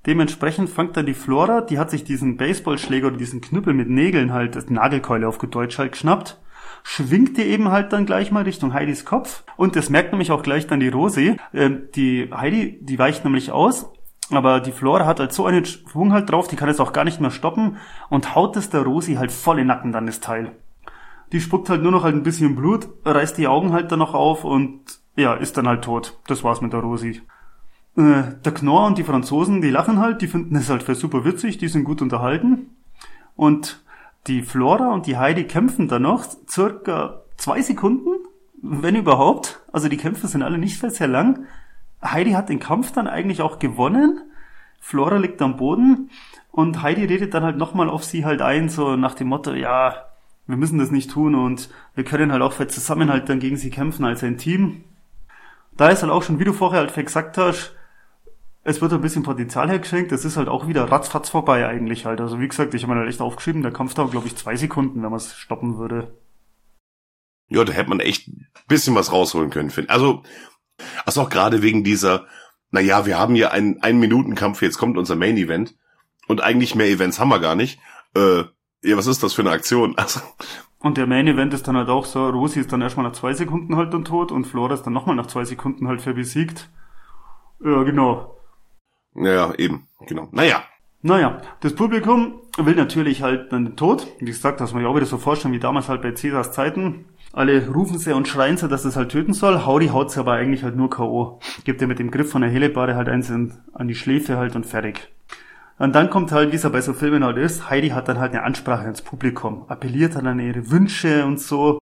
Dementsprechend fängt dann die Flora, die hat sich diesen Baseballschläger oder diesen Knüppel mit Nägeln halt, das Nagelkeule auf Deutsch halt geschnappt, schwingt die eben halt dann gleich mal Richtung Heidis Kopf und das merkt nämlich auch gleich dann die Rosi. Ähm, die Heidi, die weicht nämlich aus Aber die Flora hat halt so einen Schwung halt drauf, die kann jetzt auch gar nicht mehr stoppen und haut es der Rosi halt voll in den Nacken dann das Teil. Die spuckt halt nur noch halt ein bisschen Blut, reißt die Augen halt dann noch auf und ja, ist dann halt tot. Das war's mit der Rosi. Äh, der Knorr und die Franzosen, die lachen halt, die finden es halt für super witzig, die sind gut unterhalten. Und die Flora und die Heidi kämpfen dann noch circa zwei Sekunden, wenn überhaupt. Also die Kämpfe sind alle nicht sehr lang. Heidi hat den Kampf dann eigentlich auch gewonnen. Flora liegt am Boden und Heidi redet dann halt nochmal auf sie halt ein, so nach dem Motto, ja, wir müssen das nicht tun und wir können halt auch für Zusammenhalt dann gegen sie kämpfen als ein Team. Da ist halt auch schon, wie du vorher halt gesagt hast, es wird ein bisschen Potenzial hergeschenkt. Es ist halt auch wieder ratzfatz vorbei eigentlich halt. Also wie gesagt, ich habe mir halt echt aufgeschrieben, der Kampf dauert glaube ich zwei Sekunden, wenn man es stoppen würde. Ja, da hätte man echt ein bisschen was rausholen können, finde Also, also auch gerade wegen dieser, naja, wir haben hier einen, einen Minuten-Kampf, jetzt kommt unser Main-Event und eigentlich mehr Events haben wir gar nicht. Äh, ja, was ist das für eine Aktion? Also, und der Main Event ist dann halt auch so, Rosi ist dann erstmal nach zwei Sekunden halt dann tot und Flora ist dann nochmal nach zwei Sekunden halt für besiegt. Ja, genau. Ja, eben, genau. Naja. Naja, das Publikum will natürlich halt dann den Tod. Wie gesagt, das man ja auch wieder so vorstellen wie damals halt bei Cäsars Zeiten. Alle rufen sie und schreien sie, dass es halt töten soll. Howdy haut sie aber eigentlich halt nur K.O. Gibt er mit dem Griff von der Hellebade halt eins an die Schläfe halt und fertig. Und dann kommt halt, wie es ja bei so Filmen halt ist, Heidi hat dann halt eine Ansprache ans Publikum, appelliert dann an ihre Wünsche und so.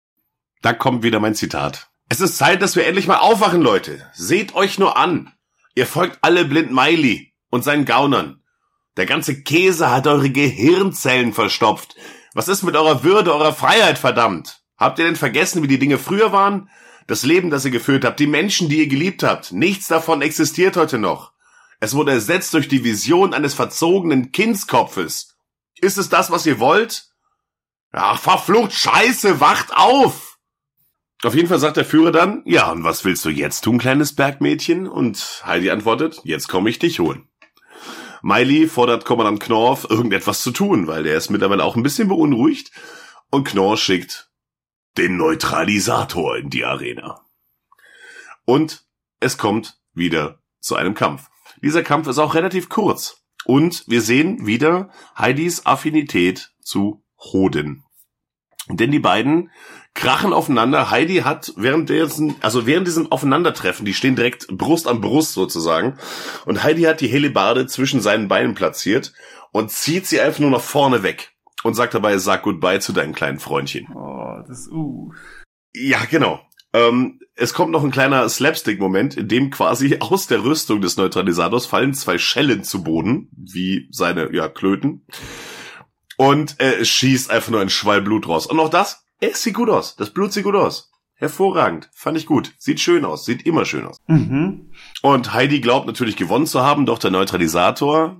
Da kommt wieder mein Zitat. Es ist Zeit, dass wir endlich mal aufwachen, Leute. Seht euch nur an. Ihr folgt alle blind Miley und seinen Gaunern. Der ganze Käse hat eure Gehirnzellen verstopft. Was ist mit eurer Würde, eurer Freiheit, verdammt? Habt ihr denn vergessen, wie die Dinge früher waren? Das Leben, das ihr geführt habt, die Menschen, die ihr geliebt habt, nichts davon existiert heute noch. Es wurde ersetzt durch die Vision eines verzogenen Kindskopfes. Ist es das, was ihr wollt? Ach, verflucht Scheiße, wacht auf! Auf jeden Fall sagt der Führer dann, ja, und was willst du jetzt tun, kleines Bergmädchen? Und Heidi antwortet, jetzt komme ich dich holen. Miley fordert Kommandant Knorf, irgendetwas zu tun, weil der ist mittlerweile auch ein bisschen beunruhigt. Und Knorr schickt den Neutralisator in die Arena. Und es kommt wieder zu einem Kampf. Dieser Kampf ist auch relativ kurz. Und wir sehen wieder Heidis Affinität zu Hoden. Denn die beiden krachen aufeinander. Heidi hat während dessen, also während diesem Aufeinandertreffen, die stehen direkt Brust an Brust sozusagen. Und Heidi hat die Hellebarde zwischen seinen Beinen platziert und zieht sie einfach nur nach vorne weg. Und sagt dabei, sag goodbye zu deinem kleinen Freundchen. Oh, das, uh. Ja, genau. Ähm, es kommt noch ein kleiner Slapstick-Moment, in dem quasi aus der Rüstung des Neutralisators fallen zwei Schellen zu Boden, wie seine, ja, Klöten. Und er schießt einfach nur ein Schwall Blut raus. Und auch das es sieht gut aus. Das Blut sieht gut aus. Hervorragend. Fand ich gut. Sieht schön aus. Sieht immer schön aus. Mhm. Und Heidi glaubt natürlich gewonnen zu haben, doch der Neutralisator,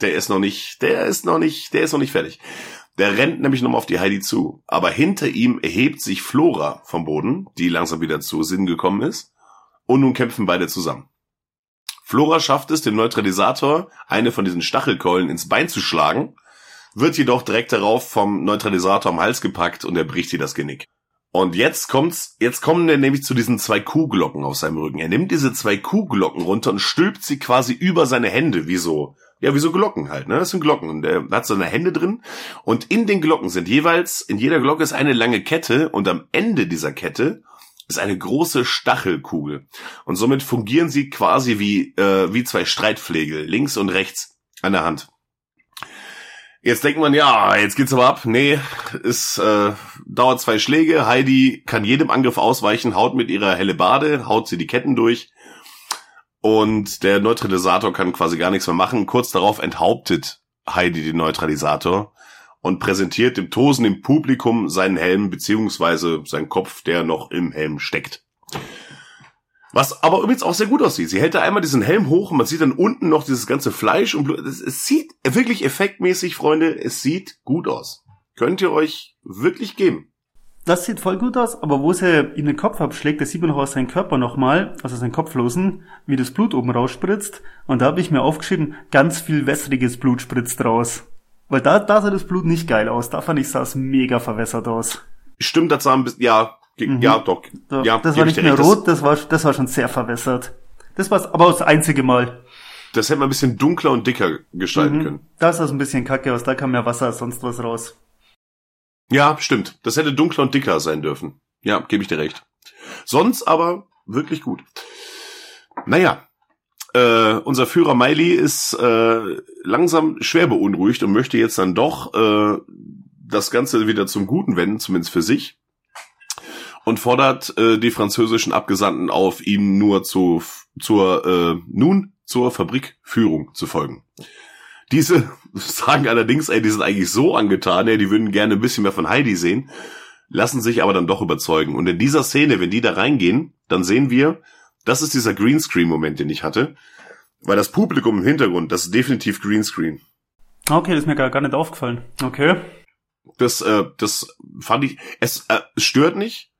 der ist noch nicht, der ist noch nicht, der ist noch nicht fertig. Der rennt nämlich nochmal auf die Heidi zu. Aber hinter ihm erhebt sich Flora vom Boden, die langsam wieder zu Sinn gekommen ist. Und nun kämpfen beide zusammen. Flora schafft es, dem Neutralisator eine von diesen Stachelkeulen ins Bein zu schlagen wird jedoch direkt darauf vom Neutralisator am Hals gepackt und er bricht ihr das Genick. Und jetzt kommt's, jetzt kommen wir nämlich zu diesen zwei Kuhglocken auf seinem Rücken. Er nimmt diese zwei Kuhglocken runter und stülpt sie quasi über seine Hände, wie so, ja, wie so Glocken halt, ne? Das sind Glocken. Und er hat seine Hände drin. Und in den Glocken sind jeweils, in jeder Glocke ist eine lange Kette und am Ende dieser Kette ist eine große Stachelkugel. Und somit fungieren sie quasi wie, äh, wie zwei Streitflegel, links und rechts an der Hand. Jetzt denkt man, ja, jetzt geht's aber ab. Nee, es äh, dauert zwei Schläge. Heidi kann jedem Angriff ausweichen, haut mit ihrer helle Bade, haut sie die Ketten durch. Und der Neutralisator kann quasi gar nichts mehr machen. Kurz darauf enthauptet Heidi den Neutralisator und präsentiert dem tosenden Publikum seinen Helm beziehungsweise seinen Kopf, der noch im Helm steckt. Was aber übrigens auch sehr gut aussieht. Sie hält da einmal diesen Helm hoch und man sieht dann unten noch dieses ganze Fleisch und Blut. Es, sieht wirklich effektmäßig, Freunde, es sieht gut aus. Könnt ihr euch wirklich geben. Das sieht voll gut aus, aber wo sie ihm den Kopf abschlägt, das sieht man noch aus seinem Körper nochmal, also sein Kopflosen, wie das Blut oben rausspritzt. Und da habe ich mir aufgeschrieben, ganz viel wässriges Blut spritzt raus. Weil da, da sah das Blut nicht geil aus. Da fand ich, sah es mega verwässert aus. Stimmt, das sah ein bisschen, ja, Mhm. Ja, doch. Ja, das war nicht mehr rot, das war, das war schon sehr verwässert. Das war aber das einzige Mal. Das hätte man ein bisschen dunkler und dicker gestalten Mhm. können. Da ist das ein bisschen kacke aus, da kam mehr Wasser als sonst was raus. Ja, stimmt. Das hätte dunkler und dicker sein dürfen. Ja, gebe ich dir recht. Sonst aber wirklich gut. Naja, äh, unser Führer Miley ist äh, langsam schwer beunruhigt und möchte jetzt dann doch äh, das Ganze wieder zum Guten wenden, zumindest für sich. Und fordert äh, die französischen Abgesandten auf, ihm nur zu, zur, äh, nun zur Fabrikführung zu folgen. Diese sagen allerdings, ey, die sind eigentlich so angetan, ey, die würden gerne ein bisschen mehr von Heidi sehen, lassen sich aber dann doch überzeugen. Und in dieser Szene, wenn die da reingehen, dann sehen wir, das ist dieser Greenscreen-Moment, den ich hatte, weil das Publikum im Hintergrund, das ist definitiv Greenscreen. Okay, das ist mir gar, gar nicht aufgefallen. Okay. Das, äh, das fand ich, es äh, stört nicht,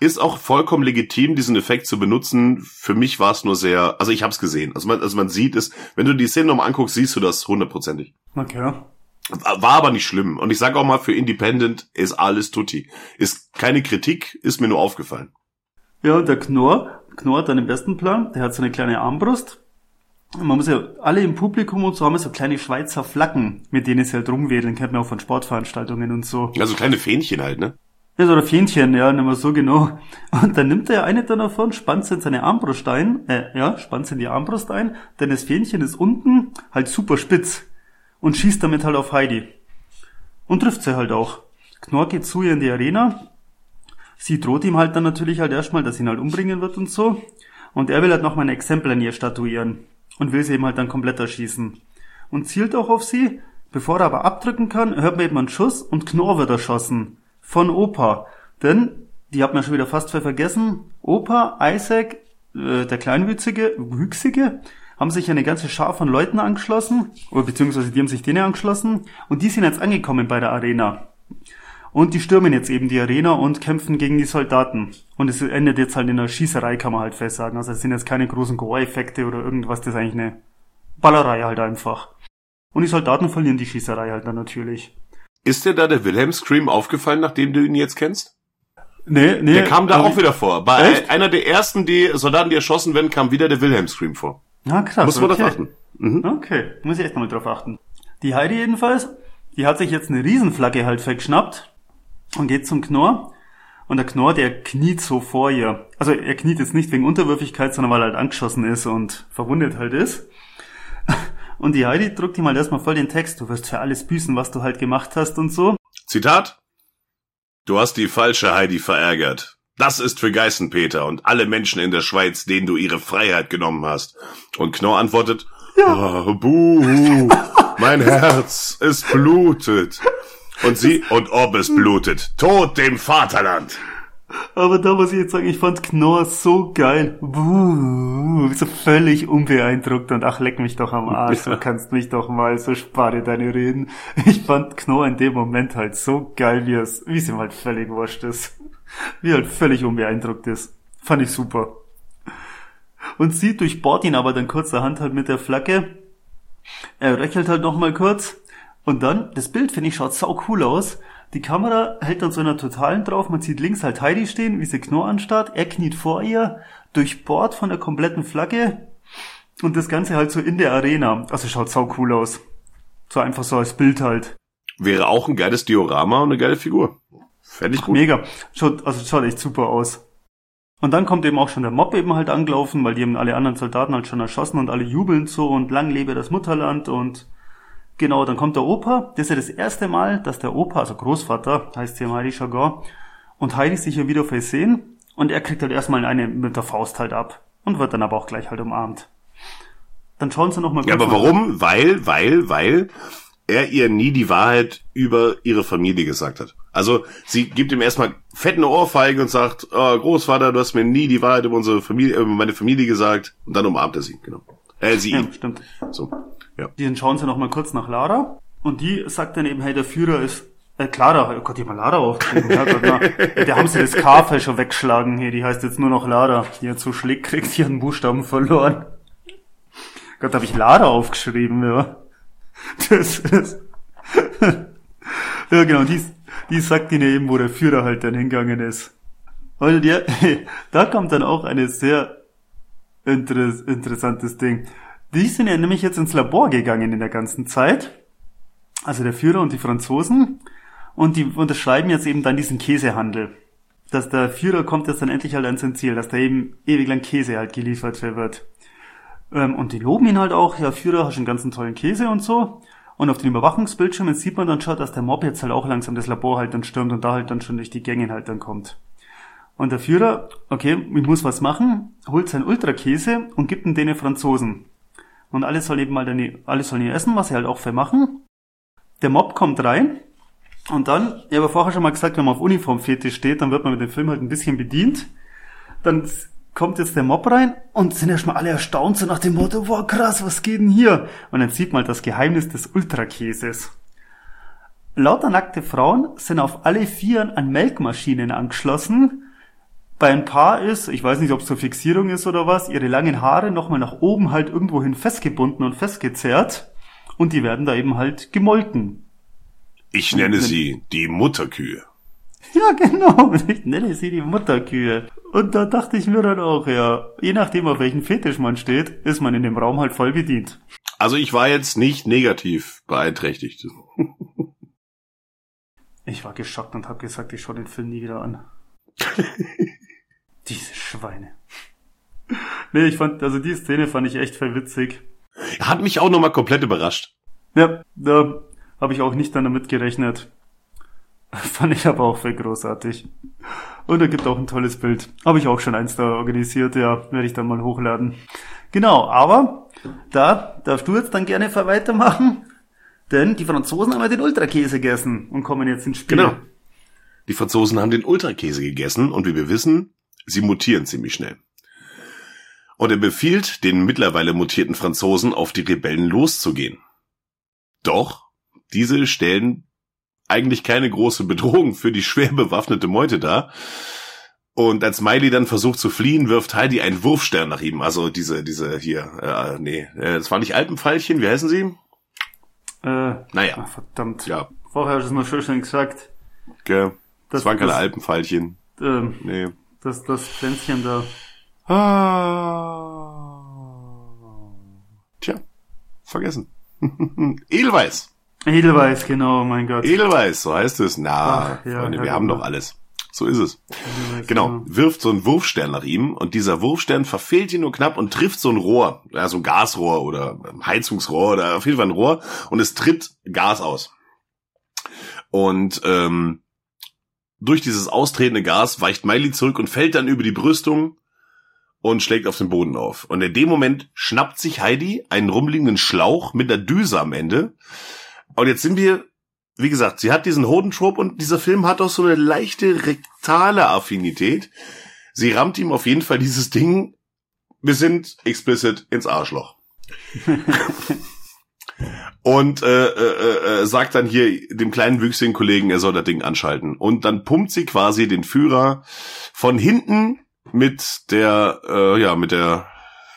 ist auch vollkommen legitim, diesen Effekt zu benutzen. Für mich war es nur sehr, also ich habe es gesehen. Also man, also man sieht es, wenn du die Szene nochmal anguckst, siehst du das hundertprozentig. Okay. War aber nicht schlimm. Und ich sage auch mal, für Independent ist alles tutti. Ist keine Kritik, ist mir nur aufgefallen. Ja, der Knorr, Knorr hat dann im besten Plan, der hat so eine kleine Armbrust. Und man muss ja, alle im Publikum und so haben so kleine Schweizer Flaggen, mit denen sie halt rumwedeln, kennt man auch von Sportveranstaltungen und so. Also kleine Fähnchen halt, ne? Ja, so ein Fähnchen, ja, nicht mehr so genau. Und dann nimmt er eine davon, spannt sie in seine Armbrust ein, äh, ja, spannt sie in die Armbrust ein, denn das Fähnchen ist unten halt super spitz und schießt damit halt auf Heidi. Und trifft sie halt auch. Knorr geht zu ihr in die Arena. Sie droht ihm halt dann natürlich halt erstmal, dass sie ihn halt umbringen wird und so. Und er will halt nochmal ein Exempel an ihr statuieren. Und will sie eben halt dann komplett erschießen. Und zielt auch auf sie. Bevor er aber abdrücken kann, hört man eben einen Schuss und Knorr wird erschossen. Von Opa. Denn, die hat man schon wieder fast vergessen, Opa, Isaac, äh, der Kleinwüchsige, Wüchsige, haben sich eine ganze Schar von Leuten angeschlossen, oder beziehungsweise die haben sich denen angeschlossen, und die sind jetzt angekommen bei der Arena. Und die stürmen jetzt eben die Arena und kämpfen gegen die Soldaten. Und es endet jetzt halt in einer Schießerei, kann man halt fest sagen. Also es sind jetzt keine großen Gore-Effekte oder irgendwas, das ist eigentlich eine Ballerei halt einfach. Und die Soldaten verlieren die Schießerei halt dann natürlich. Ist dir da der Wilhelm Scream aufgefallen, nachdem du ihn jetzt kennst? Nee, nee. Der kam da aber- auch wieder vor. Bei Echt? einer der ersten, die Soldaten, die erschossen werden, kam wieder der Wilhelm Scream vor. Ah, krass. Muss man okay. darauf achten. Mhm. Okay, muss ich echt mal drauf achten. Die Heidi jedenfalls, die hat sich jetzt eine Riesenflagge halt weggeschnappt und geht zum Knorr. Und der Knorr, der kniet so vor ihr. Also er kniet jetzt nicht wegen Unterwürfigkeit, sondern weil er halt angeschossen ist und verwundet halt ist. Und die Heidi drückt ihm halt erstmal voll den Text, du wirst für alles büßen, was du halt gemacht hast und so. Zitat. Du hast die falsche Heidi verärgert. Das ist für Geißenpeter und alle Menschen in der Schweiz, denen du ihre Freiheit genommen hast. Und Knorr antwortet, Ja. "Oh, buh, mein Herz, es blutet. Und sie, und ob es blutet, Tod dem Vaterland. Aber da muss ich jetzt sagen, ich fand Knorr so geil. Buh, so völlig unbeeindruckt und ach, leck mich doch am Arsch, du kannst mich doch mal, so spare deine Reden. Ich fand Knorr in dem Moment halt so geil, wie es, wie es ihm halt völlig wurscht ist. Wie er halt völlig unbeeindruckt ist. Fand ich super. Und sie durchbohrt ihn aber dann kurzerhand halt mit der Flagge. Er röchelt halt noch mal kurz. Und dann, das Bild finde ich schaut sau cool aus. Die Kamera hält dann so einer totalen drauf. Man sieht links halt Heidi stehen, wie sie Knorr anstarrt. Er kniet vor ihr, durchbohrt von der kompletten Flagge. Und das Ganze halt so in der Arena. Also schaut sau cool aus. So einfach so als Bild halt. Wäre auch ein geiles Diorama und eine geile Figur. Fände ich gut. Mega. Schaut, also schaut echt super aus. Und dann kommt eben auch schon der Mob eben halt angelaufen, weil die haben alle anderen Soldaten halt schon erschossen und alle jubeln so und lang lebe das Mutterland und genau, dann kommt der Opa. Das ist ja das erste Mal, dass der Opa, also Großvater, heißt hier im Heidi Jargon, und Heidi sich hier wieder versehen und er kriegt halt erstmal eine mit der Faust halt ab und wird dann aber auch gleich halt umarmt. Dann schauen sie nochmal Ja, aber warum? Weil, weil, weil er ihr nie die Wahrheit über ihre Familie gesagt hat. Also sie gibt ihm erstmal fetten Ohrfeigen und sagt, oh, Großvater, du hast mir nie die Wahrheit über unsere Familie, über meine Familie gesagt. Und dann umarmt er sie, genau. Äh, sie Ja, ihn. stimmt. So. Ja. Die schauen sie noch mal kurz nach Lara und die sagt dann eben, hey, der Führer ist äh, Clara, oh Gott, die haben Lara aufgeschrieben. Ja, Gott, na, da haben sie das K schon weggeschlagen hier, die heißt jetzt nur noch Lara. Die hat so schlick kriegt, einen Buchstaben verloren. Gott, habe ich Lara aufgeschrieben, ja. Das ist. ja, genau, die, die sagt ihnen eben, wo der Führer halt dann hingegangen ist. Und ja, da kommt dann auch eine sehr Inter interessantes Ding. Die sind ja nämlich jetzt ins Labor gegangen in der ganzen Zeit. Also der Führer und die Franzosen. Und die unterschreiben jetzt eben dann diesen Käsehandel. Dass der Führer kommt jetzt dann endlich halt an sein Ziel, dass da eben ewig lang Käse halt geliefert wird. Ähm, und die loben ihn halt auch, ja Führer, hast einen ganzen tollen Käse und so. Und auf den Überwachungsbildschirmen sieht man dann schon, dass der Mob jetzt halt auch langsam das Labor halt dann stürmt und da halt dann schon durch die Gänge halt dann kommt. Und der Führer, okay, ich muss was machen, holt seinen Ultrakäse und gibt ihn den Franzosen. Und alle sollen eben mal dann, alle sollen ihn essen, was sie halt auch vermachen. Der Mob kommt rein und dann, ich habe vorher schon mal gesagt, wenn man auf Uniformfete steht, dann wird man mit dem Film halt ein bisschen bedient. Dann kommt jetzt der Mob rein und sind erstmal alle erstaunt, so nach dem Motto, wow krass, was geht denn hier? Und dann sieht man das Geheimnis des Ultrakäses. Lauter nackte Frauen sind auf alle Vieren an Melkmaschinen angeschlossen. Bei ein paar ist, ich weiß nicht, ob es zur Fixierung ist oder was, ihre langen Haare nochmal nach oben halt irgendwohin festgebunden und festgezerrt. Und die werden da eben halt gemolken. Ich nenne sie die Mutterkühe. Ja, genau. Ich nenne sie die Mutterkühe. Und da dachte ich mir dann auch, ja, je nachdem, auf welchen Fetisch man steht, ist man in dem Raum halt voll bedient. Also ich war jetzt nicht negativ beeinträchtigt. Ich war geschockt und habe gesagt, ich schaue den Film nie wieder an. Diese Schweine. Nee, ich fand, also die Szene fand ich echt voll witzig. Hat mich auch nochmal komplett überrascht. Ja, da habe ich auch nicht damit gerechnet. Fand ich aber auch voll großartig. Und er gibt auch ein tolles Bild. Habe ich auch schon eins da organisiert, ja, werde ich dann mal hochladen. Genau, aber da darfst du jetzt dann gerne weitermachen, denn die Franzosen haben ja den Ultrakäse gegessen und kommen jetzt ins Spiel. Genau. Die Franzosen haben den Ultrakäse gegessen und wie wir wissen, sie mutieren ziemlich schnell. Und er befiehlt den mittlerweile mutierten Franzosen, auf die Rebellen loszugehen. Doch, diese stellen eigentlich keine große Bedrohung für die schwer bewaffnete Meute dar. Und als Miley dann versucht zu fliehen, wirft Heidi einen Wurfstern nach ihm. Also diese, diese hier, äh, nee, äh, das war nicht Alpenpfeilchen, wie heißen sie? Äh, naja. Verdammt. Ja. Vorher hast du es noch schön schon gesagt. Gell. Das, Das- waren keine das- Alpenpfeilchen. Ähm, Nee. Das, das Pflänzchen da. Ah. Tja, vergessen. Edelweiß. Edelweiß, genau, mein Gott. Edelweiß, so heißt es. Na, Ach, ja, Freunde, ja, wir haben genau. doch alles. So ist es. Edelweiß, Genau, wirft so einen Wurfstern nach ihm und dieser Wurfstern verfehlt ihn nur knapp und trifft so ein Rohr, ja, so ein Gasrohr oder Heizungsrohr oder auf jeden Fall ein Rohr und es tritt Gas aus. Und ähm, durch dieses austretende Gas weicht Miley zurück und fällt dann über die Brüstung und schlägt auf den Boden auf. Und in dem Moment schnappt sich Heidi einen rumliegenden Schlauch mit einer Düse am Ende. Und jetzt sind wir wie gesagt, sie hat diesen Hodentrope und dieser Film hat auch so eine leichte rektale Affinität. Sie rammt ihm auf jeden Fall dieses Ding, wir sind explicit ins Arschloch. und äh, äh, äh, sagt dann hier dem kleinen wüchsigen Kollegen, er soll das Ding anschalten. Und dann pumpt sie quasi den Führer von hinten mit der, äh, ja, mit der,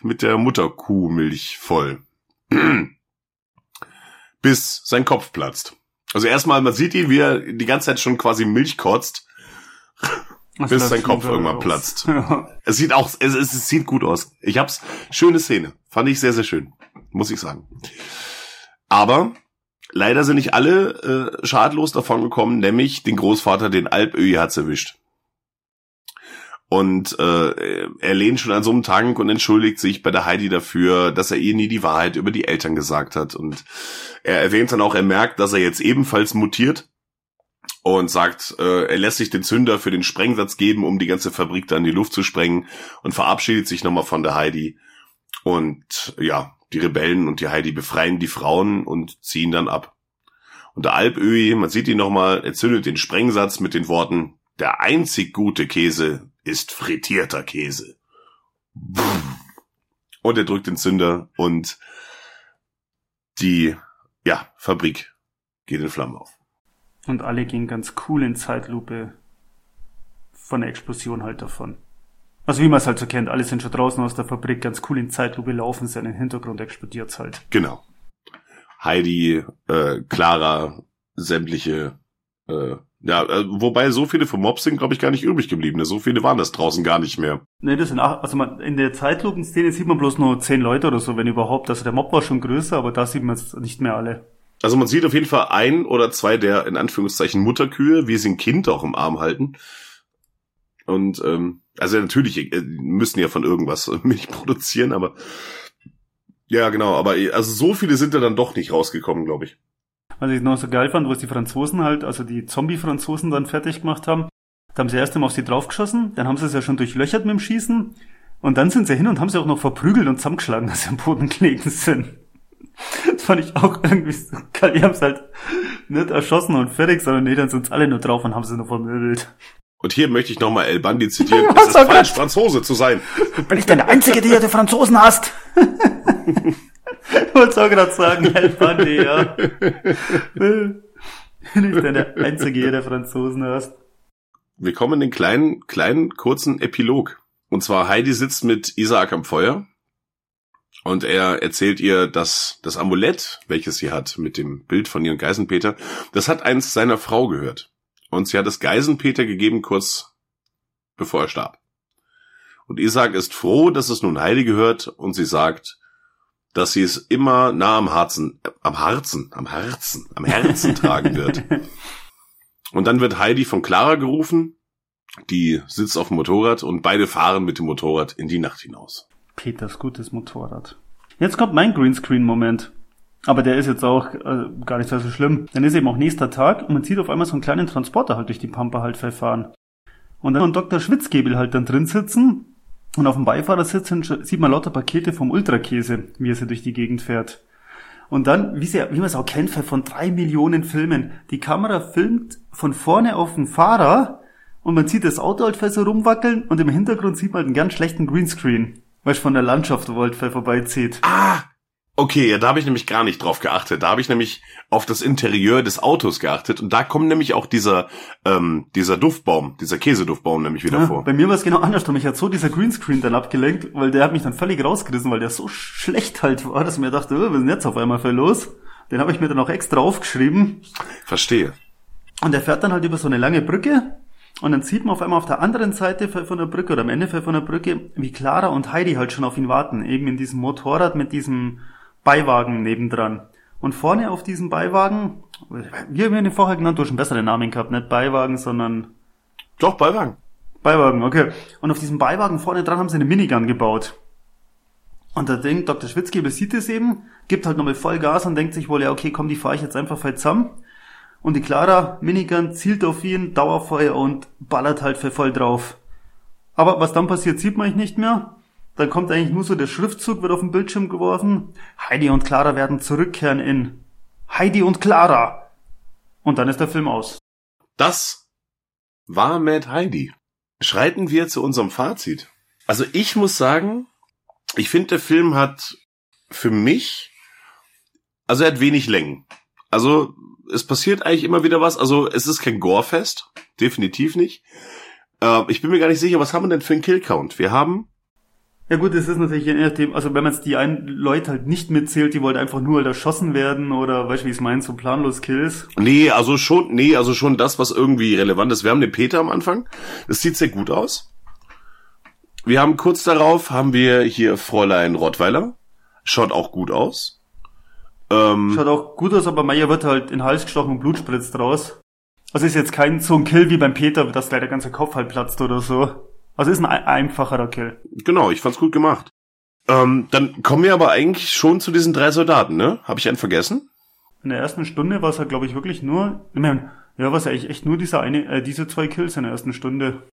mit der Mutterkuhmilch voll. Bis sein Kopf platzt. Also erstmal, man sieht ihn, wie er die ganze Zeit schon quasi Milch kotzt, Das bis sein Kopf irgendwann raus. platzt. Ja. Es sieht auch, es, es sieht gut aus. Ich hab's, schöne Szene. Fand ich sehr, sehr schön. Muss ich sagen. Aber leider sind nicht alle äh, schadlos davon gekommen, nämlich den Großvater, den Alpöhi hat's erwischt. Und äh, er lehnt schon an so einem Tank und entschuldigt sich bei der Heidi dafür, dass er ihr nie die Wahrheit über die Eltern gesagt hat. Und er erwähnt dann auch, er merkt, dass er jetzt ebenfalls mutiert und sagt, äh, er lässt sich den Zünder für den Sprengsatz geben, um die ganze Fabrik da in die Luft zu sprengen und verabschiedet sich nochmal von der Heidi. Und ja, die Rebellen und die Heidi befreien die Frauen und ziehen dann ab. Und der Alpöhi, man sieht ihn nochmal, er zündet den Sprengsatz mit den Worten, der einzig gute Käse ist frittierter Käse. Und er drückt den Zünder und die, ja, Fabrik geht in Flammen auf. Und alle gehen ganz cool in Zeitlupe von der Explosion halt davon. Also wie man es halt so kennt, alle sind schon draußen aus der Fabrik, ganz cool in Zeitlupe laufen sie, im Hintergrund explodiert's halt. Genau. Heidi, äh, Clara, sämtliche Äh, ja, äh, wobei so viele vom Mob sind, glaube ich, gar nicht übrig geblieben. Ne? So viele waren das draußen gar nicht mehr. Nee, das sind acht, also man, in der Zeitlupenszene sieht man bloß nur zehn Leute oder so, wenn überhaupt. Also der Mob war schon größer, aber da sieht man jetzt nicht mehr alle. Also man sieht auf jeden Fall ein oder zwei der in Anführungszeichen Mutterkühe, wie sie ein Kind auch im Arm halten. Und ähm, also natürlich äh, müssen ja von irgendwas Milch produzieren, aber ja genau, aber also so viele sind da dann doch nicht rausgekommen, glaube ich. Was ich noch so geil fand, wo es die Franzosen halt, also die Zombie-Franzosen dann fertig gemacht haben, da haben sie erst einmal auf sie draufgeschossen, dann haben sie es ja schon durchlöchert mit dem Schießen und dann sind sie hin und haben sie auch noch verprügelt und zusammengeschlagen, dass sie am Boden gelegen sind. Das fand ich auch irgendwie so geil. Die haben es halt nicht erschossen und fertig, sondern nee, dann sind alle nur drauf und haben sie nur vermöbelt. Und hier möchte ich nochmal El Bandi zitieren. es ist falsch, Franzose zu sein. Bin ich denn der Einzige, der die Franzosen hasst? ich wollte auch gerade sagen, El Bandi, ja. Bin ich denn der Einzige, der Franzosen hasst? Wir kommen in den kleinen, kleinen, kurzen Epilog. Und zwar Heidi sitzt mit Isaac am Feuer und er erzählt ihr, dass das Amulett, welches sie hat mit dem Bild von ihrem Geisenpeter, das hat eins seiner Frau gehört. Und sie hat es Geisenpeter gegeben, kurz bevor er starb. Und Isaac ist froh, dass es nun Heidi gehört und sie sagt, dass sie es immer nah am Herzen, äh, am Herzen, am Herzen, am Herzen tragen wird. Und dann wird Heidi von Clara gerufen, die sitzt auf dem Motorrad und beide fahren mit dem Motorrad in die Nacht hinaus. Peters gutes Motorrad. Jetzt kommt mein Greenscreen-Moment. Aber der ist jetzt auch äh, gar nicht so schlimm. Dann ist eben auch nächster Tag und man sieht auf einmal so einen kleinen Transporter halt durch die Pampa halt verfahren. Und dann Dr. Schwitzgebel halt dann drin sitzen und auf dem Beifahrersitz sieht man lauter Pakete vom Ultrakäse, wie er sie durch die Gegend fährt. Und dann, wie, sie, wie man es auch kennt, von drei Millionen Filmen. Die Kamera filmt von vorne auf den Fahrer und man sieht das Auto halt so rumwackeln und im Hintergrund sieht man einen ganz schlechten Greenscreen. Weil von der Landschaft Waldfell vorbeizieht. Ah! Okay, ja, da habe ich nämlich gar nicht drauf geachtet. Da habe ich nämlich auf das Interieur des Autos geachtet und da kommt nämlich auch dieser ähm, dieser Duftbaum, dieser Käseduftbaum nämlich wieder ja, vor. Bei mir war es genau andersrum. Ich hatte so dieser Greenscreen dann abgelenkt, weil der hat mich dann völlig rausgerissen, weil der so schlecht halt war, dass ich mir dachte, oh, was ist denn jetzt auf einmal für los? Den habe ich mir dann auch extra aufgeschrieben. Verstehe. Und er fährt dann halt über so eine lange Brücke und dann sieht man auf einmal auf der anderen Seite von der Brücke oder am Ende von der Brücke, wie Clara und Heidi halt schon auf ihn warten. Eben in diesem Motorrad mit diesem Beiwagen nebendran. Und vorne auf diesem Beiwagen, wie haben wir ihn vorher genannt? Du hast einen besseren Namen gehabt, nicht Beiwagen, sondern... Doch, Beiwagen. Beiwagen, okay. Und auf diesem Beiwagen vorne dran haben sie eine Minigun gebaut. Und da denkt Dr. Schwitzgeber sieht es eben, gibt halt nochmal voll Gas und denkt sich wohl, ja okay, komm, die fahre ich jetzt einfach voll zusammen. Und die Clara Minigun zielt auf ihn, Dauerfeuer und ballert halt für voll drauf. Aber was dann passiert, sieht man nicht mehr. Dann kommt eigentlich nur so der Schriftzug, wird auf den Bildschirm geworfen. Heidi und Clara werden zurückkehren in Heidi und Clara. Und dann ist der Film aus. Das war Mad Heidi. Schreiten wir zu unserem Fazit. Also ich muss sagen, ich finde, der Film hat für mich, also er hat wenig Längen. Also es passiert eigentlich immer wieder was. Also es ist kein Gorefest, definitiv nicht. Äh, ich bin mir gar nicht sicher, was haben wir denn für einen Killcount? Wir haben ja gut, es ist natürlich je nachdem, also wenn man jetzt die einen Leute halt nicht mitzählt, die wollten einfach nur halt erschossen werden oder weißt du, wie ich es meine, so planlos Kills. Nee, also schon, nee, also schon das, was irgendwie relevant ist. Wir haben den Peter am Anfang. Das sieht sehr gut aus. Wir haben kurz darauf, haben wir hier Fräulein Rottweiler. Schaut auch gut aus. Ähm, Schaut auch gut aus, aber Meier wird halt in den Hals gestochen und Blut spritzt raus. Also ist jetzt kein so ein Kill wie beim Peter, dass gleich der ganze Kopf halt platzt oder so. Also ist ein einfacherer Kill. Genau, ich fand's gut gemacht. Ähm, dann kommen wir aber eigentlich schon zu diesen drei Soldaten, ne? Habe ich einen vergessen? In der ersten Stunde war es halt, glaube ich, wirklich nur, ich meine, ja, war es ja eigentlich echt nur diese eine, äh, diese zwei Kills in der ersten Stunde.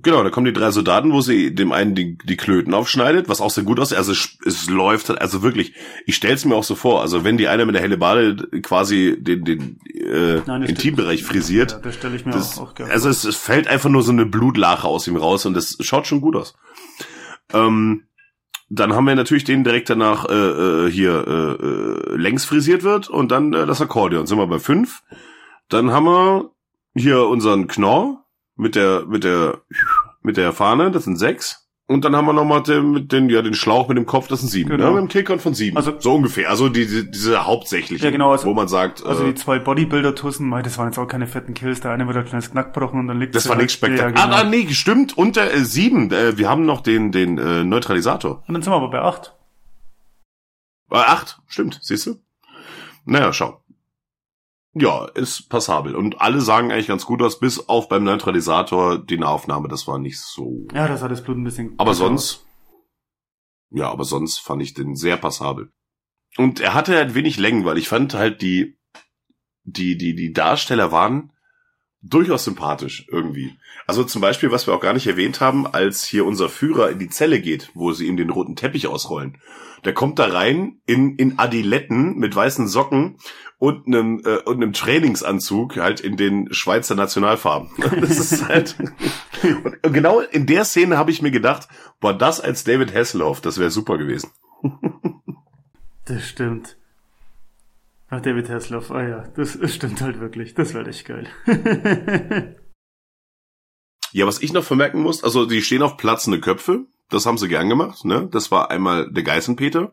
Genau, da kommen die drei Soldaten, wo sie dem einen die, die Klöten aufschneidet, was auch sehr gut aussieht. Also es, es läuft, also wirklich, ich stell's mir auch so vor, also wenn die eine mit der helle Bade quasi den, den äh, Nein, Intimbereich frisiert, ja, das stelle ich mir das, auch, auch gerne Also es, es fällt einfach nur so eine Blutlache aus ihm raus und das schaut schon gut aus. Ähm, dann haben wir natürlich den direkt danach äh, äh, hier äh, äh, längs frisiert wird und dann äh, das Akkordeon. Sind wir bei fünf. Dann haben wir hier unseren Knorr, mit der, mit der, mit der Fahne, das sind sechs. Und dann haben wir nochmal den, den, ja, den Schlauch mit dem Kopf, das sind sieben. Genau. Ne? Mit dem Killcount von sieben. Also- so ungefähr. Also die, die, diese hauptsächliche, Ja, genau, also- wo man sagt, Also äh, die zwei Bodybuilder-Tussen, das waren jetzt auch keine fetten Kills. Der eine wird ein kleines Knack gebrochen und dann liegt das war halt- nichts spektakulär. Ja, genau. Ah, ah, nee, stimmt. Und der äh, sieben, äh, wir haben noch den, den äh, Neutralisator. Und dann sind wir aber bei acht. Äh, acht, stimmt, siehst du? Naja, schau. Ja, ist passabel. Und alle sagen eigentlich ganz gut aus, bis auf beim Neutralisator die Nahaufnahme, das war nicht so. Ja, das hat das Blut ein bisschen. Aber sonst, ja, aber sonst fand ich den sehr passabel. Und er hatte halt wenig Längen, weil ich fand halt die, die, die, die Darsteller waren durchaus sympathisch irgendwie. Also zum Beispiel, was wir auch gar nicht erwähnt haben, als hier unser Führer in die Zelle geht, wo sie ihm den roten Teppich ausrollen. Der kommt da rein in, in Adiletten mit weißen Socken und einem, äh, und einem Trainingsanzug, halt in den Schweizer Nationalfarben. Das ist halt. und genau in der Szene habe ich mir gedacht, boah, das als David Hasselhoff, das wäre super gewesen. Das stimmt. Ach, David Hasselhoff, ah ja, das, das stimmt halt wirklich. Das wäre echt geil. Ja, was ich noch vermerken muss, also die stehen auf platzende Köpfe. Das haben sie gern gemacht. Ne? Das war einmal der Geißenpeter.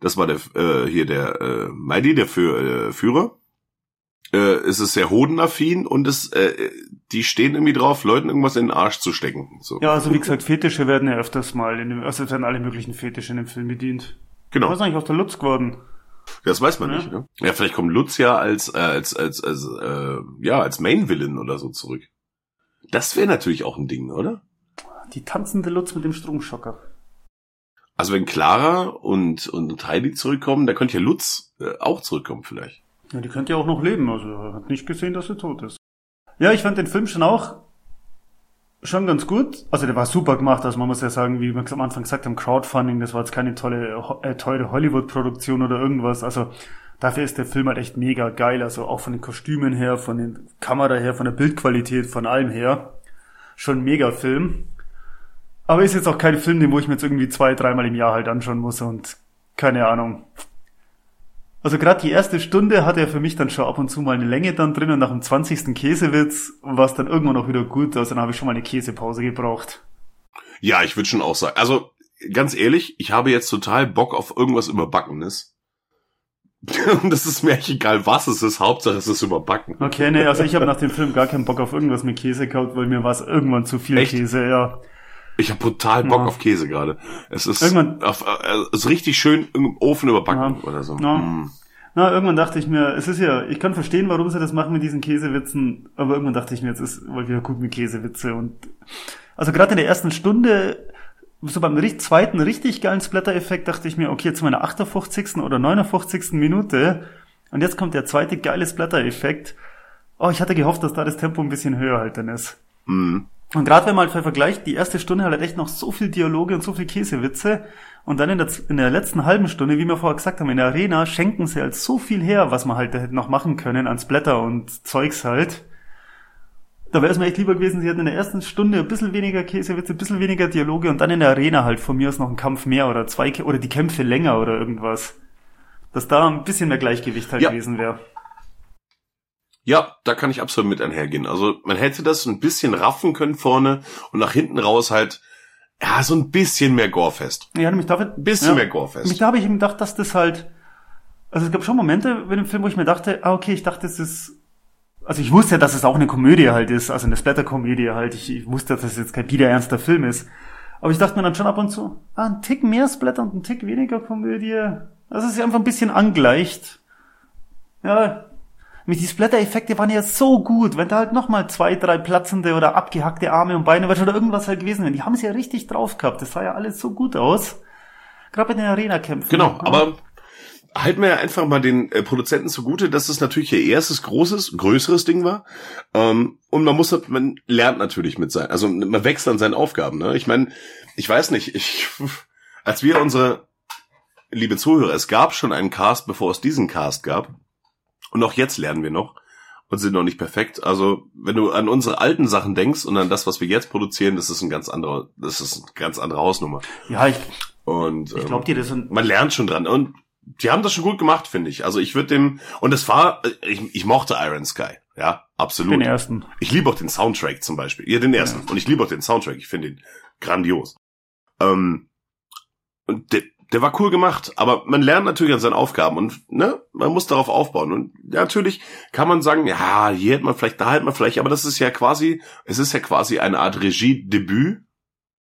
Das war der äh, hier der äh, Meidi, der für, äh, Führer. Äh, es ist sehr hodenaffin und es, äh, die stehen irgendwie drauf, Leuten irgendwas in den Arsch zu stecken. So. ja, also wie gesagt, Fetische werden ja öfters mal, in dem, also es werden alle möglichen Fetische in dem Film bedient. genau. Was ist eigentlich auf der Lutz geworden? Das weiß man Ja. nicht. Ne? Ja, vielleicht kommt Lutz ja als äh, als als als äh, ja als Main Villain oder so zurück. Das wäre natürlich auch ein Ding, oder? Die tanzende Lutz mit dem Stromschocker. Also wenn Clara und und Heidi zurückkommen, da könnte ja Lutz äh, auch zurückkommen vielleicht. Ja, die könnte ja auch noch leben, also er hat nicht gesehen, dass sie tot ist. Ja, ich fand den Film schon auch schon ganz gut. Also der war super gemacht, also man muss ja sagen, wie wir am Anfang gesagt haben, Crowdfunding, das war jetzt keine tolle, äh, teure Hollywood-Produktion oder irgendwas. Also dafür ist der Film halt echt mega geil. Also auch von den Kostümen her, von den Kamera her, von der Bildqualität, von allem her. Schon mega Film. Aber ist jetzt auch kein Film, den wo ich mir jetzt irgendwie zwei, dreimal im Jahr halt anschauen muss und keine Ahnung. Also gerade die erste Stunde hat er für mich dann schon ab und zu mal eine Länge dann drin und nach dem 20. Käsewitz war es dann irgendwann auch wieder gut. Also dann habe ich schon mal eine Käsepause gebraucht. Ja, ich würde schon auch sagen. Also ganz ehrlich, ich habe jetzt total Bock auf irgendwas überbackenes. Und das ist mir echt egal, was es ist. Hauptsache es ist überbacken. Okay, nee, also ich habe nach dem Film gar keinen Bock auf irgendwas mit Käse gehabt, weil mir war es irgendwann zu viel Echt? Käse, ja. Ich habe brutal Bock Ja. auf Käse gerade. Es ist, Irgendwann- auf, äh, es ist richtig schön im Ofen überbacken Ja. oder so. Ja. Mm. Na, irgendwann dachte ich mir, es ist ja, ich kann verstehen, warum sie das machen mit diesen Käsewitzen, aber irgendwann dachte ich mir, jetzt ist mal wieder gut mit Käsewitze und also gerade in der ersten Stunde, so beim zweiten richtig geilen Splatter-Effekt dachte ich mir, okay, in der 58. oder 59. Minute und jetzt kommt der zweite geile Splatter-Effekt. Oh, ich hatte gehofft, dass da das Tempo ein bisschen höher halt dann ist. Mm. Und gerade wenn man halt vergleicht, die erste Stunde hat halt echt noch so viel Dialoge und so viel Käsewitze. Und dann in der, in der letzten halben Stunde, wie wir vorher gesagt haben, in der Arena schenken sie halt so viel her, was man halt hätte noch machen können an Splatter und Zeugs halt. Da wäre es mir echt lieber gewesen, sie hätten in der ersten Stunde ein bisschen weniger Käsewitze, ein bisschen weniger Dialoge und dann in der Arena halt von mir aus noch ein Kampf mehr oder zwei, oder die Kämpfe länger oder irgendwas. Dass da ein bisschen mehr Gleichgewicht halt Ja. gewesen wäre. Ja, da kann ich absolut mit einhergehen. Also man hätte das ein bisschen raffen können vorne und nach hinten raus halt, ja, so ein bisschen mehr Gorefest. Ja, nämlich dafür, Ein bisschen ja. mehr Gorefest. da habe ich eben gedacht, dass das halt. Also es gab schon Momente in dem Film, wo ich mir dachte, ah, okay, ich dachte, es ist. Also ich wusste ja, dass es auch eine Komödie halt ist, also eine Splatter-Komödie halt. Ich, ich wusste, dass es jetzt kein biederernster Film ist. Aber ich dachte mir dann schon ab und zu, ah, ein Tick mehr Splatter und ein Tick weniger Komödie. Das ist ja einfach ein bisschen angleicht. Ja. Mit die Splatter-Effekte waren ja so gut, wenn da halt nochmal zwei, drei platzende oder abgehackte Arme und Beine oder irgendwas halt gewesen wären. Die haben es ja richtig drauf gehabt. Das sah ja alles so gut aus. Gerade bei den Arena-Kämpfen. Genau, aber halten wir ja einfach mal den äh, Produzenten zugute, dass es natürlich ihr erstes großes, größeres Ding war. Ähm, und man muss, man lernt natürlich mit sein, also man wächst an seinen Aufgaben. Ne? Ich meine, ich weiß nicht, ich, als wir unsere, liebe Zuhörer, es gab schon einen Cast, bevor es diesen Cast gab. Und auch jetzt lernen wir noch und sind noch nicht perfekt. Also, wenn du an unsere alten Sachen denkst und an das, was wir jetzt produzieren, das ist ein ganz anderer, das ist eine ganz andere Hausnummer. Ja, ich, Und ich glaube dir, das sind. man lernt schon dran. Und die haben das schon gut gemacht, finde ich. Also ich würde dem, und es war, ich, ich mochte Iron Sky. Ja, absolut. Den ersten. Ich liebe auch den Soundtrack zum Beispiel. Ja, den ersten. Und ich liebe auch den Soundtrack. Ich finde ihn grandios. Ähm, und der, der war cool gemacht, aber man lernt natürlich an seinen Aufgaben und ne, man muss darauf aufbauen. Und natürlich kann man sagen, ja, hier hätte man vielleicht, da hätte man vielleicht, aber das ist ja quasi, es ist ja quasi eine Art Regiedebüt,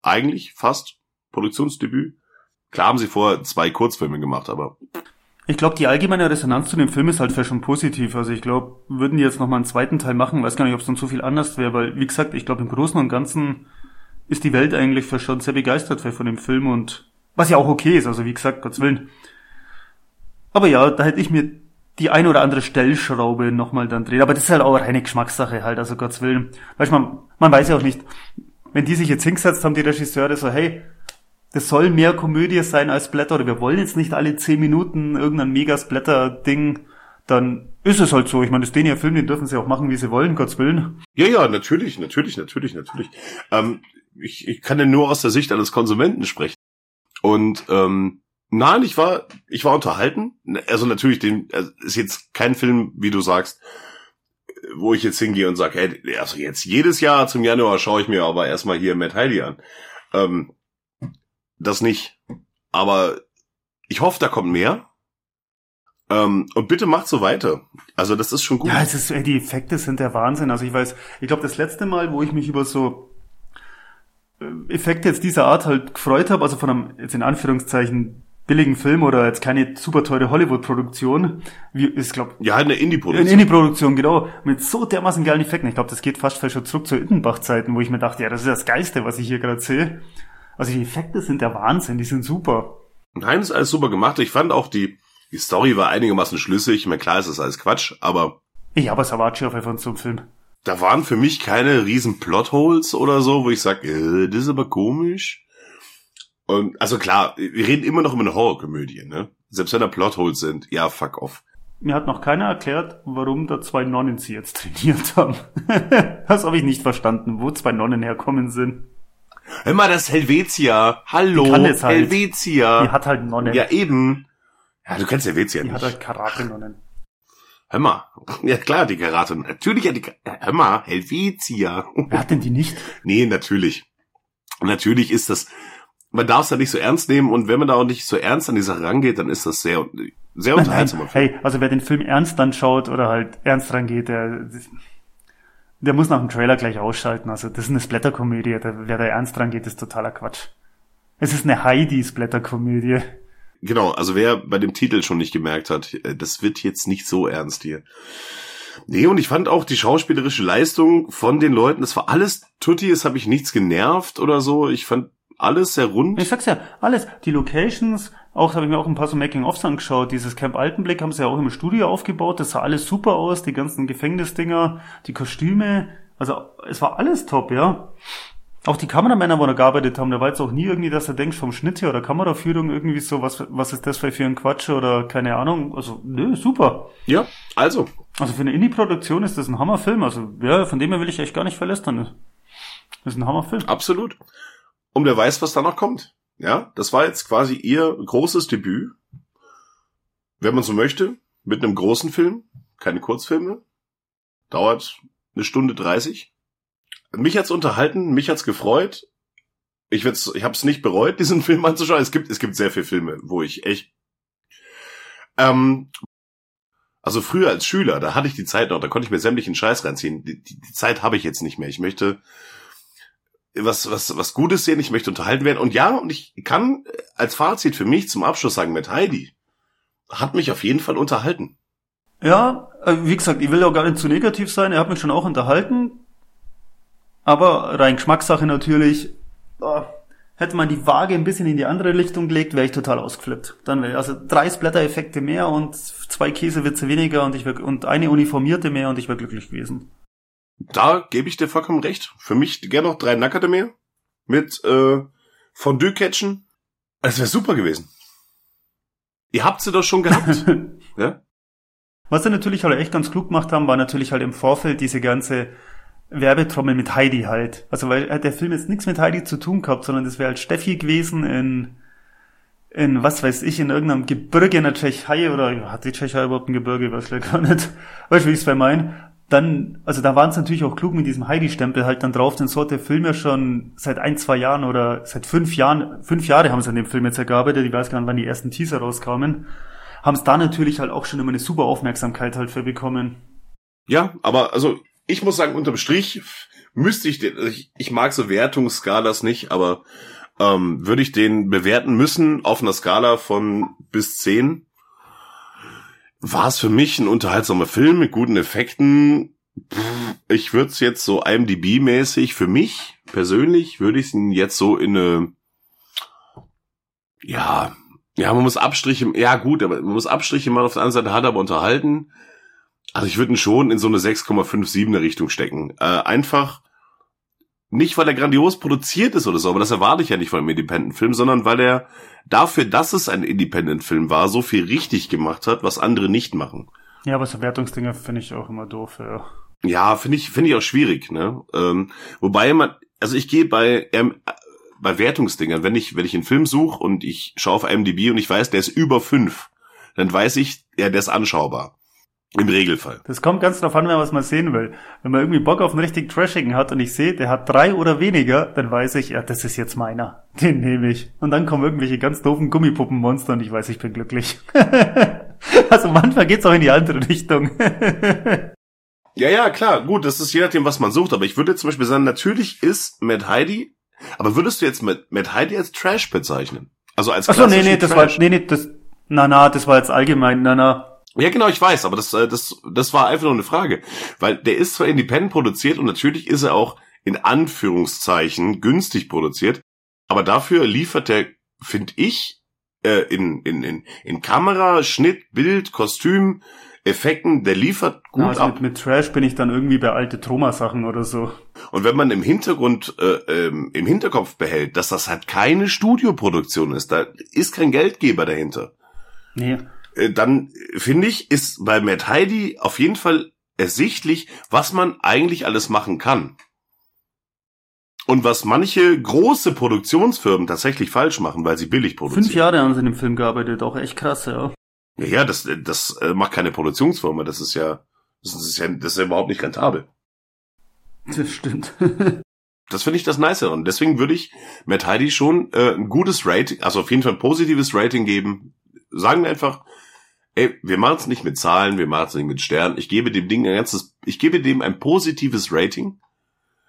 eigentlich fast, Produktionsdebüt. Klar haben sie vorher zwei Kurzfilme gemacht, aber. Ich glaube, die allgemeine Resonanz zu dem Film ist halt vielleicht schon positiv. Also ich glaube, würden die jetzt nochmal einen zweiten Teil machen, weiß gar nicht, ob es dann so viel anders wäre, weil, wie gesagt, ich glaube, im Großen und Ganzen ist die Welt eigentlich schon sehr begeistert von dem Film und was ja auch okay ist, also wie gesagt, Gottes Willen. Aber ja, da hätte ich mir die ein oder andere Stellschraube nochmal dann drehen. Aber das ist halt auch reine Geschmackssache halt, also Gottes Willen. Weißt man, man weiß ja auch nicht, wenn die sich jetzt hingesetzt haben, die Regisseure, so, hey, das soll mehr Komödie sein als Blätter oder wir wollen jetzt nicht alle zehn Minuten irgendein Megasplatter-Ding, dann ist es halt so. Ich meine, das den ja Film, den dürfen sie auch machen, wie sie wollen, Gottes Willen. Ja, ja, natürlich, natürlich, natürlich, natürlich. Ähm, ich, ich kann ja nur aus der Sicht eines Konsumenten sprechen. Und ähm, nein, ich war, ich war unterhalten. Also natürlich, den also ist jetzt kein Film, wie du sagst, wo ich jetzt hingehe und sage, hey, also jetzt jedes Jahr zum Januar schaue ich mir aber erstmal hier Matt Heidi an. Ähm, das nicht. Aber ich hoffe, da kommt mehr. Ähm, und bitte macht so weiter. Also das ist schon gut. Ja, es ist, ey, die Effekte sind der Wahnsinn. Also ich weiß, ich glaube, das letzte Mal, wo ich mich über so äh, Effekte jetzt dieser Art halt gefreut habe, also von einem, jetzt in Anführungszeichen, billigen Film oder jetzt keine super teure Hollywood-Produktion, wie ist glaube ja eine Indie-Produktion, eine Indie-Produktion genau mit so dermaßen geilen Effekten. Ich glaube, das geht fast schon zurück zu Ittenbach-Zeiten, wo ich mir dachte, ja, das ist das Geiste, was ich hier gerade sehe. Also die Effekte sind der Wahnsinn, die sind super. Nein, ist alles super gemacht. Ich fand auch die die Story war einigermaßen schlüssig. Ich meine, klar ist das alles Quatsch, aber ich habe es erwartet auf einfach so einem Film da waren für mich keine riesen Plotholes oder so, wo ich sage, äh, das ist aber komisch. Und also klar, wir reden immer noch über eine Horrorkomödie, ne? Selbst wenn da Plotholes sind, ja, fuck off. Mir hat noch keiner erklärt, warum da zwei Nonnen sie jetzt trainiert haben. das habe ich nicht verstanden, wo zwei Nonnen herkommen sind. Hör mal, das Helvetia. Hallo, halt. Helvetia. Die hat halt Nonnen. Ja, eben. Ja, du kennst Helvetia die nicht. Die hat halt Karate-Nonnen. Hör mal. Ja klar, die Karate. Natürlich hat die Hör mal, Helvetia. Wer hat denn die nicht? Nee, natürlich. Natürlich ist das, man darf es ja nicht so ernst nehmen und wenn man da auch nicht so ernst an die Sache rangeht, dann ist das sehr, sehr unterhaltsam. Nein, hey, also wer den Film ernst anschaut oder halt ernst rangeht, der, der muss nach dem Trailer gleich ausschalten. Also das ist eine Splatterkomödie. Wer da ernst rangeht, ist totaler Quatsch. Es ist eine Heidi-Splatterkomödie. Genau, also wer bei dem Titel schon nicht gemerkt hat, äh, das wird jetzt nicht so ernst hier. Nee, und ich fand auch die schauspielerische Leistung von den Leuten, das war alles tutti, es habe ich nichts genervt oder so. Ich fand alles sehr rund. Ich sag's ja, alles. Die Locations, auch habe ich mir auch ein paar so Making-ofs angeschaut. Dieses Camp Altenblick haben sie ja auch im Studio aufgebaut. Das sah alles super aus. Die ganzen Gefängnisdinger, die Kostüme. Also es war alles top, ja. Auch die Kameramänner, wo da gearbeitet haben, da war jetzt auch nie irgendwie, dass er denkt, vom Schnitt her oder Kameraführung irgendwie so, was, was ist das für ein Quatsch oder keine Ahnung. Also, nö, super. Ja, also. Also für eine Indie-Produktion ist das ein Hammerfilm. Also, ja, von dem her will ich echt gar nicht verlästern. Das ist ein Hammerfilm. Absolut. Und wer weiß, was da noch kommt. Ja, das war jetzt quasi ihr großes Debüt. Wenn man so möchte, mit einem großen Film, keine Kurzfilme. Dauert eine Stunde dreißig mich hat's unterhalten, mich hat's gefreut. Ich, werd's, ich habe es nicht bereut, diesen Film anzuschauen. Es gibt, es gibt sehr viele Filme, wo ich echt. Ähm, also früher als Schüler, da hatte ich die Zeit noch, da konnte ich mir sämtlichen Scheiß reinziehen. Die, die, die Zeit habe ich jetzt nicht mehr. Ich möchte was, was, was Gutes sehen, ich möchte unterhalten werden. Und ja, und ich kann als Fazit für mich zum Abschluss sagen, mit Heidi hat mich auf jeden Fall unterhalten. Ja, äh, wie gesagt, ich will auch gar nicht zu negativ sein. Er hat mich schon auch unterhalten. Aber rein Geschmackssache natürlich, oh, hätte man die Waage ein bisschen in die andere Richtung gelegt, wäre ich total ausgeflippt. Dann wäre also drei Splatter-Effekte mehr und zwei Käsewitze weniger und ich wär, und eine uniformierte mehr und ich wäre glücklich gewesen. Da gebe ich dir vollkommen recht. Für mich gerne noch drei Nackerte mehr mit äh, Fondue-Catchen. Das wäre super gewesen. Ihr habt sie doch schon gehabt. ja? Was sie natürlich halt echt ganz klug gemacht haben, war natürlich halt im Vorfeld diese ganze Werbetrommel mit Heidi halt. Also weil hat der Film jetzt nichts mit Heidi zu tun gehabt, sondern das wäre halt Steffi gewesen in in was weiß ich, in irgendeinem Gebirge in der Tschechei oder hat die Tschechei überhaupt ein Gebirge, weiß ich gar nicht. Weißt du, wie ich es mein? dann, also da waren es natürlich auch klug mit diesem Heidi-Stempel halt dann drauf, denn so hat der Film ja schon seit ein, zwei Jahren oder seit fünf Jahren, fünf Jahre haben sie an dem Film jetzt ergearbeitet, ich weiß gar nicht, wann die ersten Teaser rauskamen, haben es da natürlich halt auch schon immer eine super Aufmerksamkeit halt für bekommen. Ja, aber also ich muss sagen, unterm Strich müsste ich den, ich, ich mag so Wertungsskalas nicht, aber ähm, würde ich den bewerten müssen auf einer Skala von bis zehn, war es für mich ein unterhaltsamer Film mit guten Effekten. Ich würde es jetzt so IMDb-mäßig für mich persönlich würde ich ihn jetzt so in eine ja ja man muss Abstriche ja gut aber man muss Abstriche machen auf der anderen Seite hat aber unterhalten also ich würde ihn schon in so eine 6,57er Richtung stecken äh, einfach nicht, weil er grandios produziert ist oder so, aber das erwarte ich ja nicht von einem Independent-Film, sondern weil er dafür, dass es ein Independent-Film war, so viel richtig gemacht hat, was andere nicht machen. Ja, aber so Wertungsdinger finde ich auch immer doof, ja. Ja, finde ich, finde ich auch schwierig, ne? Ähm, wobei man, also ich gehe bei, ähm, bei Wertungsdingern, wenn ich, wenn ich einen Film suche und ich schaue auf IMDb und ich weiß, der ist über fünf, dann weiß ich, ja, der ist anschaubar. Im Regelfall. Das kommt ganz drauf an, was man sehen will. Wenn man irgendwie Bock auf einen richtig Trashigen hat und ich sehe, der hat drei oder weniger, dann weiß ich, ja, das ist jetzt meiner. Den nehme ich. Und dann kommen irgendwelche ganz doofen Gummipuppenmonster und ich weiß, ich bin glücklich. also manchmal geht's auch in die andere Richtung. ja, ja, klar, gut, das ist je nachdem, was man sucht. Aber ich würde zum Beispiel sagen, natürlich ist Matt Heidi, aber würdest du jetzt mit Matt Heidi als Trash bezeichnen? Also als Achso, nee, nee, das Trash? war, nee, nee, das, na, na, das war jetzt allgemein, na, na. Ja, genau, ich weiß, aber das, äh, das, das war einfach nur eine Frage. Weil der ist zwar independent produziert und natürlich ist er auch in Anführungszeichen günstig produziert, aber dafür liefert er, finde ich, äh, in, in, in, in Kamera, Schnitt, Bild, Kostüm, Effekten, der liefert gut also ab. Mit, mit Trash bin ich dann irgendwie bei alte Troma-Sachen oder so. Und wenn man im Hintergrund, äh, ähm, im Hinterkopf behält, dass das halt keine Studioproduktion ist, da ist kein Geldgeber dahinter. Nee. Äh, dann finde ich, ist bei Matt Heidi auf jeden Fall ersichtlich, was man eigentlich alles machen kann. Und was manche große Produktionsfirmen tatsächlich falsch machen, weil sie billig produzieren. Fünf Jahre haben sie in dem Film gearbeitet, auch echt krass, ja. Ja, das, das äh, macht keine Produktionsfirma, das ist ja, das ist ja, das ist ja überhaupt nicht rentabel. Das stimmt. das finde ich das Nice und deswegen würde ich Matt Heidi schon äh, ein gutes Rating, also auf jeden Fall ein positives Rating geben. Sagen wir einfach ey, wir machen es nicht mit Zahlen, wir machen es nicht mit Sternen. Ich gebe dem Ding ein ganzes, ich gebe dem ein positives Rating.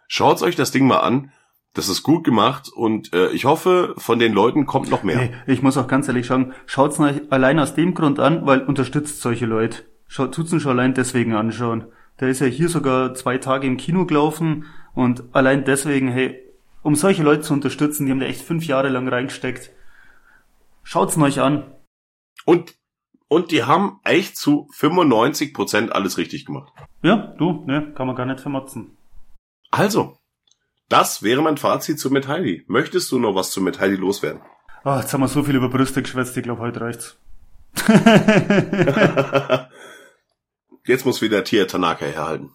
Schaut euch das Ding mal an. Das ist gut gemacht und äh, ich hoffe, von den Leuten kommt noch mehr. Nee, ich muss auch ganz ehrlich sagen, schaut's euch allein aus dem Grund an, weil unterstützt solche Leute. Schaut, tut's schon allein deswegen anschauen. Der ist ja hier sogar zwei Tage im Kino gelaufen und allein deswegen, hey, um solche Leute zu unterstützen, die haben da echt fünf Jahre lang reingesteckt. Schaut's euch an. Und und die haben echt zu 95 Prozent alles richtig gemacht. Ja, du, ne, kann man gar nicht vermotzen. Also, das wäre mein Fazit zu Metalli. Möchtest du noch was zu Metalli loswerden? Oh, jetzt haben wir so viel über Brüste geschwätzt, ich glaube, heute reicht's. jetzt muss wieder Tia Tanaka herhalten.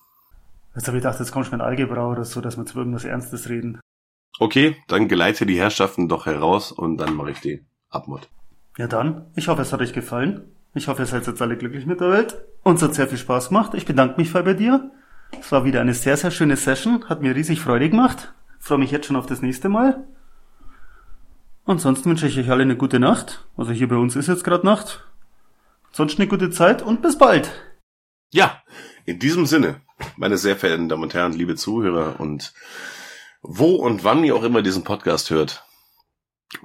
Jetzt habe ich gedacht, jetzt kommt schon ein Algebra oder so, dass wir zu irgendwas Ernstes reden. Okay, dann geleite die Herrschaften doch heraus und dann mache ich den Abmod. Ja dann, ich hoffe, es hat euch gefallen. Ich hoffe, ihr seid jetzt alle glücklich mit der Welt. Uns hat sehr viel Spaß gemacht. Ich bedanke mich voll bei dir. Es war wieder eine sehr, sehr schöne Session. Hat mir riesig Freude gemacht. freue mich jetzt schon auf das nächste Mal. Ansonsten wünsche ich euch alle eine gute Nacht. Also hier bei uns ist jetzt gerade Nacht. Sonst eine gute Zeit und bis bald. Ja, in diesem Sinne, meine sehr verehrten Damen und Herren, liebe Zuhörer und wo und wann ihr auch immer diesen Podcast hört,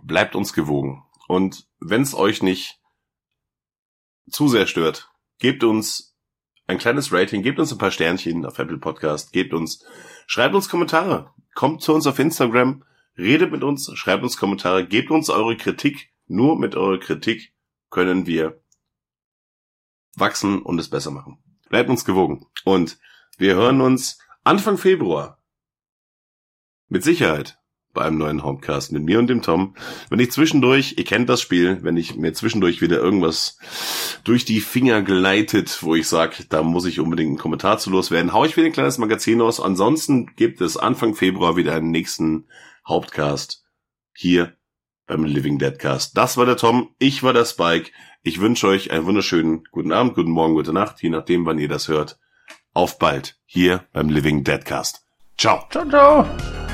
bleibt uns gewogen. Und wenn es euch nicht zu sehr stört, gebt uns ein kleines Rating, gebt uns ein paar Sternchen auf Apple Podcast, gebt uns, schreibt uns Kommentare, kommt zu uns auf Instagram, redet mit uns, schreibt uns Kommentare, gebt uns eure Kritik. Nur mit eurer Kritik können wir wachsen und es besser machen. Bleibt uns gewogen. Und wir hören uns Anfang Februar. Mit Sicherheit bei einem neuen Homecast mit mir und dem Tom. Wenn ich zwischendurch, ihr kennt das Spiel, wenn ich mir zwischendurch wieder irgendwas durch die Finger gleitet, wo ich sage, da muss ich unbedingt einen Kommentar zu loswerden, hau ich wieder ein kleines Magazin aus. Ansonsten gibt es Anfang Februar wieder einen nächsten Hauptcast hier beim Living Deadcast. Das war der Tom, ich war der Spike. Ich wünsche euch einen wunderschönen guten Abend, guten Morgen, gute Nacht, je nachdem, wann ihr das hört. auf bald hier beim Living Deadcast. Ciao. Ciao, ciao.